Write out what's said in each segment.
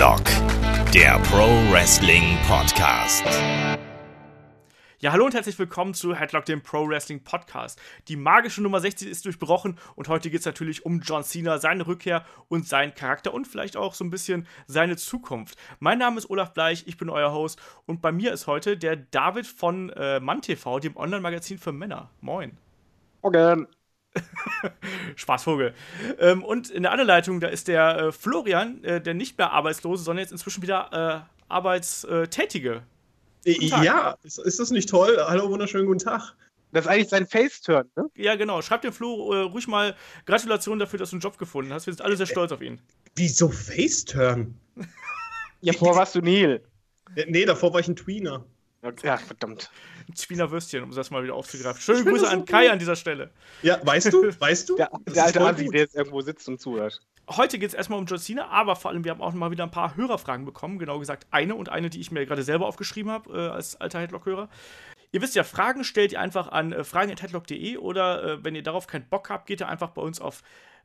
Headlock, der Pro Wrestling Podcast. Ja, hallo und herzlich willkommen zu Headlock, dem Pro Wrestling Podcast. Die magische Nummer 60 ist durchbrochen und heute geht es natürlich um John Cena, seine Rückkehr und seinen Charakter und vielleicht auch so ein bisschen seine Zukunft. Mein Name ist Olaf Bleich, ich bin euer Host und bei mir ist heute der David von äh, MannTV, dem Online-Magazin für Männer. Moin. Morgen. Spaßvogel. Ähm, und in der anderen Leitung, da ist der äh, Florian, äh, der nicht mehr Arbeitslose, sondern jetzt inzwischen wieder äh, Arbeitstätige. Ja, ist, ist, das nicht toll? Hallo, wunderschönen guten Tag. Das ist eigentlich sein Face-Turn, ne? Ja, genau. Schreib dem Flo äh, ruhig mal Gratulation dafür, dass du einen Job gefunden hast. Wir sind alle sehr stolz auf ihn. Wieso Face-Turn? ja, vorher warst du Neil. Nee, davor war ich ein Tweener. Ja, verdammt. Ein Tweener Würstchen, um das mal wieder aufzugreifen. Schöne Grüße an Kai an dieser Stelle. Ja, weißt du? Weißt du? Der, der alte Asi, der jetzt irgendwo sitzt und zuhört. Heute geht es erstmal um John Cena, aber vor allem, wir haben auch mal wieder ein paar Hörerfragen bekommen. Genau gesagt, eine und eine, die ich mir gerade selber aufgeschrieben habe, äh, als alter Headlock-Hörer. Ihr wisst ja, Fragen stellt ihr einfach an äh, fragen.headlock.de oder äh, wenn ihr darauf keinen Bock habt, geht ihr einfach bei uns auf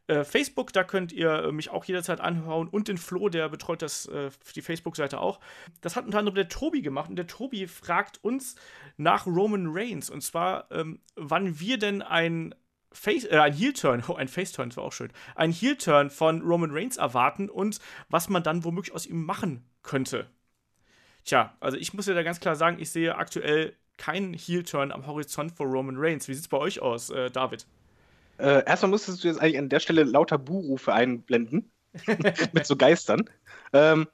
äh, Facebook, da könnt ihr äh, mich auch jederzeit anhauen und den Flo, der betreut das, äh, die Facebook-Seite auch. Das hat unter anderem der Tobi gemacht und der Tobi fragt uns nach Roman Reigns und zwar, ähm, wann wir denn ein Face, äh, ein Heel-Turn, oh, ein Face-Turn, das war auch schön, ein Heel-Turn von Roman Reigns erwarten und was man dann womöglich aus ihm machen könnte. Tja, also ich muss ja da ganz klar sagen, ich sehe aktuell keinen Heel-Turn am Horizont vor Roman Reigns. Wie sieht's bei euch aus, äh, David? Äh, erstmal musstest du jetzt eigentlich an der Stelle lauter Buhrufe einblenden. mit so Geistern. Ähm,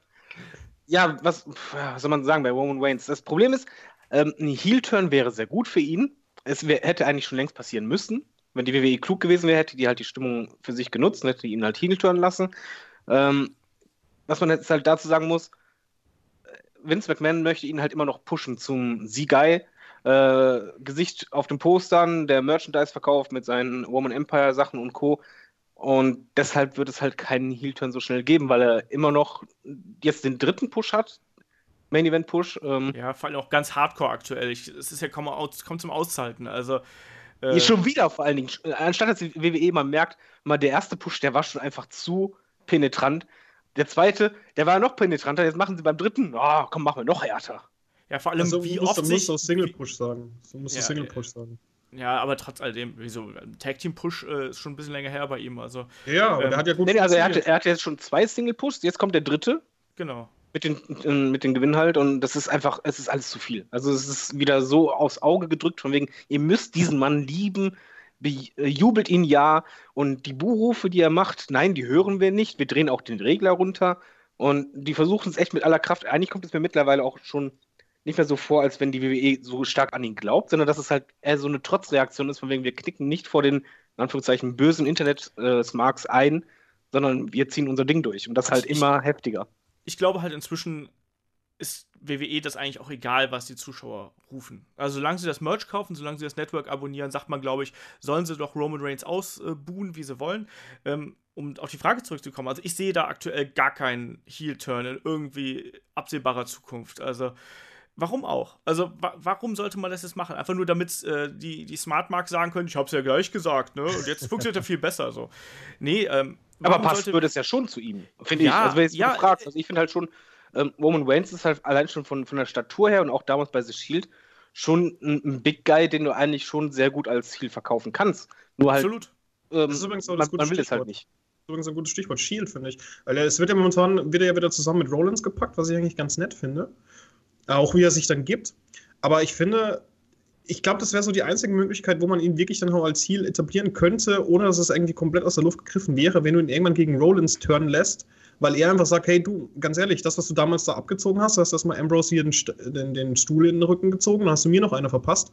ja, was, was, soll man sagen bei Roman Reigns? Das Problem ist, ähm, ein Heel-Turn wäre sehr gut für ihn. Es wär, hätte eigentlich schon längst passieren müssen. Wenn die WWE klug gewesen wäre, hätte die halt die Stimmung für sich genutzt und hätte ihn halt Heel-Turn lassen. Ähm, was man jetzt halt dazu sagen muss, Vince McMahon möchte ihn halt immer noch pushen zum Siegei äh, Gesicht auf den Postern, der Merchandise verkauft mit seinen Roman Empire Sachen und Co. Und deshalb wird es halt keinen Heel-Turn so schnell geben, weil er immer noch jetzt den dritten Push hat. Main Event Push. Ähm. Ja, vor allem auch ganz hardcore aktuell. Ich, es ist ja kaum, aus, kaum zum Aushalten. Also. Äh schon wieder vor allen Dingen. Anstatt dass die WWE mal merkt, mal der erste Push, der war schon einfach zu penetrant. Der zweite, der war noch penetranter. Jetzt machen sie beim dritten, oh, komm, machen wir noch härter. Ja, vor allem, also, wie musst, oft Du musst auch Single-Push sagen. Du musst ja, Single-Push sagen. Ja, aber trotz alledem, wieso, Tag Team Push äh, ist schon ein bisschen länger her bei ihm. Also, ja, aber ähm, der hat ja gut nee, also er hatte, er hatte jetzt schon zwei Single Pushs, jetzt kommt der dritte. Genau. Mit den, mit den Gewinn halt und das ist einfach, es ist alles zu viel. Also es ist wieder so aufs Auge gedrückt, von wegen, ihr müsst diesen Mann lieben, bejubelt ihn ja und die Buhrufe, die er macht, nein, die hören wir nicht. Wir drehen auch den Regler runter und die versuchen es echt mit aller Kraft. Eigentlich kommt es mir mittlerweile auch schon nicht mehr so vor, als wenn die WWE so stark an ihn glaubt, sondern dass es halt eher so eine Trotzreaktion ist, von wegen wir knicken nicht vor den, in Anführungszeichen, bösen Internet-Smarks ein, sondern wir ziehen unser Ding durch. Und das halt ich, immer heftiger. Ich glaube halt inzwischen ist WWE das eigentlich auch egal, was die Zuschauer rufen. Also solange sie das Merch kaufen, solange sie das Network abonnieren, sagt man, glaube ich, sollen sie doch Roman Reigns ausbuhen, wie sie wollen. Ähm, um auf die Frage zurückzukommen, also ich sehe da aktuell gar keinen Heel-Turn in irgendwie absehbarer Zukunft. Also Warum auch? Also, wa warum sollte man das jetzt machen? Einfach nur, damit äh, die, die Smart Mark sagen können, ich hab's ja gleich gesagt, ne? Und jetzt funktioniert er viel besser so. Nee, ähm. Aber passt würde es ja schon zu ihm, finde ja, ich. Also, wenn du ja, fragst, also ich finde halt schon, ähm, Roman Reigns ist halt allein schon von, von der Statur her und auch damals bei The Shield schon ein, ein Big Guy, den du eigentlich schon sehr gut als Ziel verkaufen kannst. Nur halt. Absolut. Ähm, das ist übrigens auch das man, man will es halt nicht. Das ist übrigens ein gutes Stichwort, Shield, finde ich. Weil es wird ja momentan wieder ja wieder zusammen mit Rollins gepackt, was ich eigentlich ganz nett finde. Auch wie er sich dann gibt. Aber ich finde, ich glaube, das wäre so die einzige Möglichkeit, wo man ihn wirklich dann auch als Ziel etablieren könnte, ohne dass es irgendwie komplett aus der Luft gegriffen wäre, wenn du ihn irgendwann gegen Rollins turnen lässt, weil er einfach sagt, hey du, ganz ehrlich, das, was du damals da abgezogen hast, hast erstmal Ambrose hier den, den, den, Stuhl in den Rücken gezogen, dann hast du mir noch eine verpasst.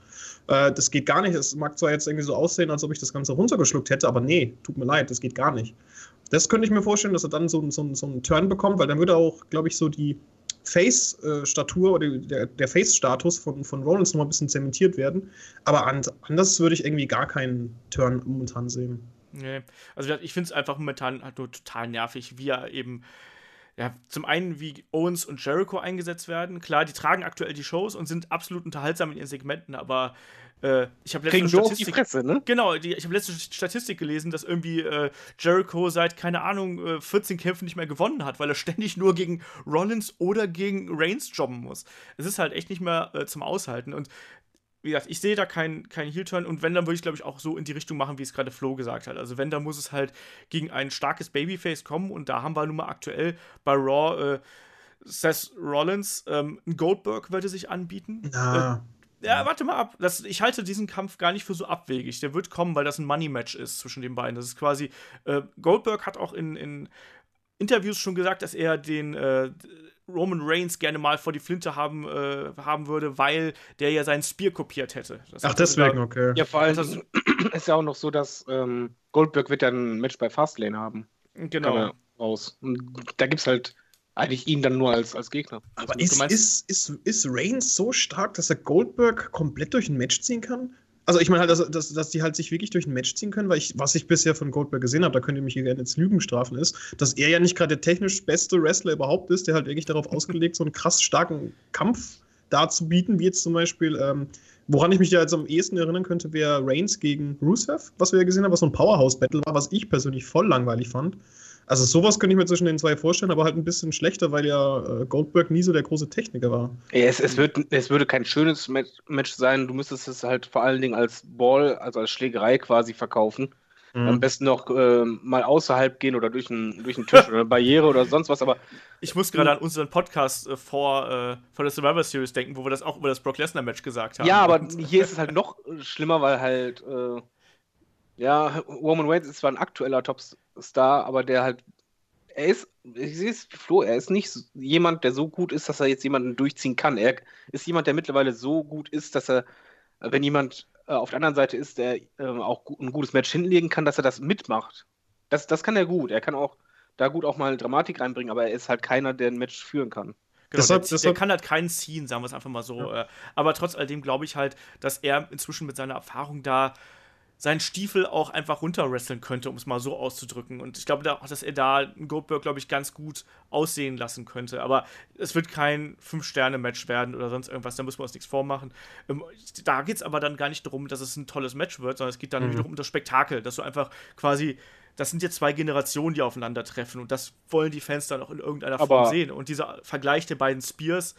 Äh, das geht gar nicht. Es mag zwar jetzt irgendwie so aussehen, als ob ich das Ganze runtergeschluckt hätte, aber nee, tut mir leid, das geht gar nicht. Das könnte ich mir vorstellen, dass er dann so, so, so einen Turn bekommt, weil dann würde er auch, glaube ich, so die, Face-Statur oder der, der Face-Status von, von Rollins noch mal ein bisschen zementiert werden. Aber anders würde ich irgendwie gar keinen Turn momentan sehen. Nee, also ich finde es einfach momentan halt nur total nervig, wie er eben ja, zum einen wie Owens und Jericho eingesetzt werden. Klar, die tragen aktuell die Shows und sind absolut unterhaltsam in ihren Segmenten, aber äh, ich habe letzte Statistik, Fresse, ne? Genau, die, ich habe letzte Statistik gelesen, dass irgendwie äh, Jericho seit keine Ahnung äh, 14 Kämpfen nicht mehr gewonnen hat, weil er ständig nur gegen Rollins oder gegen Reigns jobben muss. Es ist halt echt nicht mehr äh, zum Aushalten und wie gesagt, ich sehe da keinen kein Heel-Turn und wenn, dann würde ich, glaube ich, auch so in die Richtung machen, wie es gerade Flo gesagt hat. Also wenn, dann muss es halt gegen ein starkes Babyface kommen und da haben wir nun mal aktuell bei Raw äh, Seth Rollins, ähm, Goldberg würde sich anbieten. Na. Äh, ja, warte mal ab. Das, ich halte diesen Kampf gar nicht für so abwegig. Der wird kommen, weil das ein Money-Match ist zwischen den beiden. Das ist quasi. Äh, Goldberg hat auch in, in Interviews schon gesagt, dass er den äh, Roman Reigns gerne mal vor die Flinte haben, äh, haben würde, weil der ja seinen Spear kopiert hätte. Das Ach, deswegen, da, okay. Ja, vor allem das ist ja auch noch so, dass ähm, Goldberg wird ja ein Match bei Fastlane haben. Genau. Raus. Und da gibt's halt eigentlich ihn dann nur als, als Gegner. Aber ist, ist, ist, ist Reigns so stark, dass er Goldberg komplett durch ein Match ziehen kann? Also ich meine halt, dass, dass, dass die halt sich wirklich durch ein Match ziehen können, weil ich, was ich bisher von Goldberg gesehen habe, da könnt ihr mich hier gerne jetzt Lügen strafen, ist, dass er ja nicht gerade der technisch beste Wrestler überhaupt ist, der halt wirklich darauf ausgelegt, so einen krass starken Kampf darzubieten, wie jetzt zum Beispiel, ähm, woran ich mich ja jetzt am ehesten erinnern könnte, wäre Reigns gegen Rusev, was wir ja gesehen haben, was so ein Powerhouse-Battle war, was ich persönlich voll langweilig fand. Also sowas könnte ich mir zwischen den zwei vorstellen, aber halt ein bisschen schlechter, weil ja äh, Goldberg nie so der große Techniker war. Ja, es, es, wird, es würde kein schönes Match sein. Du müsstest es halt vor allen Dingen als Ball, also als Schlägerei quasi verkaufen. Mhm. Am besten noch äh, mal außerhalb gehen oder durch einen durch Tisch oder eine Barriere oder sonst was, aber. Ich muss gerade an unseren Podcast äh, vor, äh, vor der Survivor Series denken, wo wir das auch über das Brock Lesnar-Match gesagt haben. Ja, aber hier ist es halt noch schlimmer, weil halt äh, ja, Roman Reigns ist zwar ein aktueller Topstar, aber der halt, er ist, ich sehe es, Flo, er ist nicht jemand, der so gut ist, dass er jetzt jemanden durchziehen kann. Er ist jemand, der mittlerweile so gut ist, dass er, wenn jemand äh, auf der anderen Seite ist, der äh, auch ein gutes Match hinlegen kann, dass er das mitmacht. Das, das kann er gut. Er kann auch da gut auch mal Dramatik reinbringen, aber er ist halt keiner, der ein Match führen kann. Genau, deshalb, der, deshalb, der, kann halt keinen ziehen, sagen wir es einfach mal so. Ja. Äh, aber trotz alledem glaube ich halt, dass er inzwischen mit seiner Erfahrung da seinen Stiefel auch einfach runterwresteln könnte, um es mal so auszudrücken. Und ich glaube auch, dass er da Goldberg, glaube ich, ganz gut aussehen lassen könnte. Aber es wird kein Fünf-Sterne-Match werden oder sonst irgendwas, da müssen wir uns nichts vormachen. Ähm, da geht es aber dann gar nicht darum, dass es ein tolles Match wird, sondern es geht dann mhm. wiederum um das Spektakel, dass du einfach quasi das sind jetzt zwei Generationen, die aufeinandertreffen und das wollen die Fans dann auch in irgendeiner Form sehen. Und dieser Vergleich der beiden Spears,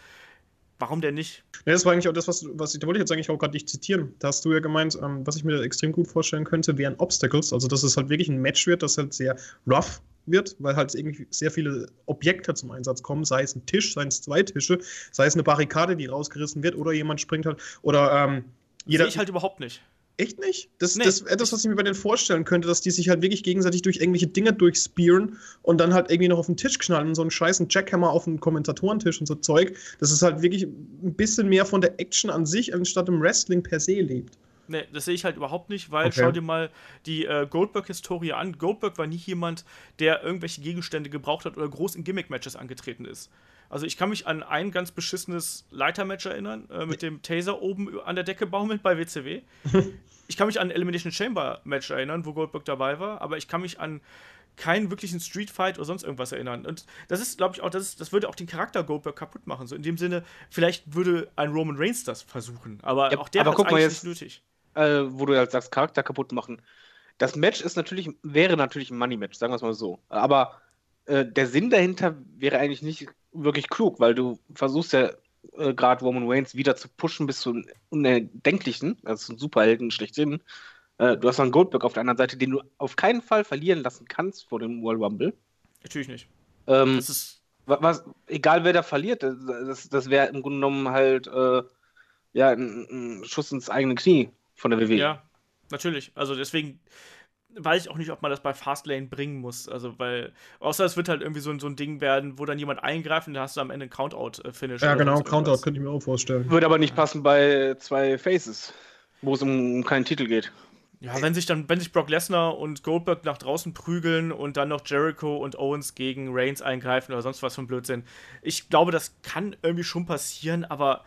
Warum denn nicht? Ja, das war eigentlich auch das, was, was ich, da wollte ich jetzt eigentlich auch gerade dich zitieren. Da hast du ja gemeint, ähm, was ich mir extrem gut vorstellen könnte, wären Obstacles. Also, dass es halt wirklich ein Match wird, das halt sehr rough wird, weil halt irgendwie sehr viele Objekte zum Einsatz kommen, sei es ein Tisch, sei es zwei Tische, sei es eine Barrikade, die rausgerissen wird, oder jemand springt halt, oder ähm, jeder. Sehe ich halt überhaupt nicht. Echt nicht? Das, nee. das etwas, was ich mir bei denen vorstellen könnte, dass die sich halt wirklich gegenseitig durch irgendwelche Dinge durchspieren und dann halt irgendwie noch auf den Tisch knallen und so einen scheißen Jackhammer auf den Kommentatorentisch und so Zeug. Das ist halt wirklich ein bisschen mehr von der Action an sich, anstatt im Wrestling per se lebt. Nee, das sehe ich halt überhaupt nicht, weil okay. schau dir mal die äh, Goldberg-Historie an. Goldberg war nie jemand, der irgendwelche Gegenstände gebraucht hat oder groß in Gimmick-Matches angetreten ist. Also ich kann mich an ein ganz beschissenes Leitermatch erinnern, äh, mit dem Taser oben an der Decke baumelnd bei WCW. ich kann mich an ein Elimination Chamber Match erinnern, wo Goldberg dabei war, aber ich kann mich an keinen wirklichen Street Fight oder sonst irgendwas erinnern. Und das ist, glaube ich, auch, das, ist, das würde auch den Charakter Goldberg kaputt machen. So in dem Sinne, vielleicht würde ein Roman Reigns das versuchen, aber ja, auch der hat es eigentlich jetzt, nicht nötig. Äh, wo du halt sagst, Charakter kaputt machen. Das Match ist natürlich, wäre natürlich ein Money-Match, sagen wir es mal so. Aber äh, der Sinn dahinter wäre eigentlich nicht wirklich klug, weil du versuchst ja äh, gerade Roman Reigns wieder zu pushen bis zum Unerdenklichen, also zum Superhelden schlechthin. Äh, du hast noch einen Goldberg auf der anderen Seite, den du auf keinen Fall verlieren lassen kannst vor dem World Rumble. Natürlich nicht. Ähm, das ist was, egal wer da verliert, das, das wäre im Grunde genommen halt äh, ja, ein, ein, Schuss ins eigene Knie von der WWE. Ja, natürlich. Also deswegen, weiß ich auch nicht, ob man das bei Fastlane bringen muss. Also, weil, außer es wird halt irgendwie so, so ein Ding werden, wo dann jemand eingreift und dann hast du am Ende einen Countout-Finish. Ja, genau, Countout könnte ich mir auch vorstellen. Würde aber nicht passen bei zwei Faces, wo es um keinen Titel geht. Ja, wenn sich dann, wenn sich Brock Lesnar und Goldberg nach draußen prügeln und dann noch Jericho und Owens gegen Reigns eingreifen oder sonst was von Blödsinn. Ich glaube, das kann irgendwie schon passieren, aber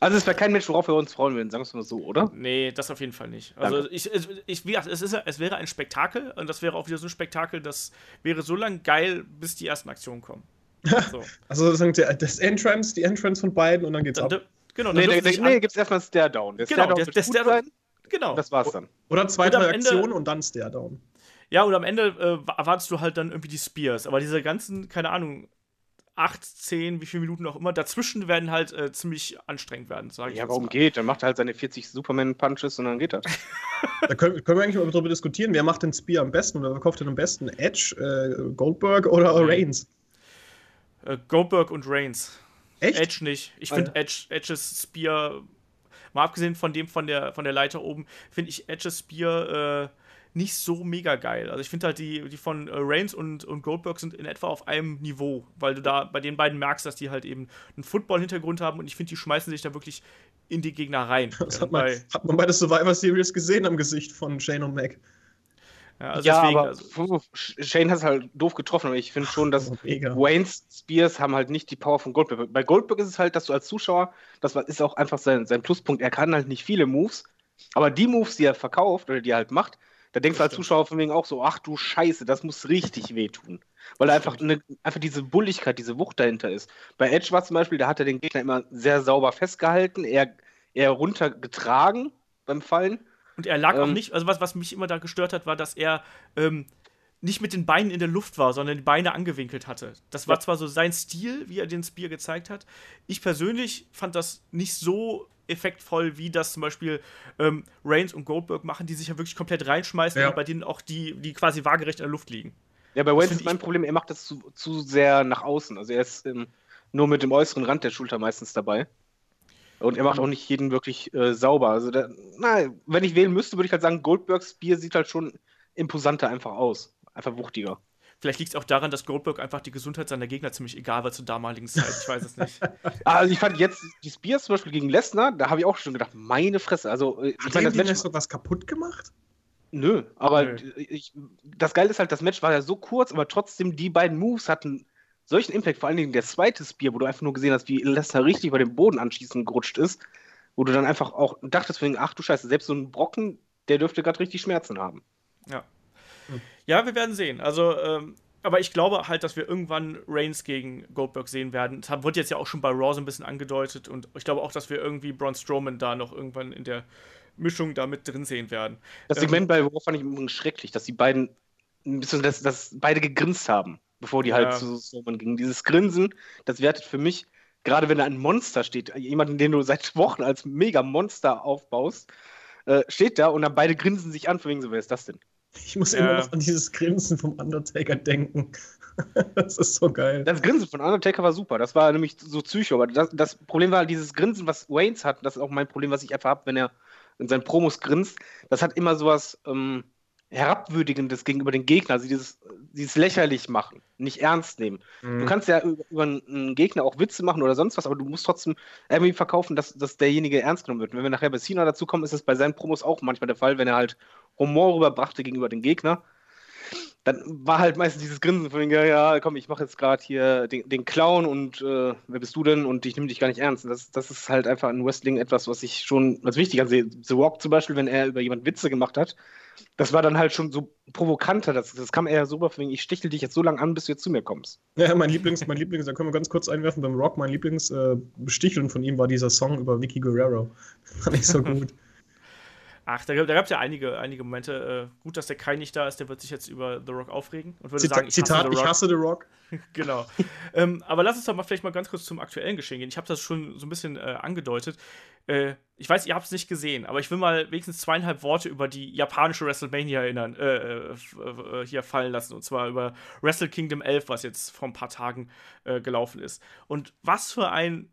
also es wäre kein Mensch, worauf wir uns freuen würden, sagen wir es mal so, oder? Nee, das auf jeden Fall nicht. Also ich, ich, wie gesagt, es, ist, es wäre ein Spektakel und das wäre auch wieder so ein Spektakel, das wäre so lang geil, bis die ersten Aktionen kommen. So. also das Entrance, die Entrance von beiden und dann geht's dann, ab. Genau, nee, nee, nee, nee gibt es erstmal Stare-Down. Der genau, Stare-Down der, der Stare Genau. Das war's dann. Oder zwei, drei Aktionen und dann Stare-Down. Ja, und am Ende äh, erwartest du halt dann irgendwie die Spears. Aber diese ganzen, keine Ahnung, 8, 10, wie viele Minuten auch immer, dazwischen werden halt äh, ziemlich anstrengend werden, sage ich Ja, warum mal. geht? Dann macht er halt seine 40 Superman-Punches und dann geht das. da können, können, wir eigentlich mal darüber diskutieren, wer macht den Spear am besten oder wer kauft den am besten? Edge, äh, Goldberg oder Reigns? Äh, Goldberg und Reigns. Echt? Edge nicht. Ich finde Edge, Edges Spear, mal abgesehen von dem von der, von der Leiter oben, finde ich Edges Spear äh, nicht so mega geil. Also ich finde halt, die, die von äh, Reigns und, und Goldberg sind in etwa auf einem Niveau, weil du da bei den beiden merkst, dass die halt eben einen Football-Hintergrund haben und ich finde, die schmeißen sich da wirklich in die Gegner rein. Das hat man, bei, hat man bei der Survivor Series gesehen am Gesicht von Shane und Mac. Ja, also ja deswegen, aber also, Shane hat es halt doof getroffen, aber ich finde schon, dass oh, Wayne's Spears haben halt nicht die Power von Goldberg. Bei Goldberg ist es halt, dass du als Zuschauer, das ist auch einfach sein, sein Pluspunkt, er kann halt nicht viele Moves, aber die Moves, die er verkauft oder die er halt macht, da denkst du als Zuschauer von wegen auch so, ach du Scheiße, das muss richtig wehtun. Weil da einfach, eine, einfach diese Bulligkeit, diese Wucht dahinter ist. Bei Edge war zum Beispiel, da hat er den Gegner immer sehr sauber festgehalten, eher, eher runtergetragen beim Fallen. Und er lag ähm, auch nicht, also was, was mich immer da gestört hat, war, dass er ähm, nicht mit den Beinen in der Luft war, sondern die Beine angewinkelt hatte. Das war ja. zwar so sein Stil, wie er den Spear gezeigt hat. Ich persönlich fand das nicht so effektvoll, wie das zum Beispiel ähm, Reigns und Goldberg machen, die sich ja wirklich komplett reinschmeißen ja. und bei denen auch die, die quasi waagerecht in der Luft liegen. Ja, bei Reigns ist mein Problem, er macht das zu, zu sehr nach außen. Also er ist ähm, nur mit dem äußeren Rand der Schulter meistens dabei. Und er macht auch nicht jeden wirklich äh, sauber. Also, der, na, wenn ich wählen müsste, würde ich halt sagen, Goldbergs Bier sieht halt schon imposanter einfach aus. Einfach wuchtiger. Vielleicht liegt es auch daran, dass Goldberg einfach die Gesundheit seiner Gegner ziemlich egal war zur damaligen Zeit. Ich weiß es nicht. also ich fand jetzt die Spears zum Beispiel gegen Lesnar, da habe ich auch schon gedacht, meine Fresse. Also äh, ich meine, das Match so was kaputt gemacht? Nö, aber Nö. Ich, das Geile ist halt, das Match war ja so kurz, aber trotzdem die beiden Moves hatten solchen Impact. Vor allen Dingen der zweite Spear, wo du einfach nur gesehen hast, wie Lesnar richtig über den Boden anschließend gerutscht ist, wo du dann einfach auch dachtest, ach du Scheiße, selbst so ein Brocken, der dürfte gerade richtig Schmerzen haben. Ja. Ja, wir werden sehen. Also, ähm, aber ich glaube halt, dass wir irgendwann Reigns gegen Goldberg sehen werden. Das wird jetzt ja auch schon bei Raw so ein bisschen angedeutet und ich glaube auch, dass wir irgendwie Braun Strowman da noch irgendwann in der Mischung da mit drin sehen werden. Das Segment ähm, bei Raw fand ich übrigens schrecklich, dass die beiden, dass, dass beide gegrinst haben, bevor die halt ja. zu Strowman gingen. Dieses Grinsen, das wertet für mich, gerade wenn da ein Monster steht, jemanden, den du seit Wochen als Mega-Monster aufbaust, äh, steht da und dann beide grinsen sich an, von wegen so, wer ist das denn? Ich muss ja. immer noch an dieses Grinsen vom Undertaker denken. das ist so geil. Das Grinsen von Undertaker war super. Das war nämlich so psycho. Aber das, das Problem war dieses Grinsen, was Waynes hat. Das ist auch mein Problem, was ich einfach habe, wenn er in seinen Promos grinst. Das hat immer sowas ähm, Herabwürdigendes gegenüber den Gegner. Also dieses, dieses lächerlich machen, nicht ernst nehmen. Mhm. Du kannst ja über, über, einen Gegner auch Witze machen oder sonst was, aber du musst trotzdem irgendwie verkaufen, dass, dass derjenige ernst genommen wird. Und wenn wir nachher bei Cena dazu kommen, ist es bei seinen Promos auch manchmal der Fall, wenn er halt Humor rüberbrachte gegenüber dem Gegner, dann war halt meistens dieses Grinsen von ja, ja, komm, ich mache jetzt gerade hier den, den, Clown und äh, wer bist du denn und ich nehme dich gar nicht ernst. Das, das ist halt einfach in Wrestling etwas, was ich schon als wichtig ansehe. The Rock zum Beispiel, wenn er über jemand Witze gemacht hat, das war dann halt schon so provokanter. Das, das kam eher so rüber, von ich stichel dich jetzt so lange an, bis du jetzt zu mir kommst. Ja, mein Lieblings, mein Lieblings, da können wir ganz kurz einwerfen beim Rock, mein Lieblingsbesticheln äh, von ihm war dieser Song über Vicky Guerrero. Fand ich so gut. Ach, da, da gab es ja einige, einige Momente. Äh, gut, dass der Kai nicht da ist, der wird sich jetzt über The Rock aufregen und würde Zita sagen, ich Zitat, hasse ich hasse The Rock. genau. ähm, aber lass uns doch mal vielleicht mal ganz kurz zum aktuellen Geschehen gehen. Ich habe das schon so ein bisschen äh, angedeutet. Äh, ich weiß, ihr habt es nicht gesehen, aber ich will mal wenigstens zweieinhalb Worte über die japanische WrestleMania erinnern, äh, äh, äh, hier fallen lassen. Und zwar über Wrestle Kingdom 11, was jetzt vor ein paar Tagen gelaufen ist. Und was für ein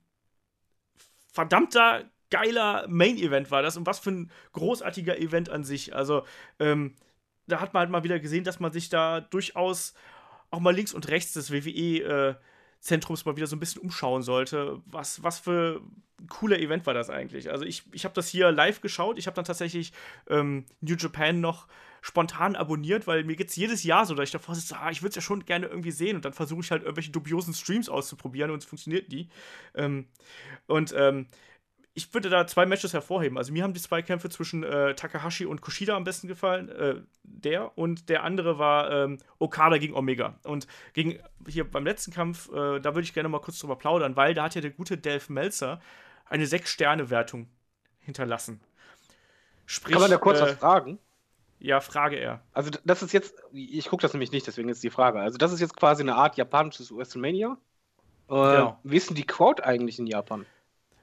verdammter geiler Main-Event war das und was für ein großartiger Event an sich. Also, ähm, da hat man halt mal wieder gesehen, dass man sich da durchaus auch mal links und rechts des WWE äh, mal wieder so ein bisschen umschauen sollte. Was, was für ein cooler Event war das eigentlich? Also ich, ich habe das hier live geschaut. Ich habe dann tatsächlich ähm, New Japan noch spontan abonniert, weil mir geht es jedes Jahr so, dass ich davor sitze, ah, ich würde es ja schon gerne irgendwie sehen und dann versuche ich halt irgendwelche dubiosen Streams auszuprobieren und es funktioniert nie. Ähm, und ähm, ich würde da zwei Matches hervorheben. Also mir haben die zwei Kämpfe zwischen äh, Takahashi und Kushida am besten gefallen. Äh, der und der andere war ähm, Okada gegen Omega. Und gegen hier beim letzten Kampf, äh, da würde ich gerne mal kurz drüber plaudern, weil da hat ja der gute Delph Melzer eine 6-Sterne-Wertung hinterlassen. Sprich, Kann man da kurz äh, was fragen? Ja, frage er. Also das ist jetzt, ich gucke das nämlich nicht, deswegen ist die Frage. Also das ist jetzt quasi eine Art japanisches WrestleMania. Äh, genau. Wie ist denn die Crowd eigentlich in Japan?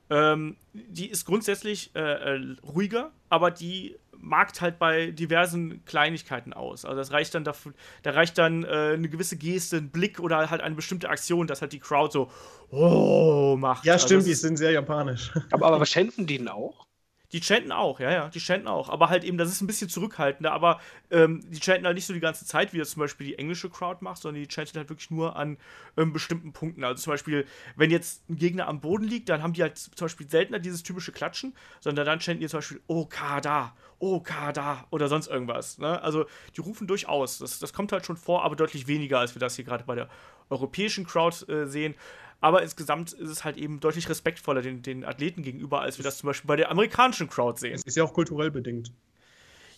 Ähm, die ist grundsätzlich äh, äh, ruhiger, aber die markt halt bei diversen Kleinigkeiten aus. Also das reicht dann dafür, da reicht dann äh, eine gewisse Geste, ein Blick oder halt eine bestimmte Aktion, dass halt die Crowd so oh macht. Ja, also stimmt, die sind sehr japanisch. Aber, aber schänden die denn auch? Die chanten auch, ja, ja, die chanten auch. Aber halt eben, das ist ein bisschen zurückhaltender, aber ähm, die chanten halt nicht so die ganze Zeit, wie das zum Beispiel die englische Crowd macht, sondern die chanten halt wirklich nur an ähm, bestimmten Punkten. Also zum Beispiel, wenn jetzt ein Gegner am Boden liegt, dann haben die halt zum Beispiel seltener dieses typische Klatschen, sondern dann chanten die zum Beispiel Okada, Okada oder sonst irgendwas. Ne? Also die rufen durchaus. Das, das kommt halt schon vor, aber deutlich weniger, als wir das hier gerade bei der europäischen Crowd äh, sehen. Aber insgesamt ist es halt eben deutlich respektvoller den, den Athleten gegenüber, als wir das zum Beispiel bei der amerikanischen Crowd sehen. Ist ja auch kulturell bedingt.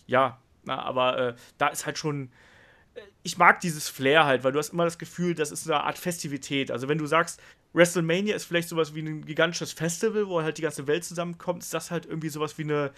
Ja, na, aber äh, da ist halt schon. Äh, ich mag dieses Flair halt, weil du hast immer das Gefühl, das ist eine Art Festivität. Also wenn du sagst, WrestleMania ist vielleicht sowas wie ein gigantisches Festival, wo halt die ganze Welt zusammenkommt, ist das halt irgendwie sowas wie eine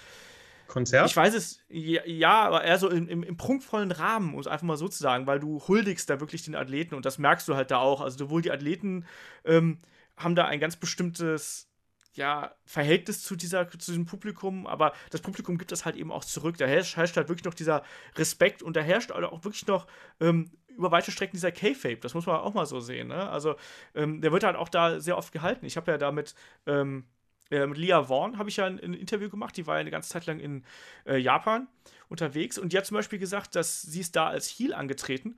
Konzert? Ich weiß es, ja, aber eher so im, im, im, prunkvollen Rahmen, um es einfach mal so zu sagen, weil du huldigst da wirklich den Athleten und das merkst du halt da auch. Also sowohl die Athleten ähm, haben da ein ganz bestimmtes ja, Verhältnis zu, dieser, zu diesem Publikum, aber das Publikum gibt das halt eben auch zurück. Da herrscht, herrscht halt wirklich noch dieser Respekt und da herrscht auch wirklich noch ähm, über weite Strecken dieser K-Fape. Das muss man auch mal so sehen. Ne? Also, ähm, der wird halt auch da sehr oft gehalten. Ich habe ja damit ähm, äh, mit Leah Vaughn habe ich ja ein, ein, Interview gemacht, die war ja eine ganze Zeit lang in äh, Japan unterwegs und die hat zum Beispiel gesagt, dass sie ist da als Heel angetreten.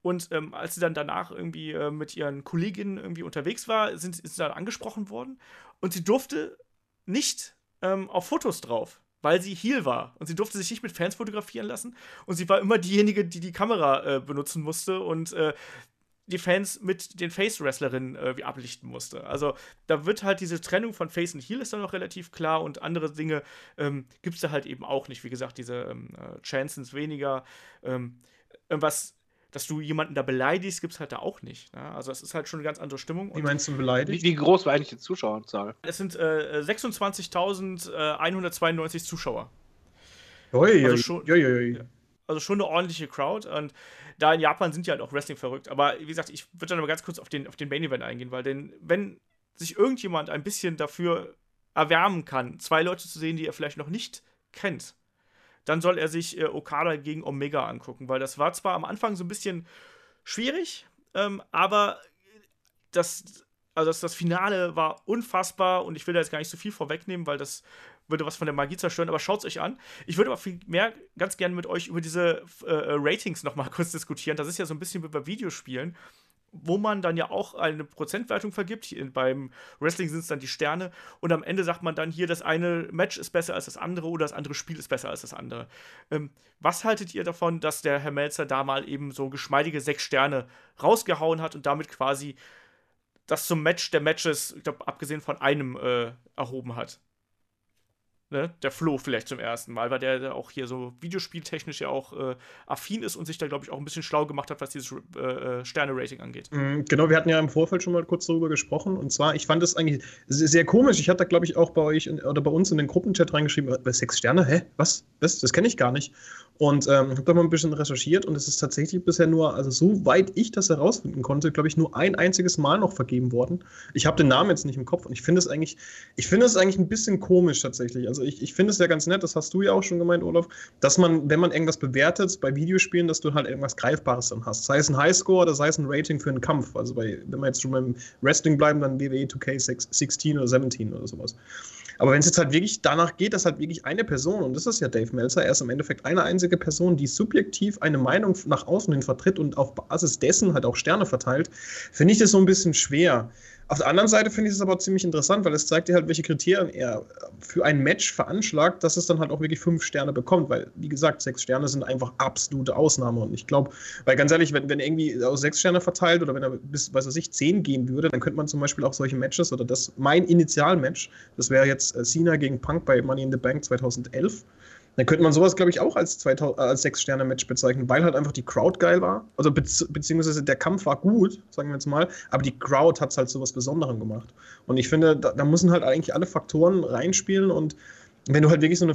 Und ähm, als sie dann danach irgendwie äh, mit ihren Kolleginnen irgendwie unterwegs war, sind, ist sie dann angesprochen worden. Und sie durfte nicht ähm, auf Fotos drauf, weil sie Heel war. Und sie durfte sich nicht mit Fans fotografieren lassen. Und sie war immer diejenige, die die Kamera äh, benutzen musste. Und äh, die Fans mit den Face-Wrestlerinnen irgendwie ablichten musste. Also da wird halt diese Trennung von Face und Heel ist dann noch relativ klar und andere Dinge ähm, gibt es da halt eben auch nicht. Wie gesagt, diese ähm, äh, Chancens weniger. Ähm, irgendwas dass du jemanden da beleidigst, gibt es halt da auch nicht. Ne? Also es ist halt schon eine ganz andere Stimmung. Wie meinst du beleidigt? Wie, wie groß war eigentlich die Zuschauerzahl? Es sind äh, 26.192 Zuschauer. Ui, also schon, ui, ui. Also schon eine ordentliche Crowd und da in Japan sind die halt auch Wrestling verrückt. Aber wie gesagt, ich würde dann mal ganz kurz auf den, auf den Main Event eingehen, weil denn, wenn sich irgendjemand ein bisschen dafür erwärmen kann, zwei Leute zu sehen, die er vielleicht noch nicht kennt, dann soll er sich äh, Okada gegen Omega angucken, weil das war zwar am Anfang so ein bisschen schwierig, ähm, aber das, also das, das Finale war unfassbar und ich will da jetzt gar nicht so viel vorwegnehmen, weil das würde was von der Magie zerstören, aber schaut es euch an. Ich würde aber viel mehr ganz gerne mit euch über diese äh, äh Ratings nochmal kurz diskutieren. Das ist ja so ein bisschen wie bei Videospielen, wo man dann ja auch eine Prozentwertung vergibt. Hier beim Wrestling sind es dann die Sterne und am Ende sagt man dann hier, das eine Match ist besser als das andere oder das andere Spiel ist besser als das andere. Ähm, was haltet ihr davon, dass der Herr Melzer da mal eben so geschmeidige sechs Sterne rausgehauen hat und damit quasi das zum Match der Matches, ich glaube, abgesehen von einem, äh, erhoben hat? Ne? Der Flo vielleicht zum ersten Mal, weil der auch hier so videospieltechnisch ja auch äh, affin ist und sich da, glaube ich, auch ein bisschen schlau gemacht hat, was dieses äh, äh, Sterne-Rating angeht. Mhm, genau, wir hatten ja im Vorfeld schon mal kurz darüber gesprochen. Und zwar, ich fand das eigentlich sehr komisch. Ich hatte da, glaube ich, auch bei euch in, oder bei uns in den Gruppenchat reingeschrieben, äh, sechs Sterne, hä? Was? Was? Das kenne ich gar nicht. Und ähm, habe da mal ein bisschen recherchiert und es ist tatsächlich bisher nur, also soweit ich das herausfinden konnte, glaube ich, nur ein einziges Mal noch vergeben worden. Ich habe den Namen jetzt nicht im Kopf und ich finde es eigentlich, ich finde es eigentlich ein bisschen komisch tatsächlich. Also ich, ich finde es ja ganz nett, das hast du ja auch schon gemeint, Olaf, dass man, wenn man irgendwas bewertet bei Videospielen, dass du halt irgendwas Greifbares dann hast. Sei es ein Highscore oder sei es ein Rating für einen Kampf. Also bei, wenn wir jetzt schon beim Wrestling bleiben, dann WWE 2K16 oder 17 oder sowas. Aber wenn es jetzt halt wirklich danach geht, dass halt wirklich eine Person, und das ist ja Dave Meltzer, er ist im Endeffekt eine einzige Person, die subjektiv eine Meinung nach außen hin vertritt und auf Basis dessen halt auch Sterne verteilt, finde ich das so ein bisschen schwer. Auf der anderen Seite finde ich es aber ziemlich interessant, weil es zeigt dir halt, welche Kriterien er für ein Match veranschlagt, dass es dann halt auch wirklich fünf Sterne bekommt, weil, wie gesagt, sechs Sterne sind einfach absolute Ausnahme. Und ich glaube, weil ganz ehrlich, wenn, wenn er irgendwie aus sechs Sterne verteilt oder wenn er bis, weiß ich, zehn gehen würde, dann könnte man zum Beispiel auch solche Matches oder das, mein Initialmatch, das wäre jetzt äh, Cena gegen Punk bei Money in the Bank 2011 Dann könnte man sowas, glaube ich, auch als, als Sechs-Sterne-Match bezeichnen, weil halt einfach die Crowd geil war. Also be beziehungsweise der Kampf war gut, sagen wir jetzt mal, aber die Crowd hat es halt so was Besonderem gemacht. Und ich finde, da, da müssen halt eigentlich alle Faktoren reinspielen und wenn du halt wirklich so eine,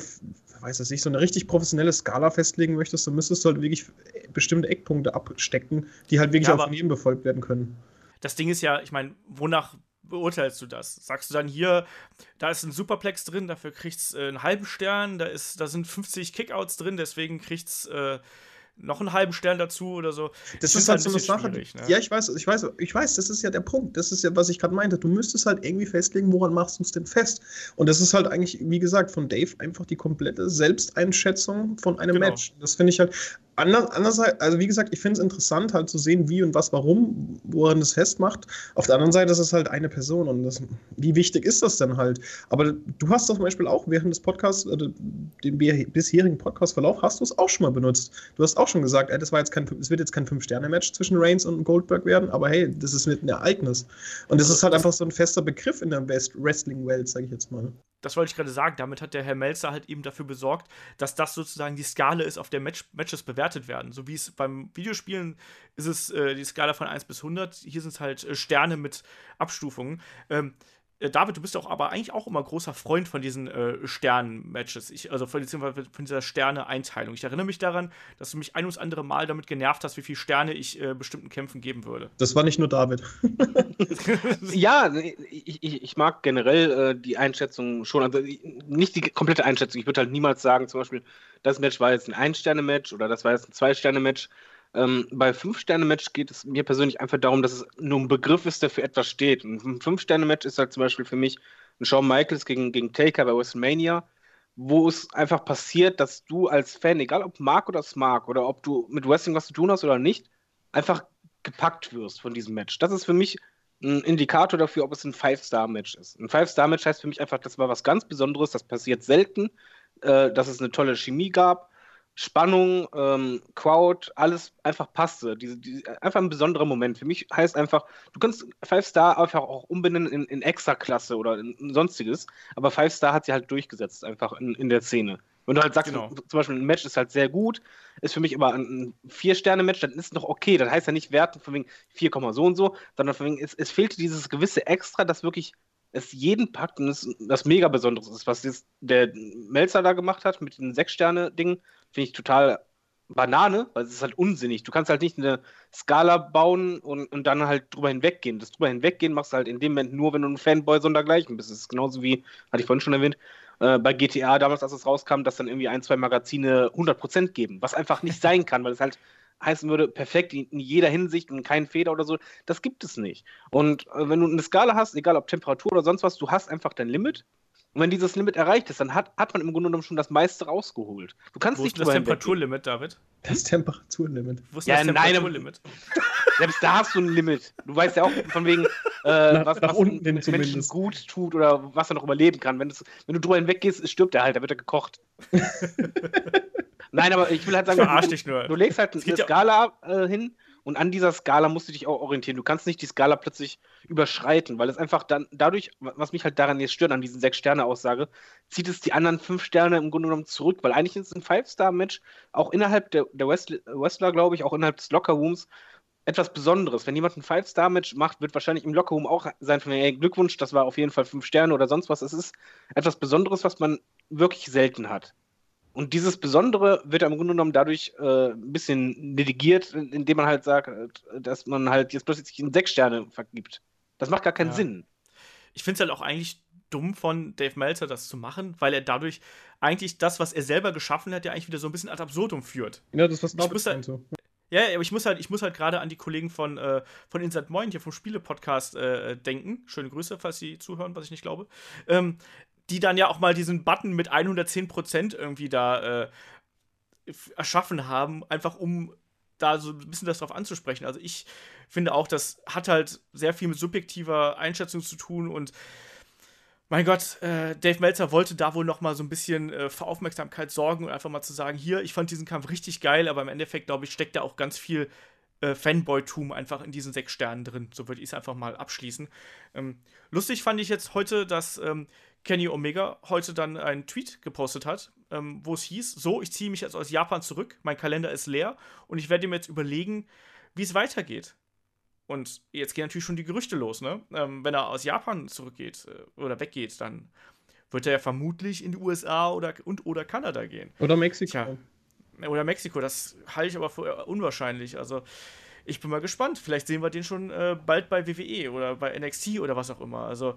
weiß ich nicht, so eine richtig professionelle Skala festlegen möchtest, dann müsstest du halt wirklich bestimmte Eckpunkte abstecken, die halt wirklich ja, auch von jedem befolgt werden können. Das Ding ist ja, ich meine, wonach beurteilst du das? Sagst du dann hier, da ist ein Superplex drin, dafür kriegt's äh, einen halben Stern, da, ist, da sind 50 Kickouts drin, deswegen kriegt's äh, noch einen halben Stern dazu oder so. Das ist halt, halt so eine Sache. Ne? Ja, ich weiß, ich weiß, ich weiß, das ist ja der Punkt. Das ist ja, was ich gerade meinte. Du müsstest halt irgendwie festlegen, woran machst du es denn fest? Und das ist halt eigentlich, wie gesagt, von Dave einfach die komplette Selbsteinschätzung von einem genau. Match. Das finde ich halt, andererseits, also wie gesagt, ich finde es interessant, halt zu sehen, wie und was, warum, woran das festmacht. Auf der anderen Seite ist es halt eine Person und das, wie wichtig ist das denn halt? Aber du hast zum Beispiel auch während des Podcasts, äh, dem bisherigen Podcast-Verlauf, hast du es auch schon mal benutzt. Du hast auch schon gesagt, ey, das war jetzt kein, es wird jetzt kein Fünf-Sterne-Match zwischen Reigns und Goldberg werden, aber hey, das ist ein Ereignis. Und das ist halt einfach so ein fester Begriff in der Wrestling-Welt, sage ich jetzt mal das wollte ich gerade sagen, damit hat der Herr Melzer halt eben dafür besorgt, dass das sozusagen die Skala ist, auf der Match Matches bewertet werden. So wie es beim Videospielen ist es äh, die Skala von 1 bis 100, hier sind es halt äh, Sterne mit Abstufungen. Ähm, äh, David, du bist doch aber eigentlich auch immer großer Freund von diesen äh, Sternen-Matches, also von, von dieser Sterne-Einteilung. Ich erinnere mich daran, dass du mich ein ums andere Mal damit genervt hast, wie viele Sterne ich äh, bestimmten Kämpfen geben würde. Das war nicht nur David. ja, ich, ich, ich, mag generell äh, die Einschätzung schon, also nicht die komplette Einschätzung. Ich würde halt niemals sagen, zum Beispiel, das Match war jetzt ein Ein-Sterne-Match oder das war jetzt ein Zwei-Sterne-Match. Ähm, bei Fünf-Sterne-Match geht es mir persönlich einfach darum, dass es nur ein Begriff ist, der für etwas steht. ein Fünf-Sterne-Match ist halt zum Beispiel für mich ein Shawn Michaels gegen, gegen Taker bei WrestleMania, wo es einfach passiert, dass du als Fan, egal ob Mark oder Smart oder ob du mit Wrestling was zu tun hast oder nicht, einfach gepackt wirst von diesem Match. Das ist für mich ein Indikator dafür, ob es ein Five-Star-Match ist. Ein Five-Star-Match heißt für mich einfach, das war was ganz Besonderes, das passiert selten, äh, dass es eine tolle Chemie gab Spannung, ähm, Crowd, alles einfach passte. Diese, diese, einfach ein besonderer Moment. Für mich heißt einfach, du kannst Five Star einfach auch umbenennen in, in Extra-Klasse oder in, sonstiges, aber Five Star hat sie halt durchgesetzt, einfach in, in der Szene. Wenn du halt sagst, genau. zum Beispiel ein Match ist halt sehr gut, ist für mich aber ein Vier-Sterne-Match, dann ist es noch okay. Das heißt ja nicht Werten von wegen 4, so und so, sondern von wegen, es, es fehlte dieses gewisse Extra, das wirklich es jeden packt und es das mega Besonderes ist, was jetzt der Melzer da gemacht hat mit den Sechs-Sterne-Ding finde ich total Banane, weil es ist halt unsinnig. Du kannst halt nicht eine Skala bauen und, und dann halt drüber hinweggehen. Das drüber hinweggehen machst du halt in dem Moment nur, wenn du ein Fanboy so sondergleichen bist. Das ist genauso wie, hatte ich vorhin schon erwähnt, äh, bei GTA damals, als es rauskam, dass dann irgendwie ein, zwei Magazine 100% geben, was einfach nicht sein kann, weil es halt heißen würde, perfekt in jeder Hinsicht und kein Feder oder so. Das gibt es nicht. Und äh, wenn du eine Skala hast, egal ob Temperatur oder sonst was, du hast einfach dein Limit und wenn dieses Limit erreicht ist, dann hat, hat man im Grunde genommen schon das meiste rausgeholt. Du kannst Wo nicht ist das Temperaturlimit, David? Das Temperaturlimit. Wo ist ja, das Temperaturlimit? Selbst da hast du ein Limit. Du weißt ja auch von wegen, äh, nach, was, nach was unten Menschen zumindest. gut tut oder was er noch überleben kann. Wenn, das, wenn du drüber hinweggehst, stirbt er halt, da wird er gekocht. Nein, aber ich will halt sagen, Verarsch dich nur. du legst halt eine Skala äh, hin und an dieser Skala musst du dich auch orientieren. Du kannst nicht die Skala plötzlich überschreiten, weil es einfach dann dadurch, was mich halt daran jetzt stört, an diesen Sechs-Sterne-Aussage, zieht es die anderen fünf Sterne im Grunde genommen zurück, weil eigentlich ist ein Five-Star-Match auch innerhalb der, der Wrestler, glaube ich, auch innerhalb des Locker-Rooms etwas Besonderes. Wenn jemand ein Five-Star-Match macht, wird wahrscheinlich im Lockerroom auch sein von ey, Glückwunsch, das war auf jeden Fall fünf Sterne oder sonst was. Es ist etwas Besonderes, was man wirklich selten hat. Und dieses Besondere wird im Grunde genommen dadurch äh, ein bisschen negiert, indem man halt sagt, dass man halt jetzt plötzlich in sechs Sterne vergibt. Das macht gar keinen ja. Sinn. Ich finde es halt auch eigentlich dumm von Dave Meltzer, das zu machen, weil er dadurch eigentlich das, was er selber geschaffen hat, ja eigentlich wieder so ein bisschen ad absurdum führt. Ja, das was ich halt, so. Ja, aber ich muss halt, ich muss halt gerade an die Kollegen von, äh, von Inside Moin hier vom Spiele-Podcast äh, denken. Schöne Grüße, falls sie zuhören, was ich nicht glaube. Ähm, die dann ja auch mal diesen Button mit 110% irgendwie da äh, erschaffen haben, einfach um da so ein bisschen das drauf anzusprechen. Also ich finde auch, das hat halt sehr viel mit subjektiver Einschätzung zu tun und mein Gott, äh, Dave Meltzer wollte da wohl noch mal so ein bisschen äh, für Aufmerksamkeit sorgen und einfach mal zu sagen, hier, ich fand diesen Kampf richtig geil, aber im Endeffekt, glaube ich, steckt da auch ganz viel äh, Fanboy-Tum einfach in diesen sechs Sternen drin. So würde ich es einfach mal abschließen. Ähm, lustig fand ich jetzt heute, dass ähm, Kenny Omega heute dann einen Tweet gepostet hat, ähm, wo es hieß: So, ich ziehe mich jetzt aus Japan zurück, mein Kalender ist leer und ich werde mir jetzt überlegen, wie es weitergeht. Und jetzt gehen natürlich schon die Gerüchte los, ne? Ähm, wenn er aus Japan zurückgeht äh, oder weggeht, dann wird er ja vermutlich in die USA oder, und oder Kanada gehen. Oder Mexiko. Tja, oder Mexiko, das halte ich aber für unwahrscheinlich. Also, ich bin mal gespannt. Vielleicht sehen wir den schon äh, bald bei WWE oder bei NXT oder was auch immer. Also,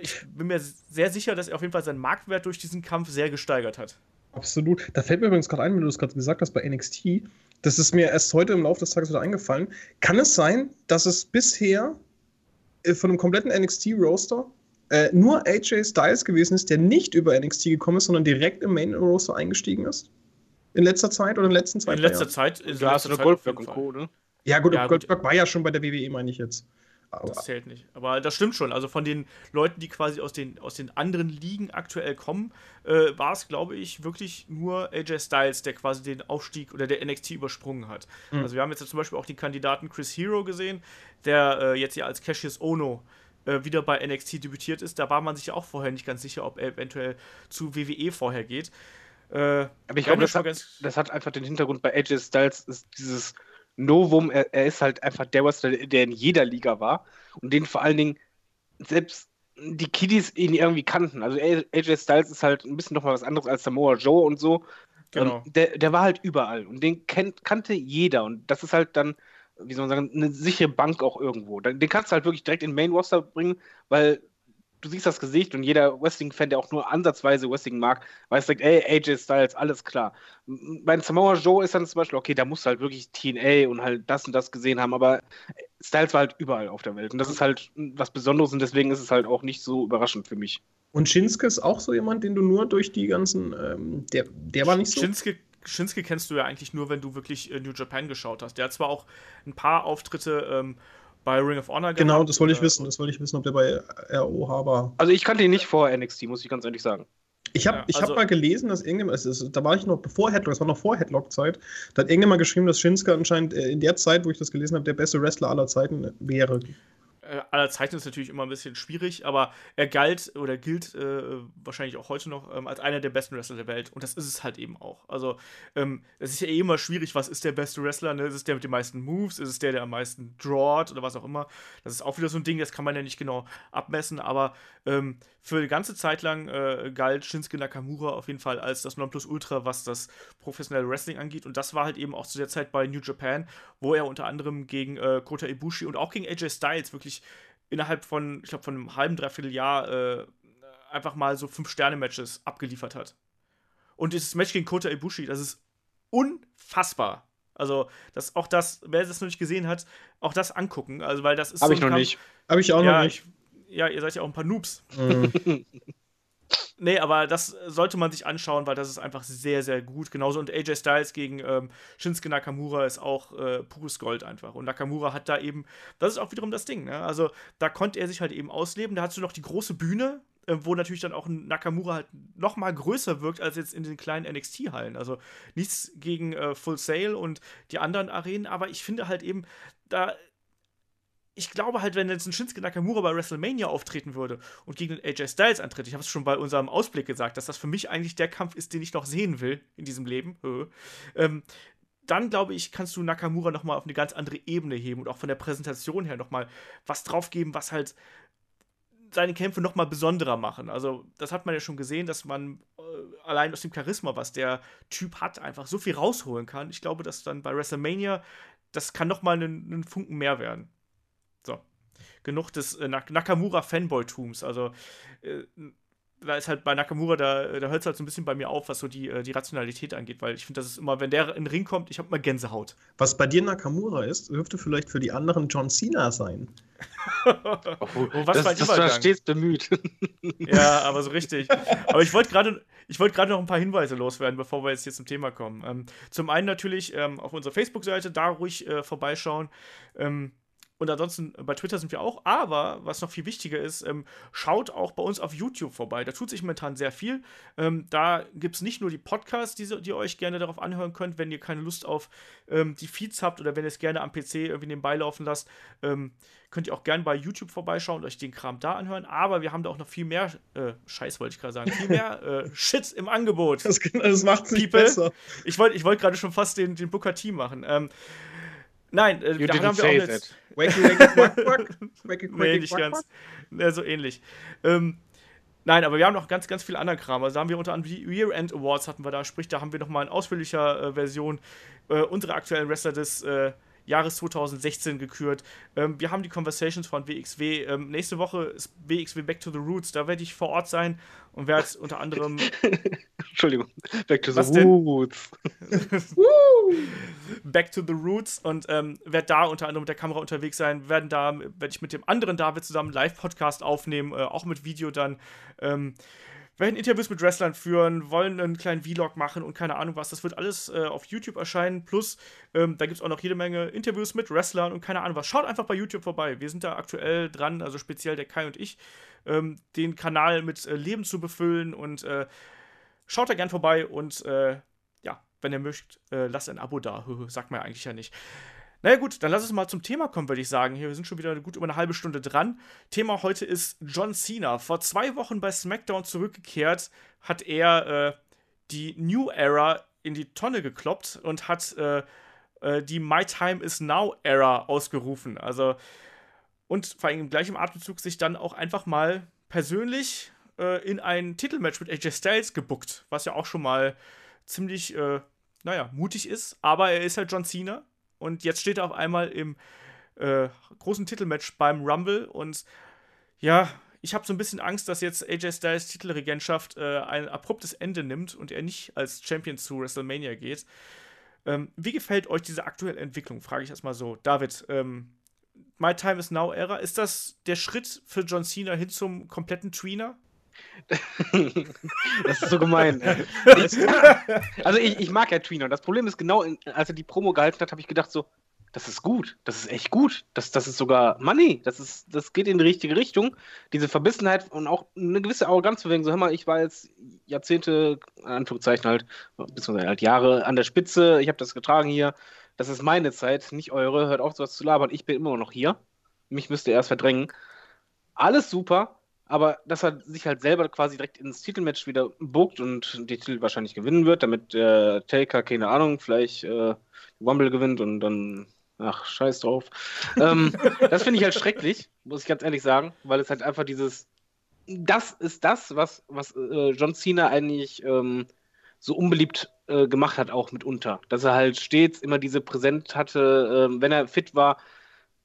ich bin mir sehr sicher, dass er auf jeden Fall seinen Marktwert durch diesen Kampf sehr gesteigert hat. Absolut. Da fällt mir übrigens gerade ein, wenn du das gerade gesagt hast bei NXT. Das ist mir erst heute im Laufe des Tages wieder eingefallen. Kann es sein, dass es bisher äh, von einem kompletten NXT-Roster äh, nur AJ Styles gewesen ist, der nicht über NXT gekommen ist, sondern direkt im Main-Roster eingestiegen ist? In letzter Zeit oder in den letzten zwei Jahren? In letzter Zeit. In da hast du Goldberg und Co., ne? Ja, gut, ja, Goldberg gut. war ja schon bei der WWE, meine ich jetzt. Aber das zählt nicht. Aber das stimmt schon. Also von den Leuten, die quasi aus den, aus den anderen Ligen aktuell kommen, äh, war es, glaube ich, wirklich nur AJ Styles, der quasi den Aufstieg oder der NXT übersprungen hat. Mhm. Also wir haben jetzt zum Beispiel auch den Kandidaten Chris Hero gesehen, der äh, jetzt ja als Cassius Ono äh, wieder bei NXT debütiert ist. Da war man sich ja auch vorher nicht ganz sicher, ob er eventuell zu WWE vorher geht. Äh, Aber ich glaube, das, hat, das hat einfach den Hintergrund bei AJ Styles, ist dieses Novum, er, er, ist halt einfach der Wrestler, der in jeder Liga war und den vor allen Dingen selbst die Kiddies ihn irgendwie kannten. Also AJ Styles ist halt ein bisschen nochmal was anderes als Samoa Joe und so. Genau. Ähm, der, der war halt überall und den kennt, kannte jeder und das ist halt dann, wie soll man sagen, eine sichere Bank auch irgendwo. Den kannst du halt wirklich direkt in Main Roster bringen, weil du siehst das Gesicht und jeder Wrestling-Fan, der auch nur ansatzweise Wrestling mag, weiß direkt, ey, AJ Styles, alles klar. Bei Samoa Joe ist dann zum Beispiel, okay, da musst du halt wirklich TNA und halt das und das gesehen haben, aber Styles war halt überall auf der Welt und das ist halt was Besonderes und deswegen ist es halt auch nicht so überraschend für mich. Und Shinsuke ist auch so jemand, den du nur durch die ganzen, ähm, der, der war nicht so. Shinsuke Shinsuke kennst du ja eigentlich nur, wenn du wirklich äh, New Japan geschaut hast. Der hat zwar auch ein paar Auftritte ähm, bei Ring of Honor Genau, gehabt, das wollte ich wissen. Das wollte ich wissen, ob der bei ROH war. Also ich kannte ihn nicht vor NXT, muss ich ganz ehrlich sagen. Ich habe ja, also, hab mal gelesen, dass irgendjemand, ist, da war ich noch bevor Headlock, das war noch vor Headlock-Zeit, da hat irgendjemand geschrieben, dass Shinsuke anscheinend äh, in der Zeit, wo ich das gelesen habe, der beste Wrestler aller Zeiten wäre. Äh, aller Zeiten ist natürlich immer ein bisschen schwierig, aber er galt oder gilt äh, wahrscheinlich auch heute noch ähm, als einer der besten Wrestler der Welt. Und das ist es halt eben auch. Also, ähm, es ist ja eh immer schwierig, was ist der beste Wrestler? Ne? Ist es der mit den meisten Moves? Ist es der, der am meisten drawt oder was auch immer? Das ist auch wieder so ein Ding, das kann man ja nicht genau abmessen, aber ähm, für eine ganze Zeit lang äh, galt Shinsuke Nakamura auf jeden Fall als das Nonplusultra, was das professionelle Wrestling angeht. Und das war halt eben auch zu der Zeit bei New Japan, wo er unter anderem gegen äh, Kota Ibushi und auch gegen AJ Styles wirklich innerhalb von, ich glaube, von einem halben, dreiviertel Jahr äh, einfach mal so Fünf-Sterne-Matches abgeliefert hat. Und dieses Match gegen Kota Ibushi, das ist unfassbar. Also, das, auch das, wer das noch nicht gesehen hat, auch das angucken. Also, weil das ist. Habe so ich noch Kampf, nicht. Habe ich auch ja, noch nicht. Ja, ihr seid ja auch ein paar Noobs. Mhm. Nee, aber das sollte man sich anschauen, weil das ist einfach sehr, sehr gut. Genauso und AJ Styles gegen ähm, Shinsuke Nakamura ist auch äh, pures Gold einfach. Und Nakamura hat da eben, das ist auch wiederum das Ding, ne? Also da konnte er sich halt eben ausleben. Da hast du noch die große Bühne, äh, wo natürlich dann auch ein Nakamura halt noch mal größer wirkt als jetzt in den kleinen NXT-Hallen. Also nichts gegen äh, Full Sail und die anderen Arenen, aber ich finde halt eben, da ich glaube halt, wenn jetzt ein Shinsuke Nakamura bei WrestleMania auftreten würde und gegen den AJ Styles antritt, ich habe es schon bei unserem Ausblick gesagt, dass das für mich eigentlich der Kampf ist, den ich noch sehen will in diesem Leben, ähm, dann glaube ich, kannst du Nakamura noch mal auf eine ganz andere Ebene heben und auch von der Präsentation her noch mal was draufgeben, was halt seine Kämpfe noch mal besonderer machen. Also das hat man ja schon gesehen, dass man äh, allein aus dem Charisma, was der Typ hat, einfach so viel rausholen kann. Ich glaube, dass dann bei WrestleMania das kann noch mal einen Funken mehr werden genug des äh, Nakamura-Fanboy-Tums. Also äh, da ist halt bei Nakamura, da, da hört es halt so ein bisschen bei mir auf, was so die, äh, die Rationalität angeht, weil ich finde, das ist immer, wenn der in den Ring kommt, ich habe immer Gänsehaut. Was bei dir Nakamura ist, dürfte vielleicht für die anderen John Cena sein. oh, was das, das war stets bemüht. ja, aber so richtig. Aber ich wollte gerade ich noch ein paar Hinweise loswerden, bevor wir jetzt hier zum Thema kommen. Ähm, zum einen natürlich ähm, auf unserer Facebook-Seite, da ruhig äh, vorbeischauen. Ähm, und ansonsten bei Twitter sind wir auch. Aber was noch viel wichtiger ist, ähm, schaut auch bei uns auf YouTube vorbei. Da tut sich momentan sehr viel. Ähm, da gibt es nicht nur die Podcasts, die, die ihr euch gerne darauf anhören könnt, wenn ihr keine Lust auf ähm, die Feeds habt oder wenn ihr es gerne am PC irgendwie nebenbei laufen lasst. Ähm, könnt ihr auch gerne bei YouTube vorbeischauen und euch den Kram da anhören. Aber wir haben da auch noch viel mehr, äh, Scheiß wollte ich gerade sagen, viel mehr äh, Shit im Angebot. Das, das macht es nicht besser. Ich wollte ich wollt gerade schon fast den, den Booker T machen. Ähm, Nein, äh, da haben wir auch jetzt. Wakey, wakey, quack, quack. Wakey, nee, nicht ganz. Ja, so ähnlich. Ähm, nein, aber wir haben noch ganz, ganz viel anderen Kram. Also da haben wir unter anderem die Year-End Awards hatten wir da, sprich, da haben wir nochmal in ausführlicher äh, Version äh, unsere aktuellen Wrestler des äh, Jahres 2016 gekürt. Ähm, wir haben die Conversations von WXW. Ähm, nächste Woche ist WXW Back to the Roots. Da werde ich vor Ort sein und werde unter anderem. Entschuldigung. Back to the Roots. Back to the Roots und ähm, werde da unter anderem mit der Kamera unterwegs sein. Werden da werde ich mit dem anderen David zusammen einen Live-Podcast aufnehmen, äh, auch mit Video dann. Werden Interviews mit Wrestlern führen, wollen einen kleinen Vlog machen und keine Ahnung was. Das wird alles äh, auf YouTube erscheinen. Plus, ähm, da gibt es auch noch jede Menge Interviews mit Wrestlern und keine Ahnung was. Schaut einfach bei YouTube vorbei. Wir sind da aktuell dran, also speziell der Kai und ich, ähm, den Kanal mit äh, Leben zu befüllen und äh, schaut da gern vorbei und äh, ja, wenn ihr möchtet, äh, lasst ein Abo da. Sagt man ja eigentlich ja nicht. Naja gut, dann lass uns mal zum Thema kommen, würde ich sagen. Hier, wir sind schon wieder gut über eine halbe Stunde dran. Thema heute ist John Cena. Vor zwei Wochen bei SmackDown zurückgekehrt, hat er äh, die New Era in die Tonne gekloppt und hat äh, äh, die My Time is Now Era ausgerufen. Also und vor allem im gleichen Atemzug sich dann auch einfach mal persönlich äh, in ein Titelmatch mit AJ Styles gebuckt, was ja auch schon mal ziemlich, äh, naja, mutig ist. Aber er ist halt John Cena und jetzt steht er auf einmal im äh, großen Titelmatch beim Rumble und ja, ich habe so ein bisschen Angst, dass jetzt AJ Styles Titelregentschaft äh, ein abruptes Ende nimmt und er nicht als Champion zu WrestleMania geht. Ähm, wie gefällt euch diese aktuelle Entwicklung? Frage ich erstmal so. David, ähm, My Time is Now Era, ist das der Schritt für John Cena hin zum kompletten Tweener? das ist so gemein. also ich, ich mag ja Tweener. Das Problem ist genau, als er die Promo gehalten hat, habe ich gedacht so, das ist gut, das ist echt gut, das, das ist sogar Money, das, ist, das geht in die richtige Richtung. Diese Verbissenheit und auch eine gewisse Arroganz zu wegen, so hör mal, ich war jetzt Jahrzehnte, Anführungszeichen halt, beziehungsweise halt Jahre an der Spitze, ich habe das getragen hier, das ist meine Zeit, nicht eure, hört auf sowas zu labern, ich bin immer noch hier, mich müsst ihr erst verdrängen. Alles super, aber dass er sich halt selber quasi direkt ins Titelmatch wieder buckt und die Titel wahrscheinlich gewinnen wird, damit der äh, Taker, keine Ahnung, vielleicht äh, Wumble gewinnt und dann, ach, scheiß drauf. ähm, das finde ich halt schrecklich, muss ich ganz ehrlich sagen, weil es halt einfach dieses, das ist das, was, was äh, John Cena eigentlich ähm, so unbeliebt äh, gemacht hat, auch mitunter. Dass er halt stets immer diese Präsenz hatte, äh, wenn er fit war,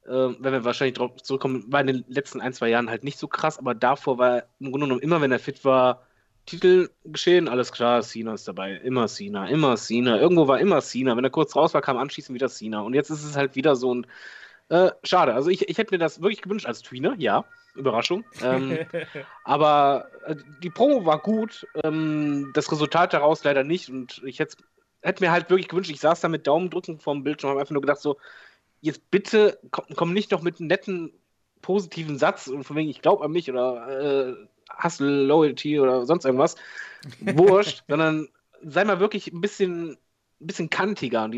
äh, wenn wir wahrscheinlich drauf zurückkommen, war in den letzten ein, zwei Jahren halt nicht so krass, aber davor war im Grunde genommen immer, wenn er fit war, Titel geschehen, alles klar, Cena ist dabei, immer Cena, immer Cena, irgendwo war immer Cena, wenn er kurz raus war, kam anschließend wieder Cena. Und jetzt ist es halt wieder so ein, äh, schade, also ich, ich hätte mir das wirklich gewünscht als Tweener, ja, Überraschung, ähm, aber äh, die Promo war gut, ähm, das Resultat daraus leider nicht. Und ich hätte hätte mir halt wirklich gewünscht, ich saß da mit Daumen drücken vorm Bildschirm, habe einfach nur gedacht so, jetzt bitte komm, komm, nicht noch mit einem netten, positiven Satz und von wegen, ich glaube an mich oder äh, Hustle, Loyalty oder sonst irgendwas. Wurscht, sondern sei mal wirklich ein bisschen, ein bisschen kantiger und,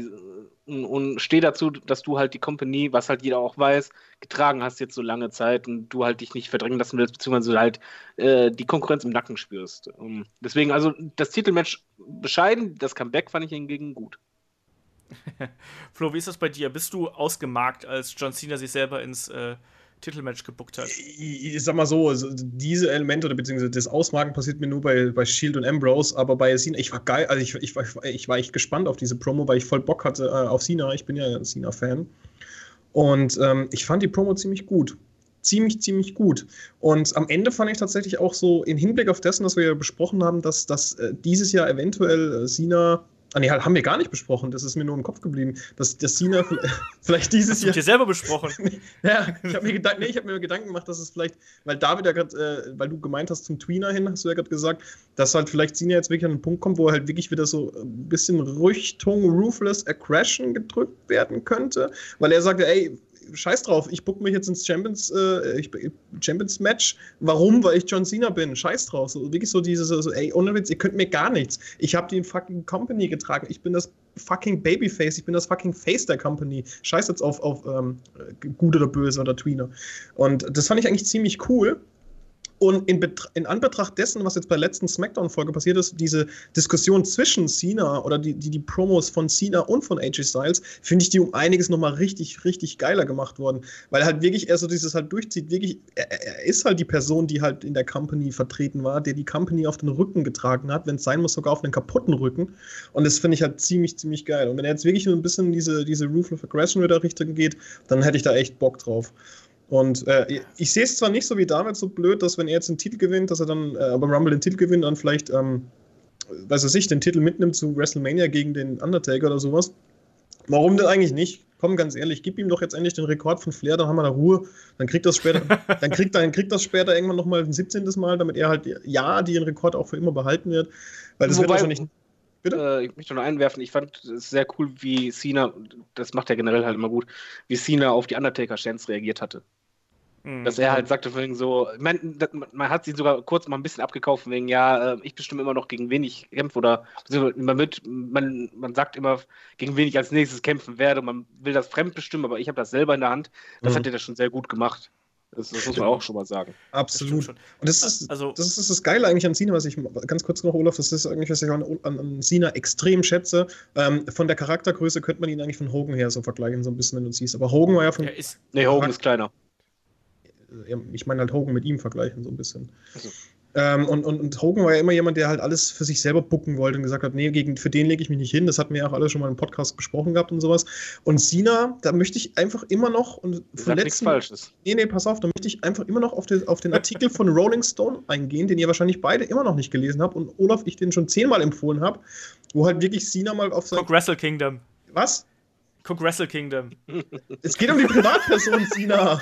und, und steh dazu, dass du halt die Company, was halt jeder auch weiß, getragen hast jetzt so lange Zeit und du halt dich nicht verdrängen lassen willst, beziehungsweise halt äh, die Konkurrenz im Nacken spürst. Um, deswegen, also das Titelmatch bescheiden, das Comeback fand ich hingegen gut. Flo, wie ist das bei dir? Bist du ausgemarkt, als John Cena sich selber ins äh, Titelmatch gebuckt hat? Ich, ich, sag mal so, diese Elemente oder beziehungsweise das Ausmarken passiert mir nur bei, bei Shield und Ambrose, aber bei Cena, ich war geil, also ich, ich, ich war echt gespannt auf diese Promo, weil ich voll Bock hatte äh, auf Cena. Ich bin ja Cena-Fan. Und ähm, ich fand die Promo ziemlich gut ziemlich, ziemlich gut. Und am Ende fand ich tatsächlich auch so, im Hinblick auf dessen, was wir ja besprochen haben, dass, dass äh, dieses Jahr eventuell äh, Cena Ah, nee, haben wir gar nicht besprochen. Das ist mir nur im Kopf geblieben. Dass, dass Cena vielleicht dieses Hast Jahr. Hast dir selber besprochen? ja, ich habe mir, Gedanken, nee, hab mir Gedanken gemacht, dass es vielleicht, weil David ja gerade, äh, weil du gemeint hast zum Tweener hin, hast du ja gerade gesagt, dass halt vielleicht Cena jetzt wirklich an einen Punkt kommt, wo er halt wirklich wieder so ein bisschen Richtung Ruthless Aggression gedrückt werden könnte. Weil er sagte, ey, scheiß drauf, ich book mich jetzt ins Champions, äh, Champions Match. Warum? Weil ich John Cena bin. Scheiß drauf. So, wirklich so diese, so, ey, ohne Witz, ihr könnt mir gar nichts. Ich habe die fucking Company getragen. Ich bin das fucking Babyface. Ich bin das fucking Face der Company. Scheiß jetzt auf, auf ähm, gut oder böse oder Tweener. Und das fand ich eigentlich ziemlich cool. Und in, in, Anbetracht dessen, was jetzt bei der letzten Smackdown-Folge passiert ist, diese Diskussion zwischen Cena oder die, die, die Promos von Cena und von AJ Styles, finde ich die um einiges nochmal richtig, richtig geiler gemacht worden. Weil halt wirklich er so dieses halt durchzieht, wirklich, er, er, ist halt die Person, die halt in der Company vertreten war, der die Company auf den Rücken getragen hat, wenn es sein muss, sogar auf einen kaputten Rücken. Und das finde ich halt ziemlich, ziemlich geil. Und wenn er jetzt wirklich nur ein bisschen diese, diese Ruthless Aggression wieder Richtung geht, dann hätte ich da echt Bock drauf. Und äh, ich sehe es zwar nicht so wie damals so blöd, dass wenn er jetzt einen Titel gewinnt, dass er dann äh, beim Rumble den Titel gewinnt, dann vielleicht, ähm, weiß er sich, den Titel mitnimmt zu WrestleMania gegen den Undertaker oder sowas. Warum denn eigentlich nicht? Komm, ganz ehrlich, gib ihm doch jetzt endlich den Rekord von Flair, dann haben wir da Ruhe. Dann kriegt das später, dann kriegt, dann kriegt das später irgendwann nochmal ein 17. Mal, damit er halt ja den Rekord auch für immer behalten wird. Weil das Wobei, wird wahrscheinlich. Bitte? Äh, ich möchte noch einwerfen, ich fand es sehr cool, wie Cena, das macht er generell halt immer gut, wie Cena auf die Undertaker-Chance reagiert hatte. Mhm. Dass er halt sagte, wegen so, man, man hat sie sogar kurz mal ein bisschen abgekauft, wegen, ja, äh, ich bestimme immer noch, gegen wen ich kämpfe, oder man, mit, man, man sagt immer, gegen wen ich als nächstes kämpfen werde, man will das fremd bestimmen, aber ich habe das selber in der Hand. Das mhm. hat er das schon sehr gut gemacht. Das, das, muss man auch schon mal sagen. Absolut. Und das ist, also, das ist das Geile eigentlich an Sina, was ich ganz kurz noch, Olaf, das ist eigentlich, was ich an, an, an Sina extrem schätze. Ähm, von der Charaktergröße könnte man ihn eigentlich von Hogan her so vergleichen, so ein bisschen, wenn du siehst. Aber Hogan war ja von. Ja, ist, nee, Hogan ist kleiner ich meine halt Hogan mit ihm vergleichen, so ein bisschen. Also. Ähm, und, und, und, Hogan war ja immer jemand, der halt alles für sich selber bucken wollte und gesagt hat, nee, gegen, für den lege ich mich nicht hin. Das hatten wir ja auch alle schon mal im Podcast besprochen gehabt und sowas. Und Sina, da möchte ich einfach immer noch und von letzten, Falsches. Nee, nee, pass auf, da möchte ich einfach immer noch auf den, auf den Artikel von Rolling Stone eingehen, den ihr wahrscheinlich beide immer noch nicht gelesen habt und Olaf, ich den schon zehnmal empfohlen habe, wo halt wirklich Sina mal auf sein. Guck Wrestle Kingdom. Was? Guck Wrestle Kingdom. Es geht um die Privatperson Sina.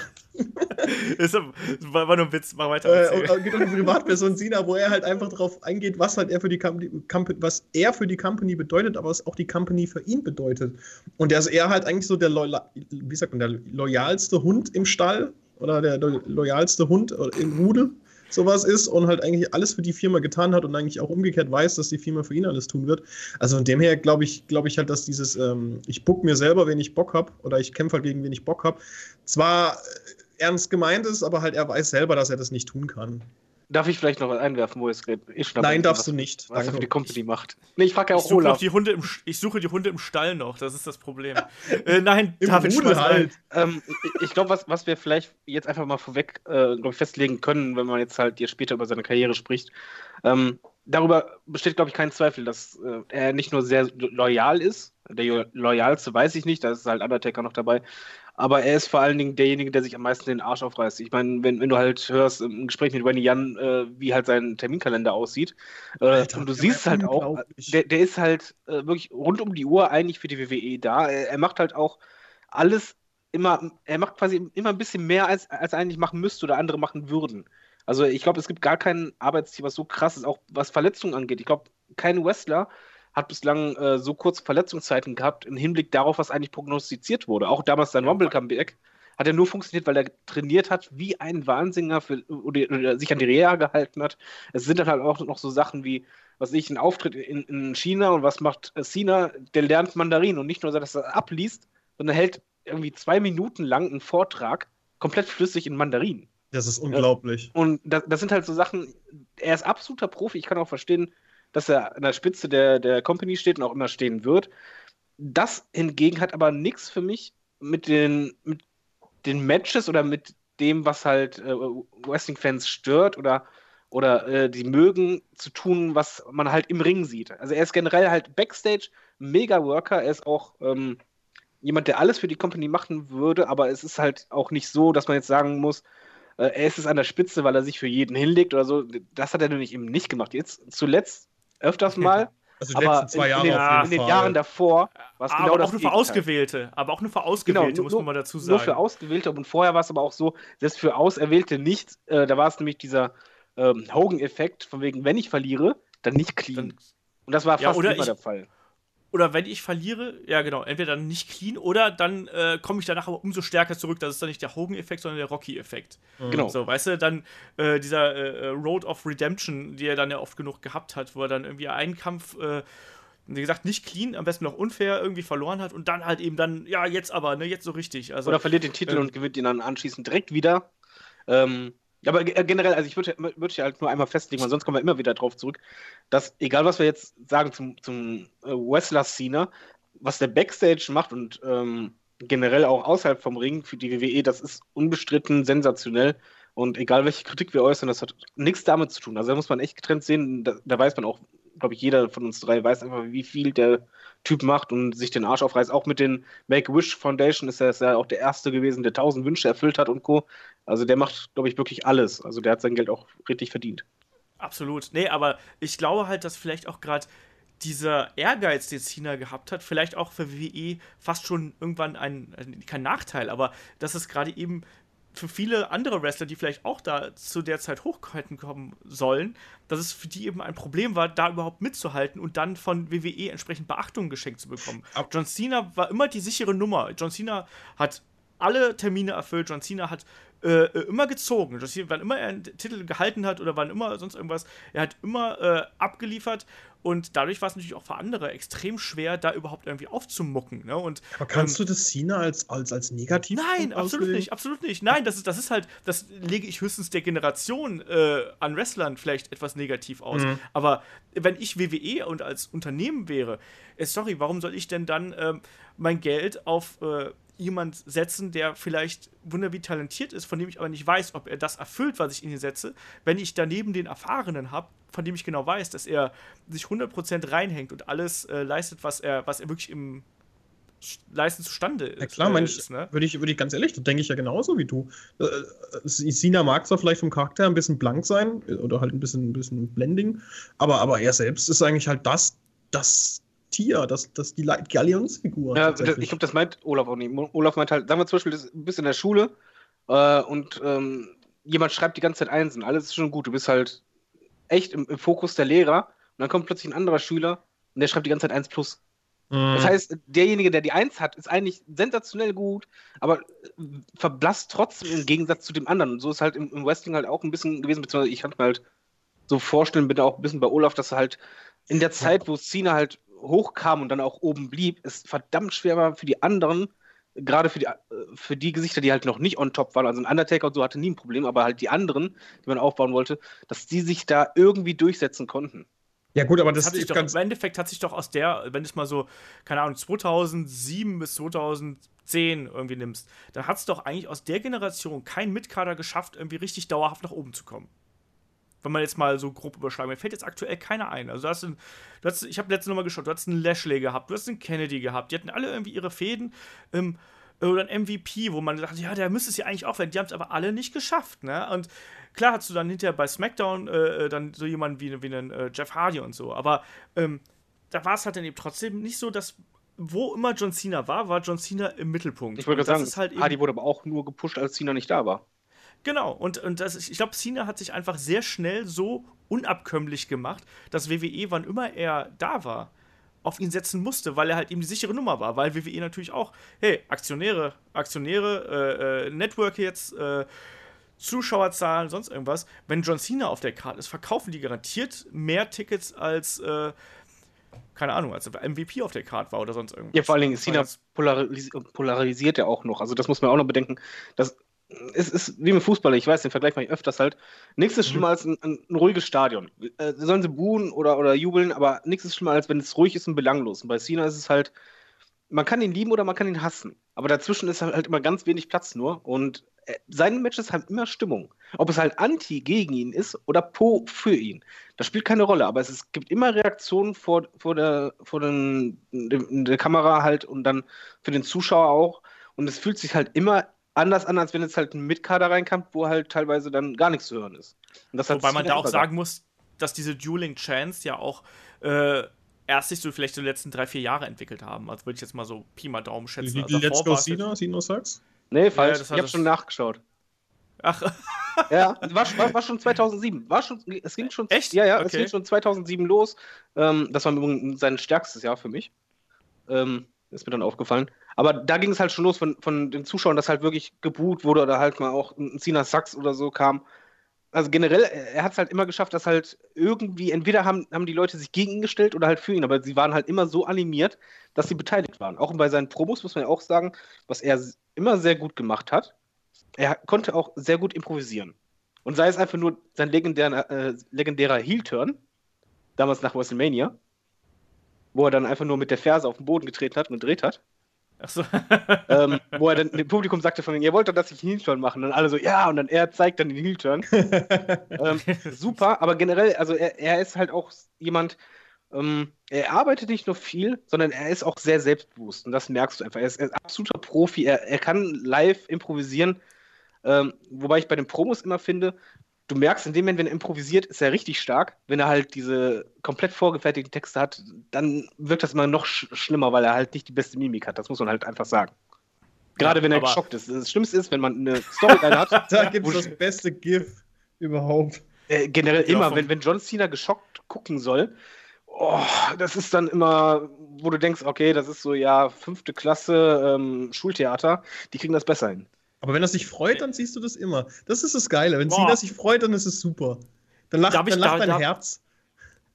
das war, nur ein Witz, mach weiter. Äh, es geht um die Privatperson Sina, wo er halt einfach darauf eingeht, was halt er für die Company, was er für die Company bedeutet, aber was auch die Company für ihn bedeutet. Und dass er halt eigentlich so der, wie sagt man, der loyalste Hund im Stall oder der loyalste Hund im Rudel sowas ist und halt eigentlich alles für die Firma getan hat und eigentlich auch umgekehrt weiß, dass die Firma für ihn alles tun wird. Also von dem her glaube ich, glaube ich halt, dass dieses, ähm, ich book mir selber, wen ich Bock habe, oder ich kämpfe halt gegen wen ich Bock habe, zwar ernst gemeint ist, aber halt er weiß selber, dass er das nicht tun kann. Darf ich vielleicht noch was einwerfen, wo es geht? Nein, darfst was, du nicht. Was er für die Company macht. Nee, ich frage ja auch ich Olaf. Die Hunde im, ich suche die Hunde im Stall noch, das ist das Problem. äh, nein, Im David Rudel halt. Ähm, ich glaube, was, was wir vielleicht jetzt einfach mal vorweg äh, ich, festlegen können, wenn man jetzt halt hier später über seine Karriere spricht, ähm, darüber besteht, glaube ich, kein Zweifel, dass äh, er nicht nur sehr loyal ist, der loyalste weiß ich nicht, da ist halt Undertaker noch dabei, aber er ist vor allen Dingen derjenige, der sich am meisten den Arsch aufreißt. Ich meine, wenn, wenn du halt hörst im Gespräch mit Wendy Jan, äh, wie halt sein Terminkalender aussieht, äh, Alter, und du siehst halt auch, der, der ist halt äh, wirklich rund um die Uhr eigentlich für die WWE da. Er, er, macht halt auch alles immer, er macht quasi immer ein bisschen mehr, als, als er eigentlich machen müsste oder andere machen würden. Also ich glaube, es gibt gar kein Arbeitsteam, was so krass ist, auch was Verletzungen angeht. Ich glaube, kein Wrestler hat bislang äh, so kurze Verletzungszeiten gehabt im Hinblick darauf, was eigentlich prognostiziert wurde. Auch damals sein Rumble Comeback hat er nur funktioniert, weil er trainiert hat wie ein Wahnsinniger für, oder, oder, sich an die Reha gehalten hat. Es sind dann halt auch noch so Sachen wie, was ich, ein Auftritt in, in China und was macht äh, Sina? Der lernt Mandarin und nicht nur, dass er abliest, sondern hält irgendwie zwei Minuten lang einen Vortrag komplett flüssig in Mandarin. Das ist unglaublich. Und das, das sind halt so Sachen, er ist absoluter Profi, ich kann auch verstehen, dass er an der Spitze der, der Company steht und auch immer stehen wird. Das hingegen hat aber nichts für mich mit den, mit den Matches oder mit dem, was halt äh, Wrestling-Fans stört oder, oder äh, die mögen, zu tun, was man halt im Ring sieht. Also er ist generell halt Backstage mega Worker, er ist auch ähm, jemand, der alles für die Company machen würde, aber es ist halt auch nicht so, dass man jetzt sagen muss, äh, er ist es an der Spitze, weil er sich für jeden hinlegt oder so. Das hat er nämlich eben nicht gemacht. Jetzt zuletzt öfters mal. Also die aber letzten zwei Jahre in, den, in den Jahren davor war es genau aber das auch nur für Ausgewählte. Aber auch nur für Ausgewählte, genau, muss man mal dazu sagen. Nur für Ausgewählte. Und vorher war es aber auch so, selbst für Auserwählte nicht. Äh, da war es nämlich dieser ähm, Hogan-Effekt, von wegen, wenn ich verliere, dann nicht clean. Dann, und das war fast ja, immer ich, der Fall. Oder wenn ich verliere, ja genau, entweder dann nicht clean oder dann äh, komme ich danach aber umso stärker zurück. Das ist dann nicht der Hogan-Effekt, sondern der Rocky-Effekt. Mhm. Genau. So, weißt du, dann äh, dieser äh, Road of Redemption, die er dann ja oft genug gehabt hat, wo er dann irgendwie einen Kampf, äh, wie gesagt, nicht clean, am besten noch unfair irgendwie verloren hat und dann halt eben dann, ja, jetzt aber, ne, jetzt so richtig. Also, oder verliert den Titel ähm, und gewinnt ihn dann anschließend direkt wieder. Ähm, aber generell, also ich würde würd ja halt nur einmal festlegen, weil sonst kommen wir immer wieder drauf zurück, dass egal was wir jetzt sagen zum, zum äh, Wrestler-Szene, was der Backstage macht und ähm, generell auch außerhalb vom Ring für die WWE, das ist unbestritten sensationell. Und egal welche Kritik wir äußern, das hat nichts damit zu tun. Also da muss man echt getrennt sehen. Da, da weiß man auch, glaube ich, jeder von uns drei weiß einfach, wie viel der Typ macht und sich den Arsch aufreißt. Auch mit den Make-A-Wish Foundation ist er ja auch der Erste gewesen, der tausend Wünsche erfüllt hat und Co. Also der macht, glaube ich, wirklich alles. Also der hat sein Geld auch richtig verdient. Absolut. Nee, aber ich glaube halt, dass vielleicht auch gerade dieser Ehrgeiz, den Cena gehabt hat, vielleicht auch für WWE fast schon irgendwann ein, kein Nachteil, aber dass es gerade eben für viele andere Wrestler, die vielleicht auch da zu der Zeit hochhalten kommen sollen, dass es für die eben ein Problem war, da überhaupt mitzuhalten und dann von WWE entsprechend Beachtung geschenkt zu bekommen. John Cena war immer die sichere Nummer. John Cena hat alle Termine erfüllt. John Cena hat äh, äh, immer gezogen. Das hier, wann immer er einen Titel gehalten hat oder wann immer sonst irgendwas, er hat immer äh, abgeliefert und dadurch war es natürlich auch für andere extrem schwer, da überhaupt irgendwie aufzumucken. Ne? Und, Aber kannst ähm, du das Cena als, als, als negativ Nein, absolut nicht, absolut nicht. Nein, das ist, das ist halt, das lege ich höchstens der Generation äh, an Wrestlern vielleicht etwas negativ aus. Mhm. Aber wenn ich WWE und als Unternehmen wäre, äh, sorry, warum soll ich denn dann ähm, mein Geld auf äh, jemand setzen, der vielleicht wunderbar talentiert ist, von dem ich aber nicht weiß, ob er das erfüllt, was ich in ihn setze, wenn ich daneben den Erfahrenen habe, von dem ich genau weiß, dass er sich 100% reinhängt und alles äh, leistet, was er, was er wirklich im Leisten zustande ist. Ja klar, äh, ist, ne? würde ich, würd ich ganz ehrlich, das denke ich ja genauso wie du. Äh, äh, Sina mag zwar vielleicht vom Charakter ein bisschen blank sein oder halt ein bisschen, ein bisschen blending, aber, aber er selbst ist eigentlich halt das, das Tier, das, das die Galionsfigur. Ja, ich glaube, das meint Olaf auch nicht. Olaf meint halt, sagen wir zum Beispiel, du bist in der Schule äh, und ähm, jemand schreibt die ganze Zeit Einsen, alles ist schon gut, du bist halt echt im, im, Fokus der Lehrer und dann kommt plötzlich ein anderer Schüler und der schreibt die ganze Zeit 1 plus. Mhm. Das heißt, derjenige, der die 1 hat, ist eigentlich sensationell gut, aber verblasst trotzdem im Gegensatz zu dem anderen. Und so ist halt im, im Wrestling halt auch ein bisschen gewesen, beziehungsweise ich kann mir halt so vorstellen, bin auch ein bisschen bei Olaf, dass er halt in der Zeit, wo Cena halt hochkam und dann auch oben blieb, ist verdammt schwer war für die anderen, gerade für die, für die Gesichter, die halt noch nicht on top waren. Also ein Undertaker und so hatte nie ein Problem, aber halt die anderen, die man aufbauen wollte, dass die sich da irgendwie durchsetzen konnten. Ja, gut, aber das, das hat sich doch, im Endeffekt hat sich doch aus der, wenn du es mal so, keine Ahnung, 2007 bis 2010 irgendwie nimmst, dann hat es doch eigentlich aus der Generation kein Mitkader geschafft, irgendwie richtig dauerhaft nach oben zu kommen wenn man jetzt mal so grob überschlagen, mir fällt jetzt aktuell keiner ein. Also du hast, einen, du hast ich habe letzte Mal geschaut, du hast einen Lashley gehabt, du hast einen Kennedy gehabt, die hatten alle irgendwie ihre Fäden ähm, oder ein MVP, wo man sagt, ja, der müsste es ja eigentlich auch werden. Die haben es aber alle nicht geschafft, ne? Und klar hast du dann hinterher bei SmackDown äh, äh dann so jemanden wie, wie einen äh, Jeff Hardy und so, aber ähm, da war es halt dann eben trotzdem nicht so, dass wo immer John Cena war, war John Cena im Mittelpunkt. Ich wollte gerade sagen, halt Hardy wurde aber auch nur gepusht, als Cena nicht da war. Genau, und, und das, ich glaube, Cena hat sich einfach sehr schnell so unabkömmlich gemacht, dass WWE, wann immer er da war, auf ihn setzen musste, weil er halt eben die sichere Nummer war, weil WWE natürlich auch, hey, Aktionäre, Aktionäre, äh, äh, Network jetzt, äh, Zuschauerzahlen, sonst irgendwas. Wenn John Cena auf der Karte ist, verkaufen die garantiert mehr Tickets als, äh, keine Ahnung, als MVP auf der Karte war oder sonst irgendwas. Ja, vor allen Dingen, Cena polaris polarisiert ja auch noch. Also das muss man auch noch bedenken, dass es ist wie mit Fußball, ich weiß, den Vergleich mache ich öfters halt. Nichts ist schlimmer mhm. als ein, ein, ruhiges Stadion. Äh, sollen sie buhen oder, oder jubeln, aber nichts ist schlimmer, als wenn es ruhig ist und belanglos. Und bei Cena ist es halt, man kann ihn lieben oder man kann ihn hassen. Aber dazwischen ist halt immer ganz wenig Platz nur. Und äh, seine Matches haben immer Stimmung. Ob es halt anti gegen ihn ist oder pro für ihn. Das spielt keine Rolle, aber es, ist, gibt immer Reaktionen vor, vor, der, vor den, der Kamera halt und dann für den Zuschauer auch. Und es fühlt sich halt immer anders an, als wenn jetzt halt ein Mitkader reinkommt, wo halt teilweise dann gar nichts zu hören ist. Wobei man da auch sagen muss, dass diese Dueling Chance ja auch äh, erst sich so vielleicht die letzten drei, vier Jahre entwickelt haben. Also würde ich jetzt mal so Pi mal Daumen schätzen. Wie, also Let's Go Sino, Sino sagst? Nee, falsch. Ja, ich habe schon nachgeschaut. Ach. ja, war, war, war, schon 2007. War schon, es ging schon. Echt? Ja, ja, okay. es ging schon 2007 los. Ähm, das war sein stärkstes Jahr für mich. Ähm, ist mir dann aufgefallen. Aber da ging es halt schon los von, von den Zuschauern, dass halt wirklich geboot wurde oder halt mal auch ein Cena Sachs oder so kam. Also generell, er hat es halt immer geschafft, dass halt irgendwie, entweder haben, haben die Leute sich gegen ihn gestellt oder halt für ihn, aber sie waren halt immer so animiert, dass sie beteiligt waren. Auch bei seinen Promos muss man ja auch sagen, was er immer sehr gut gemacht hat. Er konnte auch sehr gut improvisieren. Und sei es einfach nur sein legendärer, äh, legendärer Heel-Turn, damals nach WrestleMania, wo er dann einfach nur mit der Ferse auf den Boden getreten hat und gedreht hat. Ach so. ähm, wo er dann dem Publikum sagte von mir, ihr wollt doch, dass ich einen Heel-Turn mache. Und dann alle so, ja, und dann er zeigt dann den Heel-Turn. ähm, super, aber generell, also er, er ist halt auch jemand, ähm, er arbeitet nicht nur viel, sondern er ist auch sehr selbstbewusst. Und das merkst du einfach. Er ist, er ist absoluter Profi. Er, er kann live improvisieren. Ähm, wobei ich bei den Promos immer finde, du merkst in dem Moment, wenn er improvisiert, ist er richtig stark. Wenn er halt diese komplett vorgefertigten Texte hat, dann wirkt das immer noch sch schlimmer, weil er halt nicht die beste Mimik hat. Das muss man halt einfach sagen. Gerade ja, wenn er geschockt ist. Das Schlimmste ist, wenn man eine Storyline hat. da gibt es das beste GIF überhaupt. Äh, generell ja, immer, wenn, wenn John Cena geschockt gucken soll, oh, das ist dann immer, wo du denkst, okay, das ist so, ja, fünfte Klasse ähm, Schultheater, die kriegen das besser hin. Aber wenn er sich freut, dann siehst du das immer. Das ist das Geile. Wenn Boah. sich freut, dann ist es super. Dann lacht, dann lacht da, dein da, Herz.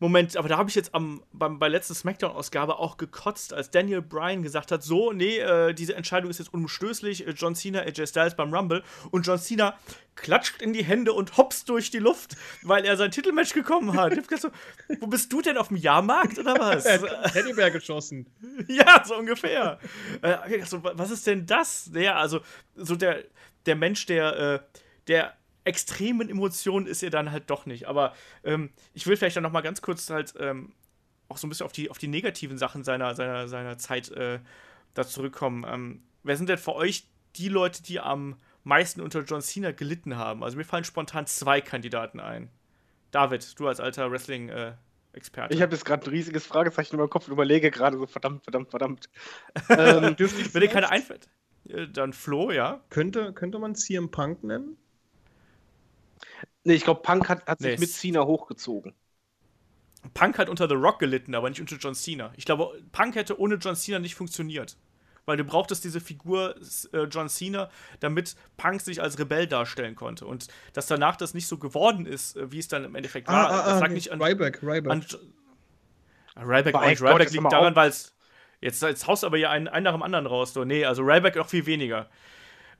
Moment, aber da habe ich jetzt am, beim, bei letzter Smackdown-Ausgabe auch gekotzt, als Daniel Bryan gesagt hat: So, nee, äh, diese Entscheidung ist jetzt unumstößlich. Äh, John Cena, AJ Styles beim Rumble. Und John Cena klatscht in die Hände und hopst durch die Luft, weil er sein Titelmatch gekommen hat. Ich so, wo bist du denn auf dem Jahrmarkt oder was? er hat Teddybär geschossen. ja, so ungefähr. Äh, so, was ist denn das? Ja, also, so der, der Mensch, der, äh, der extremen Emotionen ist er dann halt doch nicht. Aber ähm, ich will vielleicht dann noch mal ganz kurz halt ähm, auch so ein bisschen auf die, auf die negativen Sachen seiner, seiner, seiner Zeit äh, da zurückkommen. Ähm, wer sind denn für euch die Leute, die am meisten unter John Cena gelitten haben? Also mir fallen spontan zwei Kandidaten ein. David, du als alter Wrestling-Experte. Äh, ich habe jetzt gerade ein riesiges Fragezeichen in meinem Kopf und überlege gerade so, verdammt, verdammt, verdammt. ähm, Wenn dir keine einfällt, äh, dann Flo, ja. Könnte, könnte man CM Punk nennen? Nee, ich glaube, Punk hat, hat sich nee, mit Cena hochgezogen. Punk hat unter The Rock gelitten, aber nicht unter John Cena. Ich glaube, Punk hätte ohne John Cena nicht funktioniert. Weil du brauchtest diese Figur äh, John Cena, damit Punk sich als Rebell darstellen konnte. Und dass danach das nicht so geworden ist, äh, wie es dann im Endeffekt ah, war, ah, das lag ah, nicht an. Ryback, Ryback. An, Ryback, und Ryback liegt daran, weil es. Jetzt, jetzt haust aber ja einen, einen nach dem anderen raus. So. Nee, also Ryback noch viel weniger.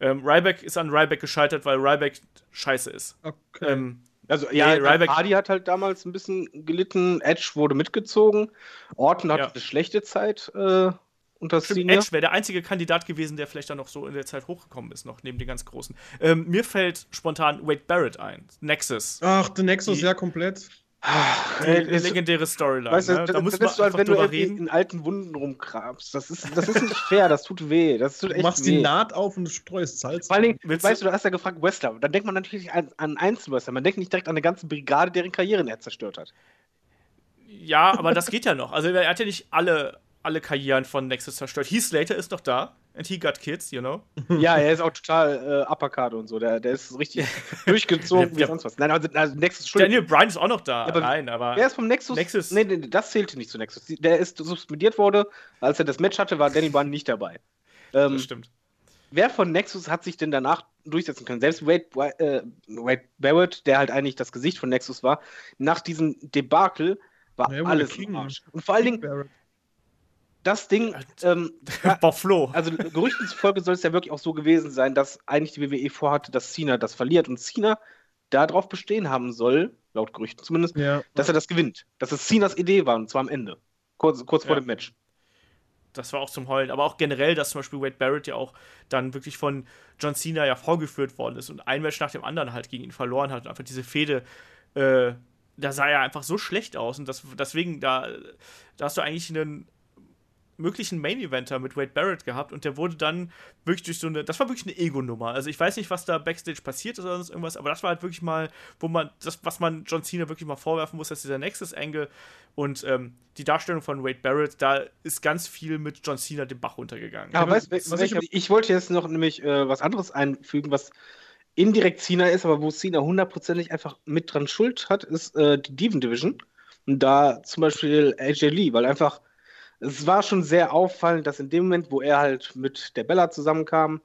Ähm, Ryback ist an Ryback gescheitert, weil Ryback scheiße ist. Okay. Ähm, also ja, nee, Ryback Hardy hat halt damals ein bisschen gelitten, Edge wurde mitgezogen, Orton hatte ja. eine schlechte Zeit äh, unter Cena. Edge wäre der einzige Kandidat gewesen, der vielleicht dann noch so in der Zeit hochgekommen ist, noch neben den ganz großen. Ähm, mir fällt spontan Wade Barrett ein, Nexus. Ach, der Nexus, Die, ja, komplett. Die legendäre Storyline. Weißt du, ne? Da muss man du halt, wenn du reden. in alten Wunden rumkrabst. Das ist, das ist nicht fair, das tut weh. Das tut echt du machst weh. die Naht auf und streust Salz. Vor Willst weißt du, du hast ja gefragt Wrestler. Dann denkt man natürlich an, an Einzelwrestler. Man denkt nicht direkt an eine ganze Brigade, deren Karrieren er zerstört hat. Ja, aber das geht ja noch. Also er hat ja nicht alle, alle Karrieren von Nexus zerstört. Heath Slater ist doch da. And he got kids, you know? Ja, er ist auch total äh, Uppercard und so. Der, der ist richtig durchgezogen wie sonst was. Nein, also, also Nexus schon. Daniel Bryan ist auch noch da. Ja, aber Nein, aber. Wer ist vom Nexus? Nexus. Nee, nee, das zählte nicht zu Nexus. Der ist suspendiert wurde. Als er das Match hatte, war Daniel Bryan nicht dabei. Ähm, das stimmt. Wer von Nexus hat sich denn danach durchsetzen können? Selbst Wade, äh, Wade Barrett, der halt eigentlich das Gesicht von Nexus war, nach diesem Debakel war ja, alles im Arsch. Und vor allen Dingen, das Ding, ähm, Boah, Flo. also Gerüchten zufolge soll es ja wirklich auch so gewesen sein, dass eigentlich die WWE vorhatte, dass Cena das verliert und Cena darauf bestehen haben soll, laut Gerüchten zumindest, ja. dass er das gewinnt. Dass es Cenas Idee war und zwar am Ende. Kurz, kurz ja. vor dem Match. Das war auch zum Heulen. Aber auch generell, dass zum Beispiel Wade Barrett ja auch dann wirklich von John Cena ja vorgeführt worden ist und ein Match nach dem anderen halt gegen ihn verloren hat und einfach diese Fehde äh, da sah er einfach so schlecht aus und das, deswegen, da, da hast du eigentlich einen möglichen Main-Eventer mit Wade Barrett gehabt und der wurde dann wirklich durch so eine, das war wirklich eine Ego-Nummer. Also ich weiß nicht, was da Backstage passiert ist oder sonst irgendwas, aber das war halt wirklich mal, wo man, das, was man John Cena wirklich mal vorwerfen muss, dass dieser Nexus-Angle und ähm, die Darstellung von Wade Barrett, da ist ganz viel mit John Cena den Bach runtergegangen. Aber weißt, was ich, ich, wollte jetzt noch nämlich äh, was anderes einfügen, was indirekt Cena ist, aber wo Cena hundertprozentig einfach mit dran Schuld hat, ist äh, die Diven Division. Und da zum Beispiel AJ Lee, weil einfach es war schon sehr auffallend, dass in dem Moment, wo er halt mit der Bella zusammenkam,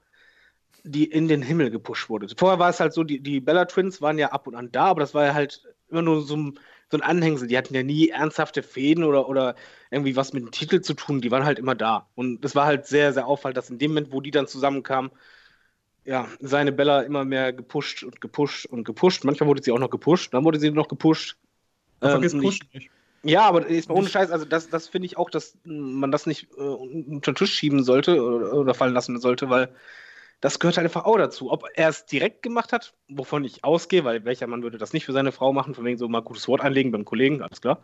die in den Himmel gepusht wurde. Vorher war es halt so, die, die Bella Twins waren ja ab und an da, aber das war ja halt immer nur so ein, so ein Anhängsel. Die hatten ja nie ernsthafte Fäden oder, oder irgendwie was mit dem Titel zu tun. Die waren halt immer da. Und es war halt sehr, sehr auffallend, dass in dem Moment, wo die dann zusammenkamen, ja, seine Bella immer mehr gepusht und gepusht und gepusht. Manchmal wurde sie auch noch gepusht, dann wurde sie noch gepusht. Ähm, ich, nicht. Ja, aber ist ohne Scheiß, also das, das finde ich auch, dass man das nicht äh, unter den Tisch schieben sollte oder, oder, fallen lassen sollte, weil das gehört halt einfach auch dazu. Ob er es direkt gemacht hat, wovon ich ausgehe, weil welcher Mann würde das nicht für seine Frau machen, von wegen so mal gutes Wort einlegen beim Kollegen, alles klar.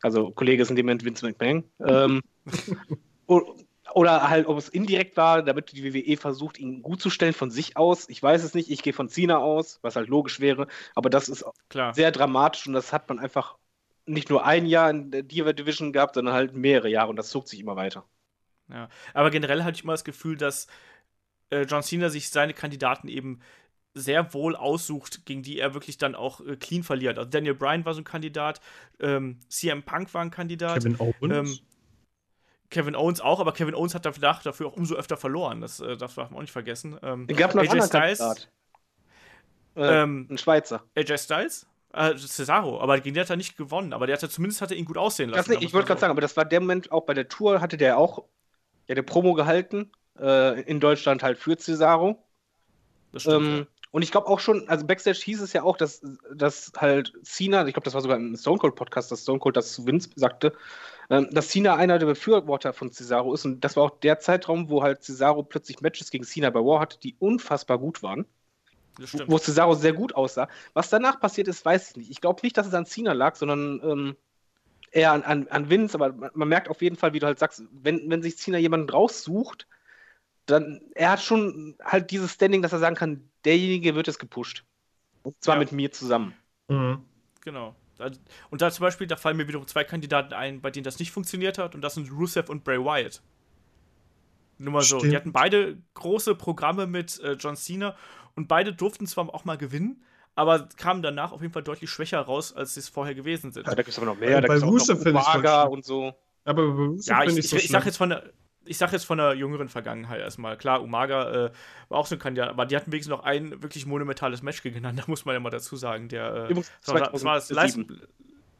Also Kollege ist in dem Moment Vince McMahon. ähm, oder halt, ob es indirekt war, damit die WWE versucht, ihn gut zu stellen von sich aus. Ich weiß es nicht. Ich gehe von Cena aus, was halt logisch wäre. Aber das ist Klar. sehr dramatisch und das hat man einfach nicht nur ein Jahr in der Diva Division gehabt, sondern halt mehrere Jahre und das zog sich immer weiter. Ja, aber generell hatte ich immer das Gefühl, dass äh, John Cena sich seine Kandidaten eben sehr wohl aussucht, gegen die er wirklich dann auch äh, clean verliert. Also Daniel Bryan war so ein Kandidat, ähm, CM Punk war ein Kandidat. Kevin Owens. Ähm, Kevin Owens auch, aber Kevin Owens hat dafür, dafür auch umso öfter verloren. Das, äh, darf man auch nicht vergessen. Ähm, es gab noch AJ Styles. Äh, ähm, ein Schweizer. AJ Styles? Äh, Cesaro, aber gegen den hat er nicht gewonnen. Aber der hat zumindest hat er ihn gut aussehen lassen. Nicht, ich wollte gerade sagen, aber das war der Moment auch bei der Tour, hatte der auch ja, der Promo gehalten. Äh, in Deutschland halt für Cesaro. Das stimmt. Ähm, ja. Und ich glaube auch schon, also Backstage hieß es ja auch, dass, dass halt Cena, ich glaube, das war sogar im Stone Cold Podcast, dass Stone Cold das zu Vince sagte, ähm, dass Cena einer der Befürworter von Cesaro ist. Und das war auch der Zeitraum, wo halt Cesaro plötzlich Matches gegen Cena bei War hatte, die unfassbar gut waren. Wo Cesaro sehr gut aussah. Was danach passiert ist, weiß ich nicht. Ich glaube nicht, dass es an Cena lag, sondern ähm, eher an, an, an Vince. Aber man, man, merkt auf jeden Fall, wie du halt sagst, wenn, wenn sich Cena jemanden raussucht, dann er hat schon halt dieses Standing, dass er sagen kann, derjenige wird es gepusht. Und zwar ja. mit mir zusammen. Mhm. Genau. Und da zum Beispiel, da fallen mir wiederum zwei Kandidaten ein, bei denen das nicht funktioniert hat, und das sind Rusev und Bray Wyatt. Nur mal so. Die hatten beide große Programme mit äh, John Cena und beide durften zwar auch mal gewinnen, aber kamen danach auf jeden Fall deutlich schwächer raus, als sie es vorher gewesen sind. Ja, da gibt es aber noch mehr. Äh, da bei Rusev finde ich und so. Aber bei Rusev ja, ich, ich, so ich sag jetzt von der ich sage jetzt von der jüngeren Vergangenheit erstmal. Klar, Umaga äh, war auch so ein Kandidat, aber die hatten wenigstens noch ein wirklich monumentales Match gegeneinander, muss man ja mal dazu sagen. Der, äh, das, war, das war das Last,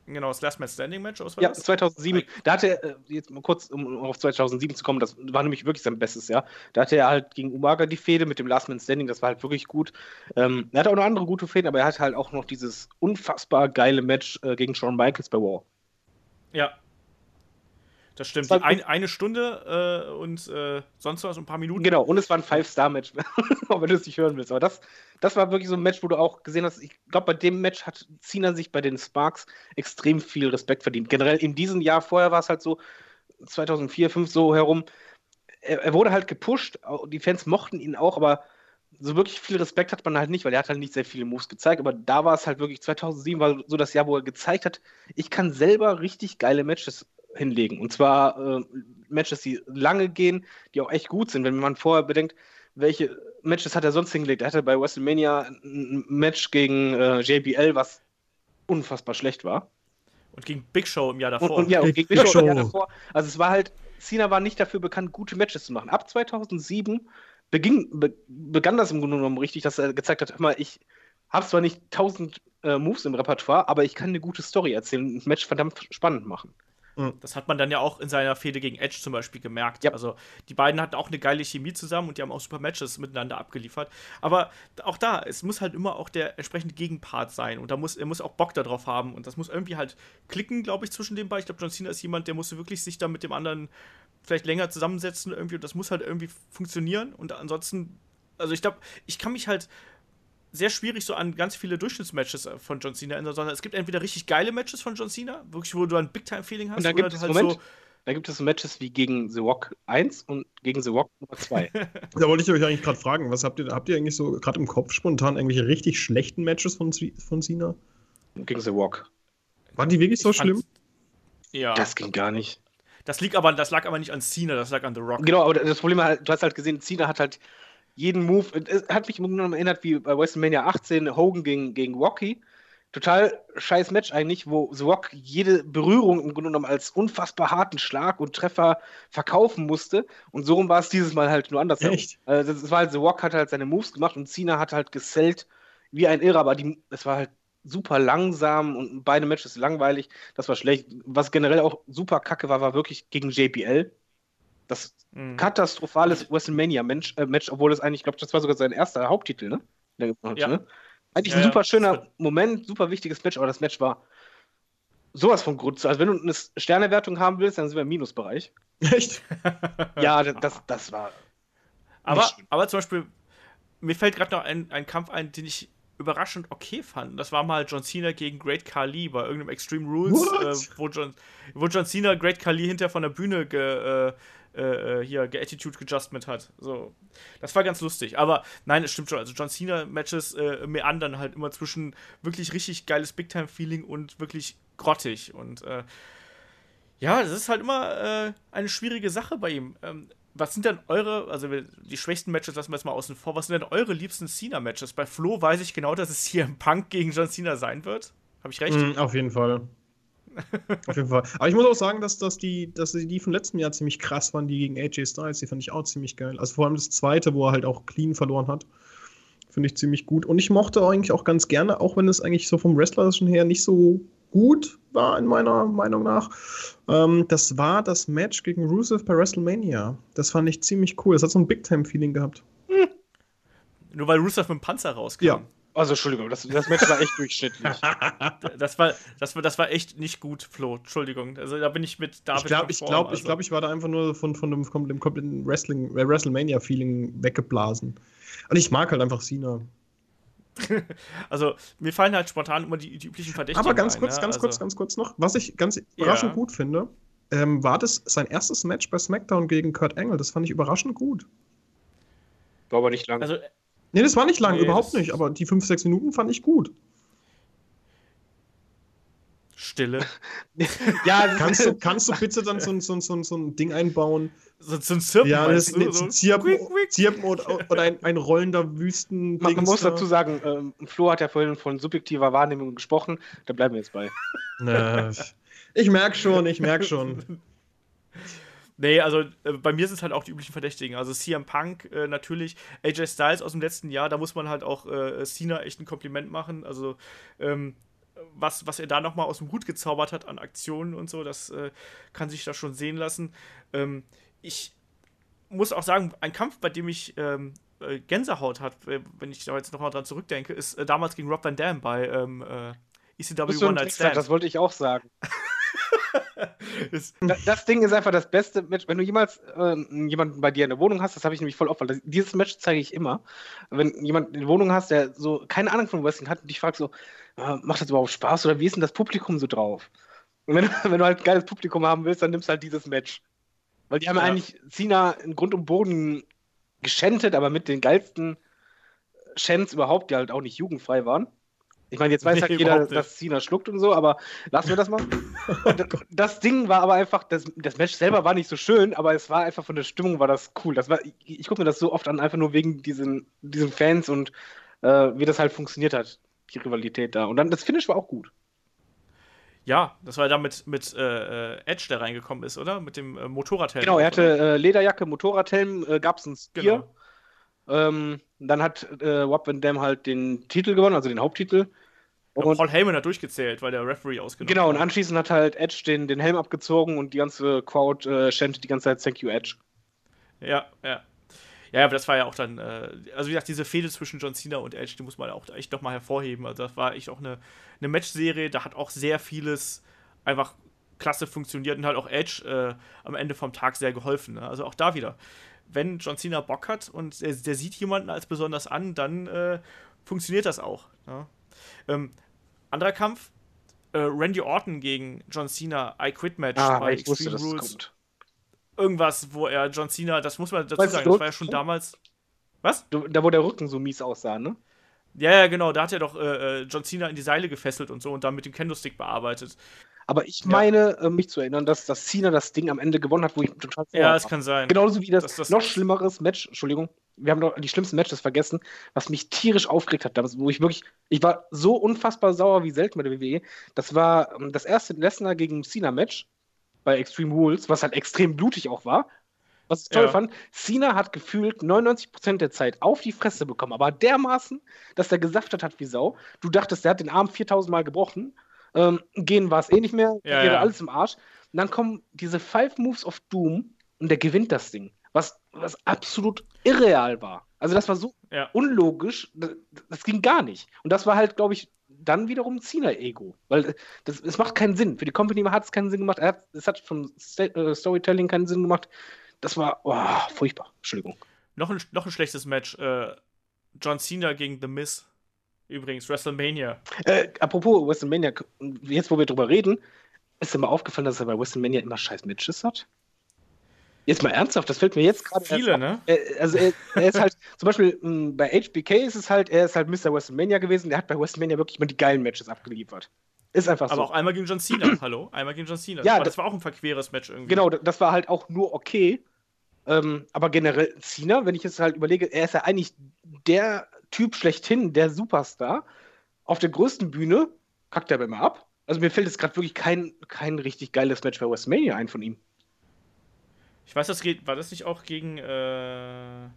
genau, das Last Man Standing Match, war ja, das? 2007. Da hatte er, äh, jetzt mal kurz, um auf 2007 zu kommen, das war nämlich wirklich sein bestes Jahr. Da hatte er halt gegen Umaga die Fehde mit dem Last Man Standing, das war halt wirklich gut. Ähm, er hatte auch noch andere gute Fäden, aber er hatte halt auch noch dieses unfassbar geile Match äh, gegen Shawn Michaels bei War. Ja, das stimmt. Ein, eine Stunde äh, und äh, sonst was, ein paar Minuten. Genau, und es war ein Five-Star-Match, wenn du es nicht hören willst. Aber das, das war wirklich so ein Match, wo du auch gesehen hast, ich glaube, bei dem Match hat Cena sich bei den Sparks extrem viel Respekt verdient. Generell in diesem Jahr vorher war es halt so, 2004, 2005 so herum, er, er, wurde halt gepusht, die Fans mochten ihn auch, aber so wirklich viel Respekt hat man halt nicht, weil er hat halt nicht sehr viele Moves gezeigt, aber da war es halt wirklich, 2007 war so das Jahr, wo er gezeigt hat, ich kann selber richtig geile Matches hinlegen. Und zwar äh, Matches, die lange gehen, die auch echt gut sind. Wenn man vorher bedenkt, welche Matches hat er sonst hingelegt? Er hatte bei WrestleMania ein Match gegen äh, JBL, was unfassbar schlecht war. Und gegen Big Show im Jahr davor. Und, und ja, und gegen Big, Big Show im Jahr davor. Also es war halt, Cena war nicht dafür bekannt, gute Matches zu machen. Ab 2007 beging, be, begann das im Grunde genommen richtig, dass er gezeigt hat, immer ich habe zwar nicht tausend äh, Moves im Repertoire, aber ich kann eine gute Story erzählen und ein Match verdammt spannend machen. Mhm. Das hat man dann ja auch in seiner Fehde gegen Edge zum Beispiel gemerkt. Ja. Also die beiden hatten auch eine geile Chemie zusammen und die haben auch super Matches miteinander abgeliefert. Aber auch da, es muss halt immer auch der entsprechende Gegenpart sein und da muss, er muss auch Bock darauf haben und das muss irgendwie halt klicken, glaube ich, zwischen den beiden. Ich glaube, John Cena ist jemand, der muss wirklich sich da mit dem anderen vielleicht länger zusammensetzen irgendwie und das muss halt irgendwie funktionieren und ansonsten, also ich glaube, ich kann mich halt sehr schwierig so an ganz viele Durchschnittsmatches äh, von John Cena erinnern, sondern es gibt entweder richtig geile Matches von John Cena, wirklich, wo du ein Big-Time-Feeling hast, und dann gibt es halt Moment, so da gibt es Matches wie gegen The Rock 1 und gegen The Rock Nummer 2. da wollte ich euch eigentlich gerade fragen, was habt ihr, habt ihr eigentlich so gerade im Kopf spontan irgendwelche richtig schlechten Matches von, von Cena? Gegen The Rock. Waren die wirklich so ich schlimm? Ja. Das ging gar nicht. Das, liegt aber, das lag aber nicht an Cena, das lag an The Rock. Genau, aber das Problem war, du hast halt gesehen, Cena hat halt jeden Move, es hat mich im Grunde genommen erinnert wie bei WrestleMania 18 Hogan gegen, gegen Rocky. total scheiß Match eigentlich, wo The Rock jede Berührung im Grunde genommen als unfassbar harten Schlag und Treffer verkaufen musste. Und so rum war es dieses Mal halt nur anders. Echt? Also das war halt, The Rock hat halt seine Moves gemacht und Cena hat halt gesellt wie ein Irrer, aber die, es war halt super langsam und beide Matches langweilig. Das war schlecht. Was generell auch super kacke war, war wirklich gegen JPL. Das mhm. katastrophales WrestleMania-Match, äh, Match, obwohl es eigentlich, ich glaube, das war sogar sein erster Haupttitel, ne? Ja. Ne? Eigentlich ja, ein super schöner Moment, super wichtiges Match, aber das Match war sowas von Grütze. Also wenn du eine Sternewertung haben willst, dann sind wir im Minusbereich. Echt? ja, das, das war. Aber, aber zum Beispiel, mir fällt gerade noch ein, ein Kampf ein, den ich überraschend okay fand. Das war mal John Cena gegen Great Khali bei irgendeinem Extreme Rules, äh, wo, John, wo John Cena Great Khali hinter von der Bühne ge, äh, äh, hier geattitude adjustment hat. So, das war ganz lustig. Aber nein, es stimmt schon. Also John Cena Matches äh, meandern halt immer zwischen wirklich richtig geiles Big Time Feeling und wirklich grottig und äh, ja, das ist halt immer äh, eine schwierige Sache bei ihm. Ähm, was sind denn eure, also die schwächsten Matches lassen wir jetzt mal außen vor, was sind denn eure liebsten Cena-Matches? Bei Flo weiß ich genau, dass es hier im Punk gegen John Cena sein wird. Habe ich recht? Mm, auf jeden Fall. Auf jeden Fall. Aber ich muss auch sagen, dass, dass, die, dass die von letztem Jahr ziemlich krass waren, die gegen AJ Styles. Die fand ich auch ziemlich geil. Also vor allem das zweite, wo er halt auch clean verloren hat. Finde ich ziemlich gut. Und ich mochte eigentlich auch ganz gerne, auch wenn es eigentlich so vom Wrestlerischen her nicht so gut war, in meiner Meinung nach. Ähm, das war das Match gegen Rusev bei WrestleMania. Das fand ich ziemlich cool. Das hat so ein Big-Time-Feeling gehabt. Hm. Nur weil Rusev mit dem Panzer rauskam. Ja. Also Entschuldigung, das, das Match war echt durchschnittlich. das, war, das, war, das war echt nicht gut, Flo. Entschuldigung. Also da bin ich mit David. Ich glaube, ich, glaub, also. ich, glaub, ich war da einfach nur von, von dem, kompletten Wrestling, äh, WrestleMania-Feeling weggeblasen. Und ich mag halt einfach Cena. also mir fallen halt spontan immer die, die üblichen Verdächtigen. Aber ganz kurz, ja? ganz also, kurz, ganz kurz noch, was ich ganz überraschend ja. gut finde, ähm, war das sein erstes Match bei SmackDown gegen Kurt Angle. Das fand ich überraschend gut. War aber nicht lang. Also Nee, das war nicht lang, nee, überhaupt nicht, aber die 5, 6 Minuten fand ich gut. Stille. ja, kannst du, kannst du bitte dann so, so, so, so ein Ding einbauen? So, so ein Zirpen, ja, das, du, so Zirpen, Zirpen oder, oder ein, ein rollender Wüsten. Man, man muss dazu sagen, ähm, Flo hat ja vorhin von subjektiver Wahrnehmung gesprochen, da bleiben wir jetzt bei. Na, ich merke schon, ich merke schon. Nee, also äh, bei mir sind es halt auch die üblichen Verdächtigen. Also CM Punk äh, natürlich, AJ Styles aus dem letzten Jahr, da muss man halt auch äh, Cena echt ein Kompliment machen. Also ähm, was, was er da nochmal aus dem Hut gezaubert hat an Aktionen und so, das äh, kann sich da schon sehen lassen. Ähm, ich muss auch sagen, ein Kampf, bei dem ich ähm, äh, Gänsehaut hat, wenn ich da jetzt nochmal dran zurückdenke, ist äh, damals gegen Rob Van Dam bei ähm, ECW One Night Stand. Das wollte ich auch sagen. das, das, Ding ist einfach das beste Match. Wenn du jemals äh, jemanden bei dir in der Wohnung hast, das habe ich nämlich voll oft, weil das, dieses Match zeige ich immer. Wenn jemand in der Wohnung hast, der so keine Ahnung von Wrestling hat und dich fragt so, äh, macht das überhaupt Spaß oder wie ist denn das Publikum so drauf? Und wenn, wenn du halt ein geiles Publikum haben willst, dann nimmst du halt dieses Match. Weil die haben ja. eigentlich Cena in Grund und Boden geschändet, aber mit den geilsten Chants überhaupt, die halt auch nicht jugendfrei waren. Ich meine, jetzt weiß halt jeder, dass Cena schluckt und so, aber lassen wir das mal. das Ding war aber einfach, das, das Match selber war nicht so schön, aber es war einfach von der Stimmung war das cool. Das war, ich, ich gucke mir das so oft an, einfach nur wegen diesen, diesen Fans und äh, wie das halt funktioniert hat, die Rivalität da. Und dann das Finish war auch gut. Ja, das war da mit, mit äh, äh, Edge, der reingekommen ist, oder? Mit dem äh, Motorradhelm. Genau, er hatte äh, Lederjacke, Motorradhelm, äh, gab es ein Spear. Genau. Ähm, dann hat äh, Wap Van Dam halt den Titel gewonnen, also den Haupttitel. Und Paul Heyman hat durchgezählt, weil der Referee ausgenommen Genau, und anschließend hat halt Edge den, den Helm abgezogen und die ganze Crowd äh, die ganze Zeit Thank you, Edge. Ja, ja. Ja, aber das war ja auch dann, äh, also wie gesagt, diese Fehde zwischen John Cena und Edge, die muss man auch echt nochmal hervorheben. Also das war echt auch eine, eine Match-Serie, da hat auch sehr vieles einfach klasse funktioniert und halt auch Edge äh, am Ende vom Tag sehr geholfen. Ne? Also auch da wieder wenn John Cena Bock hat und der, der sieht jemanden als besonders an, dann äh, funktioniert das auch. Ja. Ähm, anderer Kampf, äh, Randy Orton gegen John Cena, I Quit Match ah, bei Extreme Rules. Irgendwas, wo er John Cena, das muss man dazu weißt sagen, das war ja schon damals. Was? Da, wo der Rücken so mies aussah, ne? Ja, ja, genau, da hat er doch äh, äh John Cena in die Seile gefesselt und so und dann mit dem Kendo-Stick bearbeitet. Aber ich meine, ja. äh, mich zu erinnern, dass, dass Cena das Ding am Ende gewonnen hat, wo ich total Ja, es kann sein. Genauso wie das, das, das noch schlimmeres Match, Entschuldigung, wir haben doch die schlimmsten Matches vergessen, was mich tierisch aufgeregt hat, damals, wo ich wirklich, ich war so unfassbar sauer wie selten bei der WWE. Das war ähm, das erste Lesnar gegen Cena-Match bei Extreme Rules, was halt extrem blutig auch war. Was ich toll ja. fand, Cena hat gefühlt 99% der Zeit auf die Fresse bekommen, aber dermaßen, dass der gesaftet hat wie Sau. Du dachtest, der hat den Arm 4000 Mal gebrochen. Ähm, gehen war es eh nicht mehr, ja, ja. alles im Arsch. Und dann kommen diese Five Moves of Doom und der gewinnt das Ding. Was, was absolut irreal war. Also das war so ja. unlogisch, das, das, ging gar nicht. Und das war halt, glaube ich, dann wiederum Cena-Ego. Weil das, das macht keinen Sinn. Für die Company hat es keinen Sinn gemacht. Hat, es hat vom äh, Storytelling keinen Sinn gemacht. Das war oh, furchtbar. Entschuldigung. Noch ein, noch ein schlechtes Match. Äh, John Cena gegen The Miz. Übrigens, WrestleMania. Äh, apropos WrestleMania, jetzt wo wir drüber reden, ist dir mal aufgefallen, dass er bei WrestleMania immer scheiß Matches hat? Jetzt mal ernsthaft, das fällt mir jetzt gerade. Viele, ne? also er, er, ist halt, zum Beispiel mh, hm, bei HBK ist es halt, er ist halt Mr. WrestleMania gewesen, der hat bei WrestleMania wirklich immer die geilen Matches abgeliefert. Ist einfach so. Aber auch einmal gegen John Cena, hallo? Einmal gegen John Cena. Ja, aber das war auch ein verqueres Match irgendwie. Genau, das war halt auch nur okay. Ähm, aber generell Cena, wenn ich jetzt halt überlege, er ist ja eigentlich der Typ schlechthin, der Superstar. Auf der größten Bühne kackt er aber immer ab. Also mir fällt jetzt gerade wirklich kein, kein richtig geiles Match bei WrestleMania ein von ihm. Ich weiß, das geht. War das nicht auch gegen. Äh...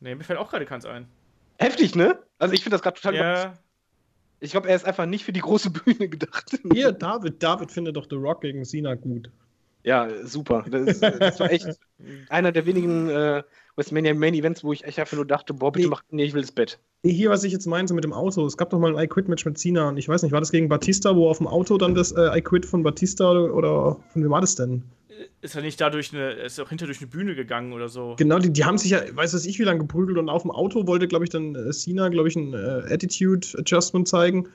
Ne, mir fällt auch gerade keins ein. Heftig, ne? Also ich finde das gerade total. Ja. Ich glaube, er ist einfach nicht für die große Bühne gedacht. Hier, David, David findet doch The Rock gegen Cena gut. Ja, super. Das, das war echt einer der wenigen äh, WrestleMania Main Events, wo ich echt einfach nur dachte, boah, bitte mach, nee, ich will das Bett. Hier, was ich jetzt meinte mit dem Auto. Es gab doch mal ein I Quit Match mit Cena und ich weiß nicht, war das gegen Batista, wo auf dem Auto dann das äh, I Quit von Batista oder, oder von wem war das denn? ist er nicht dadurch eine, ist auch hinter durch eine Bühne gegangen oder so. Genau, die, die haben sich ja, weiß was ich, wie lange geprügelt und auf dem Auto wollte, glaube ich, dann äh, Cena, glaube ich, ein äh, Attitude Adjustment zeigen.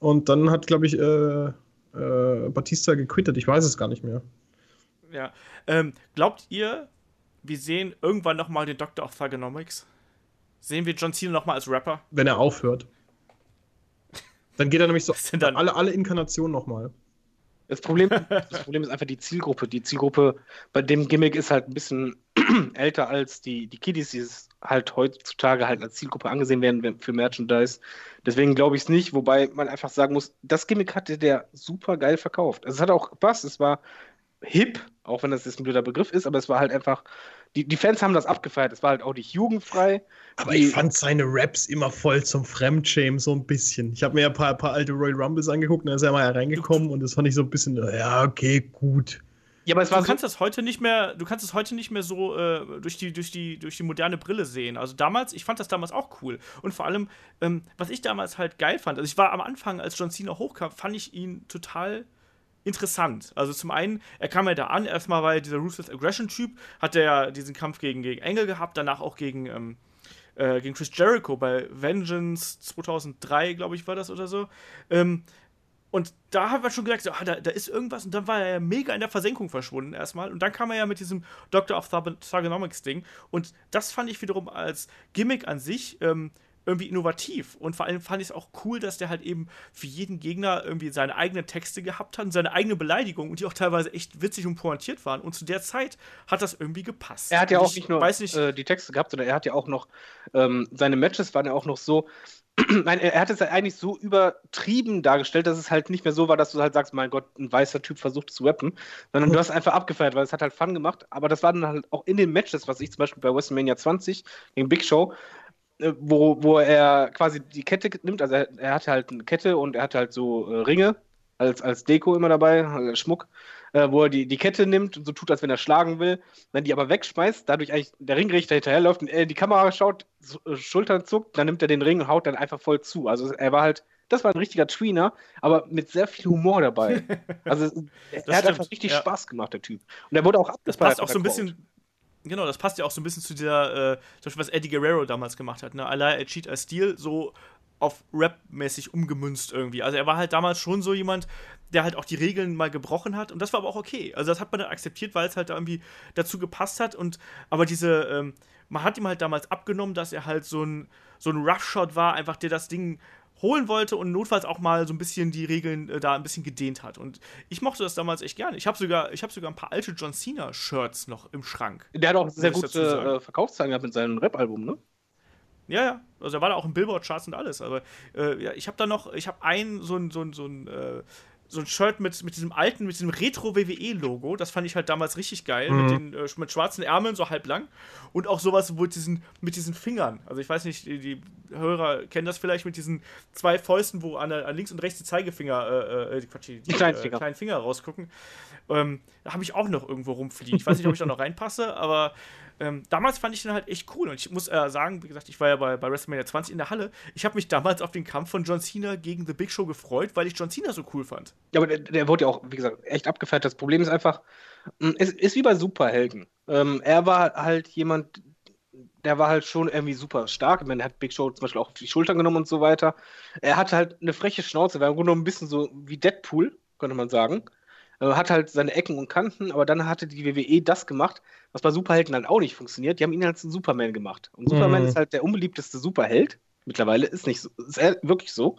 Und dann hat, glaube ich, äh, äh, Batista gequittet. Ich weiß es gar nicht mehr. Ja. Ähm, glaubt ihr, wir sehen irgendwann nochmal den Doctor of Thugonomics? Sehen wir John Cena nochmal als Rapper? Wenn er aufhört. Dann geht er nämlich so alle, alle Inkarnationen nochmal. Das Problem, das Problem ist einfach die Zielgruppe. Die Zielgruppe bei dem Gimmick ist halt ein bisschen älter als die, die Kiddies, die halt heutzutage halt als Zielgruppe angesehen werden für Merchandise. Deswegen glaube ich es nicht, wobei man einfach sagen muss, das Gimmick hatte der super geil verkauft. Also es hat auch gepasst, es war hip, auch wenn das jetzt ein blöder Begriff ist, aber es war halt einfach die, die Fans haben das abgefeiert. Es war halt auch nicht jugendfrei. Aber die, ich fand seine Raps immer voll zum Fremdschämen, so ein bisschen. Ich habe mir ja ein paar, paar alte Royal Rumbles angeguckt und da ist er mal reingekommen und das fand ich so ein bisschen, ja, okay, gut. Ja, aber es war du kannst so das heute nicht mehr, du kannst es heute nicht mehr so äh, durch, die, durch, die, durch die moderne Brille sehen. Also damals, ich fand das damals auch cool. Und vor allem, ähm, was ich damals halt geil fand, also ich war am Anfang, als John Cena hochkam, fand ich ihn total interessant. Also zum einen, er kam ja da an, erstmal war er dieser Ruthless Aggression-Typ, hat er ja diesen Kampf gegen, gegen Engel gehabt, danach auch gegen, ähm, äh, gegen Chris Jericho bei Vengeance 2003, glaube ich, war das oder so. Ähm, und da haben wir schon gedacht, so, ah, da, da, ist irgendwas. Und dann war er ja mega in der Versenkung verschwunden erstmal. Und dann kam er ja mit diesem Doctor of Thugonomics-Ding. Und das fand ich wiederum als Gimmick an sich ähm, irgendwie innovativ. Und vor allem fand ich es auch cool, dass der halt eben für jeden Gegner irgendwie seine eigenen Texte gehabt hat und seine eigene Beleidigung und die auch teilweise echt witzig und pointiert waren. Und zu der Zeit hat das irgendwie gepasst. Er hat ja auch nicht nur nicht, äh, die Texte gehabt, sondern er hat ja auch noch, ähm, seine Matches waren ja auch noch so, Nein, er hat es ja eigentlich so übertrieben dargestellt, dass es halt nicht mehr so war, dass du halt sagst, mein Gott, ein weißer Typ versucht zu rappen, sondern du hast einfach abgefeiert, weil es hat halt Fun gemacht. Aber das war dann halt auch in den Matches, was ich zum Beispiel bei WrestleMania 20 gegen Big Show, wo, wo er quasi die Kette nimmt, also er, er hatte halt eine Kette und er hatte halt so äh, Ringe als, als Deko immer dabei, als Schmuck, äh, wo er die, die Kette nimmt und so tut, als wenn er schlagen will, dann die aber wegschmeißt, dadurch eigentlich der Ringrichter hinterherläuft und er in die Kamera schaut, so, äh, Schultern zuckt, dann nimmt er den Ring und haut dann einfach voll zu. Also er war halt, das war ein richtiger Tweener, aber mit sehr viel Humor dabei. Also er hat stimmt, einfach richtig ja. Spaß gemacht, der Typ. Und er wurde auch abgefeiert. Das passt auch so ein bisschen Genau, das passt ja auch so ein bisschen zu der, äh, zum Beispiel, was Eddie Guerrero damals gemacht hat, ne? I cheat, I steal, so auf Rap-mäßig umgemünzt irgendwie. Also er war halt damals schon so jemand, der halt auch die Regeln mal gebrochen hat und das war aber auch okay. Also das hat man dann akzeptiert, weil es halt da irgendwie dazu gepasst hat und aber diese, ähm, man hat ihm halt damals abgenommen, dass er halt so ein, so ein Roughshot war, einfach der das Ding holen wollte und notfalls auch mal so ein bisschen die Regeln äh, da ein bisschen gedehnt hat. Und ich mochte das damals echt gerne. Ich habe sogar, hab sogar ein paar alte John Cena-Shirts noch im Schrank. Der hat auch sehr gute äh, Verkaufszahlen gehabt mit seinem Rap-Album, ne? Ja, ja. Also er war da auch im Billboard-Charts und alles. Aber äh, ja, ich habe da noch, ich habe ein so ein, so ein, so ein äh, so ein Shirt mit, mit diesem alten, mit diesem Retro-WWE-Logo. Das fand ich halt damals richtig geil. Mhm. Mit, den, äh, mit schwarzen Ärmeln, so halb lang. Und auch sowas wo diesen, mit diesen Fingern. Also ich weiß nicht, die, die Hörer kennen das vielleicht mit diesen zwei Fäusten, wo an, an links und rechts die Zeigefinger, äh, äh, Quatsch, die, die kleinen, äh, Finger. kleinen Finger rausgucken. Ähm, da habe ich auch noch irgendwo rumfliegen. Ich weiß nicht, ob ich da noch reinpasse, aber ähm, damals fand ich den halt echt cool. Und ich muss äh, sagen, wie gesagt, ich war ja bei, bei WrestleMania 20 in der Halle. Ich habe mich damals auf den Kampf von John Cena gegen The Big Show gefreut, weil ich John Cena so cool fand. Ja, aber der, der wurde ja auch, wie gesagt, echt abgefeiert. Das Problem ist einfach, hm, es ist wie bei Superhelden. Ähm, er war halt jemand, der war halt schon irgendwie super stark. Ich meine, er hat Big Show zum Beispiel auch auf die Schultern genommen und so weiter. Er hat halt eine freche Schnauze, war im Grunde ein bisschen so wie Deadpool, könnte man sagen. Äh, hat halt seine Ecken und Kanten, aber dann hatte die WWE das gemacht, was bei Superhelden halt auch nicht funktioniert. Die haben ihn halt zu Superman gemacht. Und Superman mhm. ist halt der unbeliebteste Superheld. Mittlerweile ist nicht so, ist wirklich so.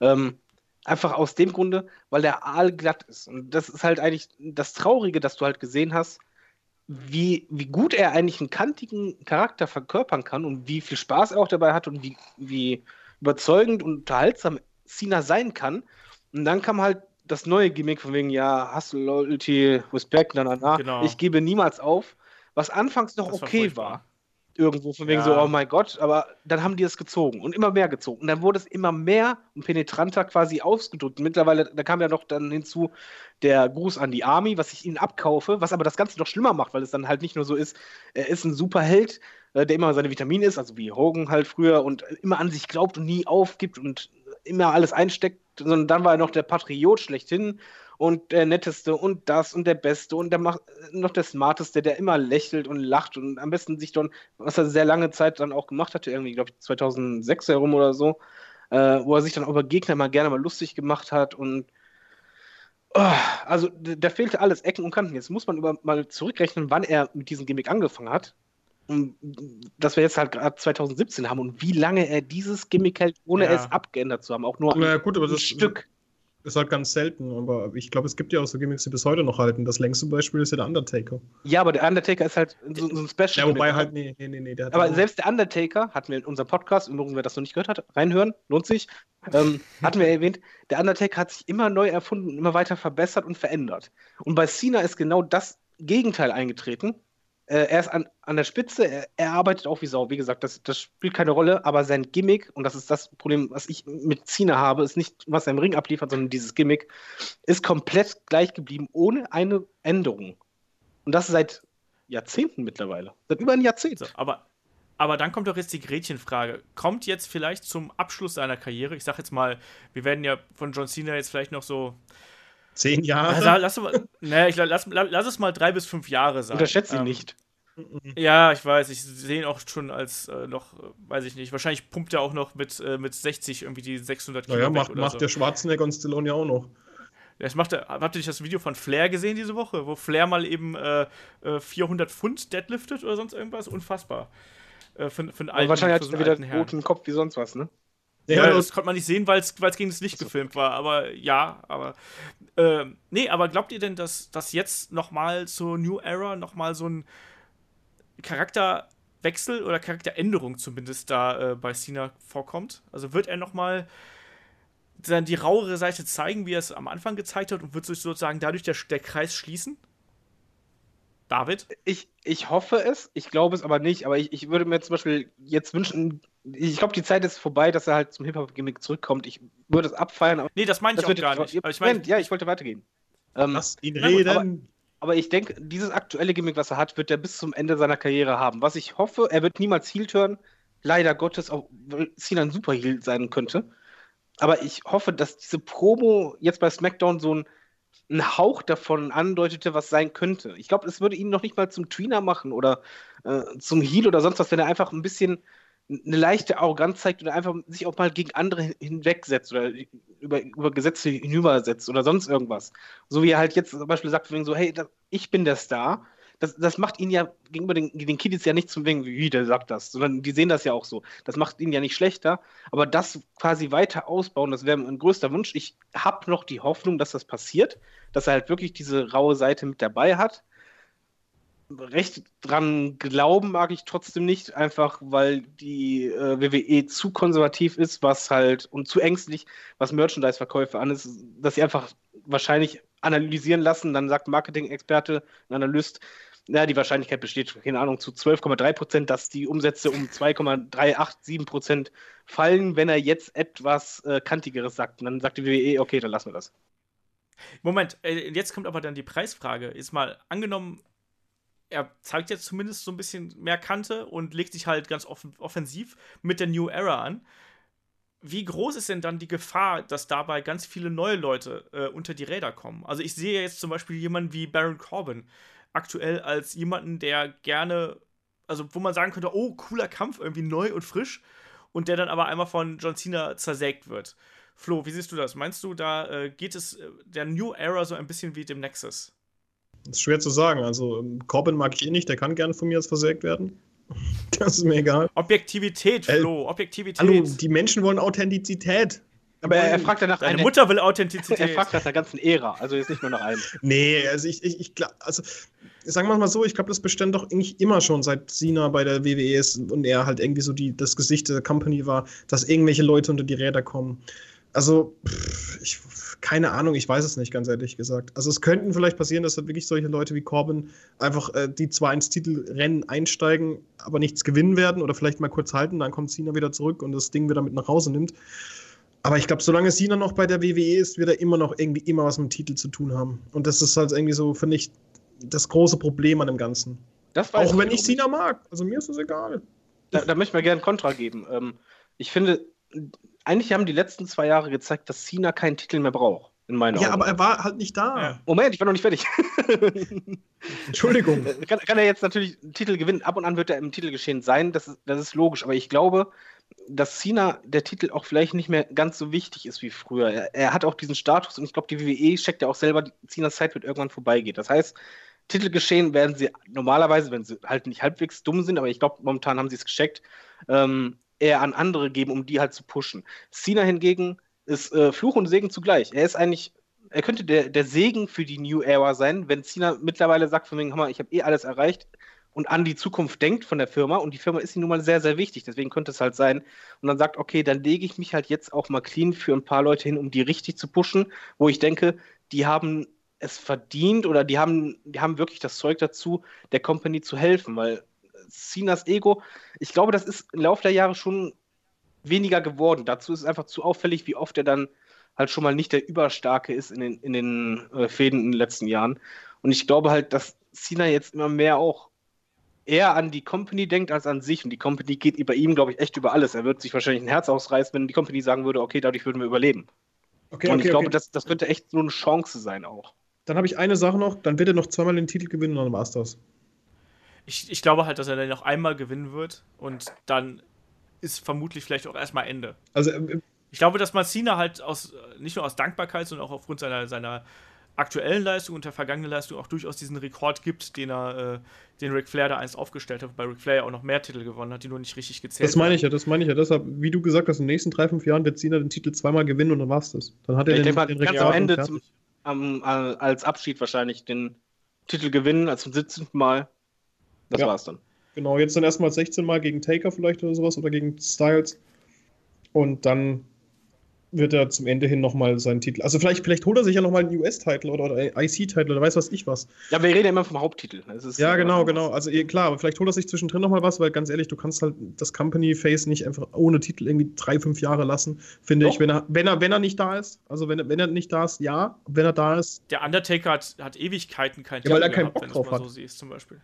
Ähm, einfach aus dem Grunde, weil der Aal glatt ist. Und das ist halt eigentlich das Traurige, dass du halt gesehen hast, wie, wie gut er eigentlich einen kantigen Charakter verkörpern kann und wie viel Spaß er auch dabei hat und wie, wie überzeugend und unterhaltsam Cena sein kann. Und dann kam halt das neue Gimmick von wegen, ja, Hustle, Loyalty, Respect, na, na, na. Genau. Ich gebe niemals auf, was anfangs noch das okay war, war. Irgendwo von wegen ja. so, oh mein Gott, aber dann haben die es gezogen und immer mehr gezogen. Und dann wurde es immer mehr und penetranter quasi ausgedrückt. Und mittlerweile, da kam ja noch dann hinzu der Gruß an die Army, was ich ihnen abkaufe, was aber das Ganze noch schlimmer macht, weil es dann halt nicht nur so ist, er ist ein Superheld, äh, der immer seine Vitamine ist, also wie Hogan halt früher und immer an sich glaubt und nie aufgibt und immer alles einsteckt, sondern dann war er noch der Patriot schlechthin und der Netteste und das und der Beste und der macht noch der Smarteste, der immer lächelt und lacht und am besten sich dann, was er sehr lange Zeit dann auch gemacht hatte, irgendwie, glaube ich, 2006 herum oder so, äh, wo er sich dann über Gegner mal gerne mal lustig gemacht hat und oh, also da fehlte alles, Ecken und Kanten. Jetzt muss man über, mal zurückrechnen, wann er mit diesem Gimmick angefangen hat dass wir jetzt halt gerade 2017 haben und wie lange er dieses Gimmick hält, ohne ja. es abgeändert zu haben, auch nur ja, gut, aber ein das Stück. Ist halt ganz selten, aber ich glaube, es gibt ja auch so Gimmicks, die bis heute noch halten. Das längste Beispiel ist ja der Undertaker. Ja, aber der Undertaker ist halt so, so ein Special. Ja, wobei halt, nee, nee, nee, nee. aber selbst der Undertaker, hatten wir in unserem Podcast, übrigens, wer das noch nicht gehört hat, reinhören, lohnt sich, ähm, hatten wir erwähnt, der Undertaker hat sich immer neu erfunden, immer weiter verbessert und verändert. Und bei Cena ist genau das Gegenteil eingetreten. Äh, er ist an, an der Spitze, er, er, arbeitet auch wie Sau. Wie gesagt, das, das spielt keine Rolle, aber sein Gimmick, und das ist das Problem, was ich mit Cena habe, ist nicht, was er im Ring abliefert, sondern dieses Gimmick, ist komplett gleich geblieben, ohne eine Änderung. Und das seit Jahrzehnten mittlerweile. Seit über ein Jahrzehnt. So, aber, aber dann kommt doch jetzt die Gretchenfrage. Kommt jetzt vielleicht zum Abschluss seiner Karriere, ich sag jetzt mal, wir werden ja von John Cena jetzt vielleicht noch so Zehn Jahre? Also, lass, nee, ich, lass, lass, es mal drei bis fünf Jahre sein. Unterschätze ihn ähm, nicht. Ja, ich weiß, ich sehe ihn auch schon als äh, noch, weiß ich nicht, wahrscheinlich pumpt er auch noch mit, äh, mit 60 irgendwie die 600 Kilo. Naja, macht, macht so. der Schwarzenegger und Stallone ja auch noch. Das macht er, habt ihr nicht das Video von Flair gesehen diese Woche, wo Flair mal eben äh, 400 äh, Pfund deadliftet oder sonst irgendwas? Unfassbar. Äh, für, für einen alten, wahrscheinlich hat er wieder einen roten Kopf wie sonst was, ne? Ja, ja, das konnte man nicht sehen, weil es gegen das Licht gefilmt war. Aber ja, aber. Äh, nee, aber glaubt ihr denn, dass, dass jetzt nochmal zur New Era nochmal so ein Charakterwechsel oder Charakteränderung zumindest da äh, bei Cena vorkommt? Also wird er nochmal dann die rauere Seite zeigen, wie er es am Anfang gezeigt hat und wird sich sozusagen dadurch der, der Kreis schließen? David? Ich, ich hoffe es, ich glaube es aber nicht. Aber ich, ich würde mir zum Beispiel jetzt wünschen, ich glaube, die Zeit ist vorbei, dass er halt zum Hip-Hop-Gimmick zurückkommt. Ich würde es abfeiern. nee, das meine ich auch gar nicht. Ich mein, ja, ich wollte weitergehen. Ähm, Lass ihn reden. Aber, aber, ich denke, dieses aktuelle Gimmick, was er hat, wird er bis zum Ende seiner Karriere haben. Was ich hoffe, er wird niemals Heel turn. Leider Gottes, auch weil Cena ein Super Heel sein könnte. Aber ich hoffe, dass diese Promo jetzt bei SmackDown so ein ein Hauch davon andeutete, was sein könnte. Ich glaube, es würde ihn noch nicht mal zum Tweener machen oder äh, zum Heel oder sonst was, wenn er einfach ein bisschen eine leichte Arroganz zeigt oder einfach sich auch mal gegen andere hinwegsetzt oder über, über Gesetze hinübersetzt oder sonst irgendwas. So wie er halt jetzt zum Beispiel sagt, so, hey, ich bin der Star, das, das macht ihn ja gegenüber den, den Kiddies ja nicht zum Wegen, wie der sagt das, sondern die sehen das ja auch so. Das macht ihn ja nicht schlechter, aber das quasi weiter ausbauen, das wäre mein größter Wunsch. Ich habe noch die Hoffnung, dass das passiert, dass er halt wirklich diese raue Seite mit dabei hat. Recht dran glauben mag ich trotzdem nicht, einfach weil die äh, WWE zu konservativ ist, was halt und zu ängstlich, was Merchandise-Verkäufe an ist, dass sie einfach wahrscheinlich analysieren lassen, dann sagt Marketing-Experte, ein Analyst, ja, die Wahrscheinlichkeit besteht, keine Ahnung, zu 12,3 Prozent, dass die Umsätze um 2,387 Prozent fallen, wenn er jetzt etwas äh, Kantigeres sagt. Und dann sagt die WWE, okay, dann lassen wir das. Moment, äh, jetzt kommt aber dann die Preisfrage. Ist mal angenommen, er zeigt jetzt zumindest so ein bisschen mehr Kante und legt sich halt ganz offen, offensiv mit der New Era an wie groß ist denn dann die Gefahr, dass dabei ganz viele neue Leute äh, unter die Räder kommen? Also ich sehe jetzt zum Beispiel jemanden wie Baron Corbin aktuell als jemanden, der gerne, also wo man sagen könnte, oh, cooler Kampf, irgendwie neu und frisch, und der dann aber einmal von John Cena zersägt wird. Flo, wie siehst du das? Meinst du, da äh, geht es äh, der New Era so ein bisschen wie dem Nexus? Das ist schwer zu sagen. Also Corbin mag ich eh nicht, der kann gerne von mir jetzt versägt werden. Das ist mir egal. Objektivität, äh, Flo, Objektivität. Hallo, die Menschen wollen Authentizität. Aber er, er fragt danach Deine eine, Mutter will Authentizität. Er fragt nach der ganzen Ära, also jetzt nicht nur nach einem. Nee, also ich, ich, ich also sagen wir mal so, ich glaube, das bestand doch eigentlich immer schon, seit Sina bei der WWE ist und er halt irgendwie so die, das Gesicht der Company war, dass irgendwelche Leute unter die Räder kommen. Also, pff, ich, keine Ahnung, ich weiß es nicht, ganz ehrlich gesagt. Also es könnten vielleicht passieren, dass wirklich solche Leute wie Corbin einfach äh, die zwar ins Titelrennen einsteigen, aber nichts gewinnen werden oder vielleicht mal kurz halten, dann kommt Cena wieder zurück und das Ding wieder mit nach Hause nimmt. Aber ich glaube, solange Cena noch bei der WWE ist, wird er immer noch irgendwie immer was mit dem Titel zu tun haben. Und das ist halt irgendwie so, finde ich, das große Problem an dem Ganzen. Auch wenn ich Cena mag. Also mir ist das egal. Da, da möchte ich mir gerne Kontra geben. Ähm, ich finde, eigentlich haben die letzten zwei Jahre gezeigt, dass Cena keinen Titel mehr braucht. In meinen ja, Augen. aber er war halt nicht da. Ja. Moment, ich war noch nicht fertig. Entschuldigung. Kann, kann, er jetzt natürlich einen Titel gewinnen? Ab und an wird er im Titelgeschehen sein, das ist, das ist logisch. Aber ich glaube, dass Cena der Titel auch vielleicht nicht mehr ganz so wichtig ist wie früher. Er, er hat auch diesen Status und ich glaube, die WWE checkt ja auch selber, Cenas Zeit wird irgendwann vorbeigehen. Das heißt, Titelgeschehen werden sie normalerweise, wenn sie halt nicht halbwegs dumm sind, aber ich glaube, momentan haben sie es gecheckt, ähm, eher an andere geben, um die halt zu pushen. Cena hingegen ist äh, Fluch und Segen zugleich. Er ist eigentlich, er könnte der, der Segen für die New Era sein, wenn Cena mittlerweile sagt, von wegen, ich habe eh alles erreicht und an die Zukunft denkt von der Firma und die Firma ist ihm nun mal sehr, sehr wichtig, deswegen könnte es halt sein und dann sagt, okay, dann lege ich mich halt jetzt auch mal clean für ein paar Leute hin, um die richtig zu pushen, wo ich denke, die haben es verdient oder die haben, die haben wirklich das Zeug dazu, der Company zu helfen, weil Cenas Ego, ich glaube, das ist im Laufe der Jahre schon weniger geworden. Dazu ist es einfach zu auffällig, wie oft er dann halt schon mal nicht der Überstarke ist in den, in den äh, Fäden in den letzten Jahren. Und ich glaube halt, dass Cena jetzt immer mehr auch eher an die Company denkt als an sich. Und die Company geht bei ihm, glaube ich, echt über alles. Er wird sich wahrscheinlich ein Herz ausreißen, wenn die Company sagen würde, okay, dadurch würden wir überleben. Okay, und okay, ich glaube, okay. das, das könnte echt so eine Chance sein auch. Dann habe ich eine Sache noch, dann wird er noch zweimal den Titel gewinnen und dann war es das ich, ich glaube halt, dass er dann noch einmal gewinnen wird und dann ist vermutlich vielleicht auch erstmal Ende. Also, äh, ich glaube, dass Massina halt aus, nicht nur aus Dankbarkeit, sondern auch aufgrund seiner, seiner aktuellen Leistung und der vergangenen Leistung auch durchaus diesen Rekord gibt, den er, äh, den Ric Flair da einst aufgestellt hat, weil Ric Flair ja auch noch mehr Titel gewonnen hat, die nur nicht richtig gezählt Das meine ich ja, das meine ich ja. Deshalb, wie du gesagt hast, in den nächsten drei, fünf Jahren wird Cena den Titel zweimal gewinnen und dann war's das. Dann hat er ich den, denke, den Rekord ganz am Ende zum, am, als Abschied wahrscheinlich den Titel gewinnen, als zum 17. Mal das ja. war's dann. Genau, jetzt dann erstmal 16 Mal gegen Taker vielleicht oder sowas oder gegen Styles. Und dann wird er zum Ende hin nochmal seinen Titel. Also vielleicht, vielleicht holt er sich ja nochmal einen US-Titel oder, oder IC-Titel oder weiß was ich was. Ja, wir reden ja immer vom Haupttitel. ja, genau, genau. Also klar, aber vielleicht holt er sich zwischendrin nochmal was, weil ganz ehrlich, du kannst halt das Company-Face nicht einfach ohne Titel irgendwie drei, fünf Jahre lassen, finde Doch. ich, wenn er, wenn er, wenn er nicht da ist. Also wenn er, wenn er nicht da ist, ja. Wenn er da ist. Der Undertaker hat, hat Ewigkeiten kein ja, Titel weil er keinen Bock drauf hat. So siehst, zum Beispiel.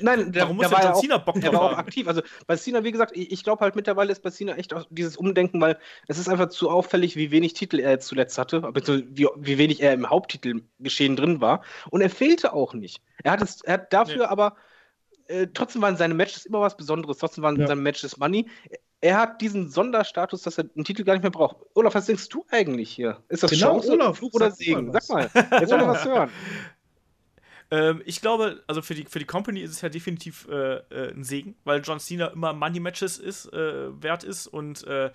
Nein, der, Warum muss der, der John Cena Bock drauf Der war auch aktiv. Also bei Cena, wie gesagt, ich, glaube halt mittlerweile ist bei Cena echt auch dieses Umdenken, weil es ist einfach zu auffällig, wie wenig Titel er jetzt zuletzt hatte, wie, wie wenig er im Haupttitelgeschehen drin war. Und er fehlte auch nicht. Er hat, es, er hat dafür nee. aber, äh, trotzdem waren seine Matches immer was Besonderes, trotzdem waren ja. seine Matches Money. Er hat diesen Sonderstatus, dass er einen Titel gar nicht mehr braucht. Olaf, was denkst du eigentlich hier? Ist das genau, Chance, Olaf, Fluch oder Segen? Sag mal, jetzt soll er was hören. Ähm, ich glaube, also für die, für die Company ist es ja definitiv äh, äh, ein Segen, weil John Cena immer Money Matches ist, äh, wert ist und äh,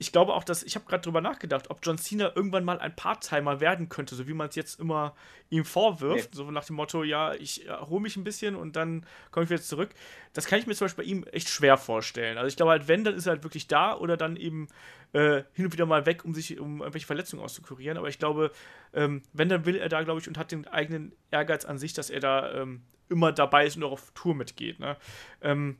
ich glaube auch, dass ich habe gerade drüber nachgedacht, ob John Cena irgendwann mal ein Part-Timer werden könnte, so wie man es jetzt immer ihm vorwirft, nee. so nach dem Motto, ja, ich erhole mich ein bisschen und dann komme ich wieder zurück. Das kann ich mir zum Beispiel bei ihm echt schwer vorstellen. Also ich glaube halt, wenn, dann ist er halt wirklich da oder dann eben äh, hin und wieder mal weg, um sich um irgendwelche Verletzungen auszukurieren. Aber ich glaube, ähm, wenn, dann will er da, glaube ich, und hat den eigenen Ehrgeiz an sich, dass er da ähm, immer dabei ist und auch auf Tour mitgeht. Ne? Ähm,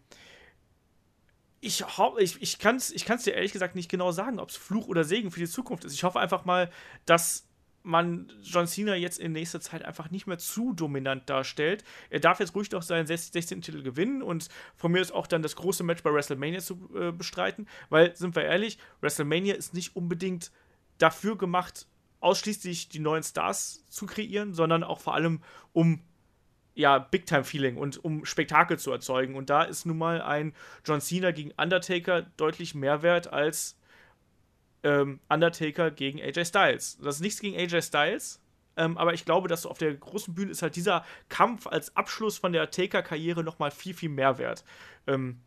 ich, ich, ich kann es ich kann's dir ehrlich gesagt nicht genau sagen, ob es Fluch oder Segen für die Zukunft ist. Ich hoffe einfach mal, dass man John Cena jetzt in nächster Zeit einfach nicht mehr zu dominant darstellt. Er darf jetzt ruhig noch seinen 16. Titel gewinnen und von mir ist auch dann das große Match bei WrestleMania zu äh, bestreiten, weil, sind wir ehrlich, WrestleMania ist nicht unbedingt dafür gemacht, ausschließlich die neuen Stars zu kreieren, sondern auch vor allem um ja, Big-Time-Feeling und um Spektakel zu erzeugen. Und da ist nun mal ein John Cena gegen Undertaker deutlich mehr wert als ähm, Undertaker gegen AJ Styles. Das ist nichts gegen AJ Styles, ähm, aber ich glaube, dass auf der großen Bühne ist halt dieser Kampf als Abschluss von der Taker-Karriere nochmal viel, viel mehr wert. Ähm,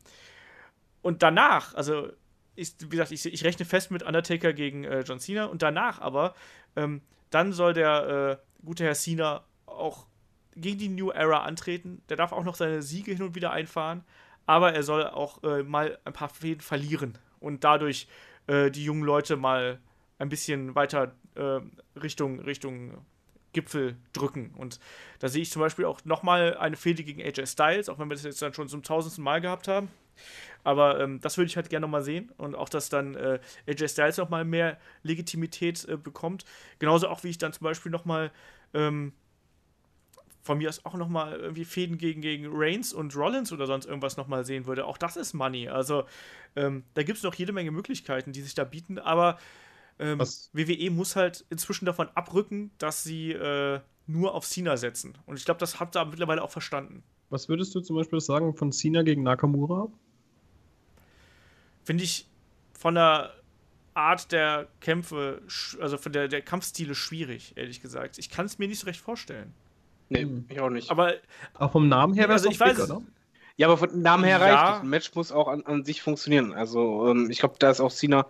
und danach, also ich, wie gesagt, ich, ich, rechne fest mit Undertaker gegen äh, John Cena und danach aber, ähm, dann soll der äh, gute Herr Cena auch gegen die New Era antreten. Der darf auch noch seine Siege hin und wieder einfahren, aber er soll auch äh, mal ein paar Fäden verlieren und dadurch äh, die jungen Leute mal ein bisschen weiter äh, Richtung, Richtung Gipfel drücken. Und da sehe ich zum Beispiel auch nochmal eine Fehde gegen AJ Styles, auch wenn wir das jetzt dann schon zum tausendsten Mal gehabt haben. Aber ähm, das würde ich halt gerne nochmal sehen und auch, dass dann äh, AJ Styles nochmal mehr Legitimität äh, bekommt. Genauso auch, wie ich dann zum Beispiel nochmal ähm, von mir aus auch nochmal irgendwie Fäden gegen, gegen Reigns und Rollins oder sonst irgendwas nochmal sehen würde. Auch das ist Money. Also ähm, da gibt es noch jede Menge Möglichkeiten, die sich da bieten, aber ähm, WWE muss halt inzwischen davon abrücken, dass sie äh, nur auf Cena setzen. Und ich glaube, das habt ihr mittlerweile auch verstanden. Was würdest du zum Beispiel sagen von Cena gegen Nakamura? Finde ich von der Art der Kämpfe, also von der, der Kampfstile schwierig, ehrlich gesagt. Ich kann es mir nicht so recht vorstellen. Nee, hm. ich auch nicht. Aber auch vom Namen her wäre also es ich weiß, big, oder? Ja, aber vom Namen her ja. reicht es. Ein Match muss auch an, an sich funktionieren. Also ähm, ich glaube, da ist auch Cena.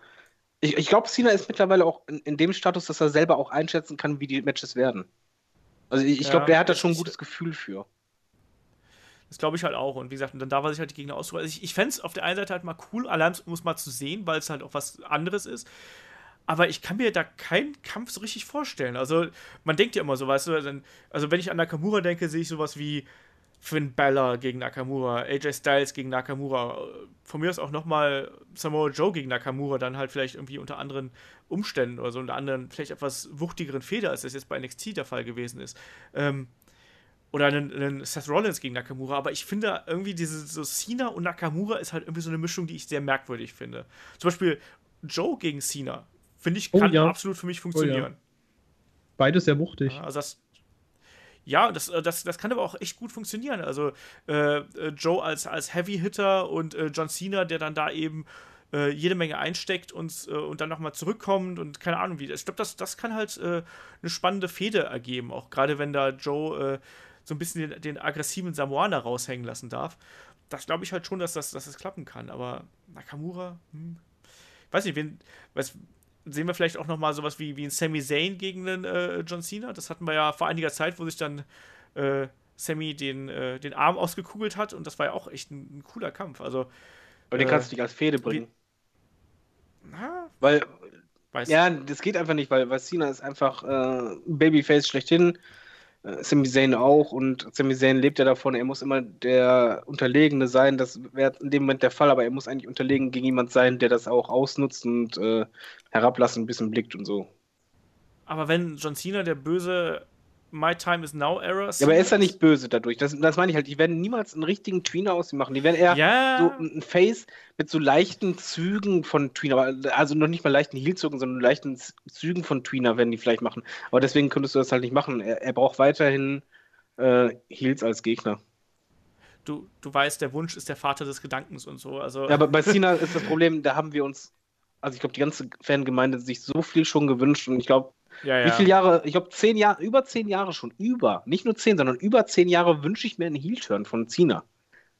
Ich, ich glaube, Cena ist mittlerweile auch in, in, dem Status, dass er selber auch einschätzen kann, wie die Matches werden. Also ich, ich glaube, der hat da schon ein gutes Gefühl für. Das glaube ich halt auch. Und wie gesagt, dann darf er sich halt die Gegner aussuchen. Also ich, ich fände es auf der einen Seite halt mal cool, allein um es mal zu sehen, weil es halt auch was anderes ist aber ich kann mir da keinen Kampf so richtig vorstellen. Also, man denkt ja immer so, weißt du, also wenn ich an Nakamura denke, sehe ich sowas wie Finn Balor gegen Nakamura, AJ Styles gegen Nakamura, von mir aus auch nochmal Samoa Joe gegen Nakamura, dann halt vielleicht irgendwie unter anderen Umständen oder so, unter anderen, vielleicht etwas wuchtigeren Feder, als das jetzt bei NXT der Fall gewesen ist. Ähm, oder einen, einen, Seth Rollins gegen Nakamura, aber ich finde irgendwie diese so Cena und Nakamura ist halt irgendwie so eine Mischung, die ich sehr merkwürdig finde. Zum Beispiel Joe gegen Cena Finde ich, oh kann oh, ja. absolut für mich funktionieren. Oh, ja. Beides sehr wuchtig. Ja, also das, ja, das, äh, das, das kann aber auch echt gut funktionieren. Also äh, äh, Joe als, als Heavy-Hitter und äh, John Cena, der dann da eben äh, jede Menge einsteckt und, äh, und dann nochmal zurückkommt und keine Ahnung wie. Ich glaube, das, das kann halt eine spannende Fehde ergeben, auch gerade wenn da Joe so ein bisschen den, den aggressiven Samoaner raushängen lassen darf. Das glaube ich halt schon, dass das, dass das klappen kann. Aber Nakamura, hm, weiß nicht, wen, weiß, sehen wir vielleicht auch noch mal sowas wie, wie ein Sami Zayn gegen einen äh, John Cena. Das hatten wir ja vor einiger Zeit, wo sich dann äh, Sammy den, äh, den Arm ausgekugelt hat und das war ja auch echt ein, ein cooler Kampf. Also, Aber den kannst du nicht als Fehde bringen. Wie, na, weil, ja, das geht einfach nicht, weil, weil Cena ist einfach äh, Babyface schlechthin. Äh, Sami Zayn auch und Sami Zayn lebt ja davon, er muss immer der Unterlegene sein. Das wäre in dem Moment der Fall, aber er muss eigentlich unterlegen gegen jemand sein, der das auch ausnutzt und äh, herablassen ein bisschen blickt und so. Aber wenn John Cena der böse My Time is Now Era. Ja, aber er ist ja nicht böse dadurch. Das, das meine ich halt. Die werden niemals einen richtigen Tweener aus ihm machen. Die werden eher ja. so ein Face mit so leichten Zügen von Tweener. Also noch nicht mal leichten Heelzügen, sondern leichten Zügen von Tweener werden die vielleicht machen. Aber deswegen könntest du das halt nicht machen. Er, er braucht weiterhin äh, Heels als Gegner. Du, du weißt, der Wunsch ist der Vater des Gedankens und so. Also ja, aber bei Cena ist das Problem, da haben wir uns, also ich glaube, die ganze Fangemeinde sich so viel schon gewünscht und ich glaube, Ja, ja. Wie viele Jahre, ich glaube, zehn Jahre, über zehn Jahre schon, über, nicht nur zehn, sondern über zehn Jahre wünsche ich mir einen Heel-Turn von Cena.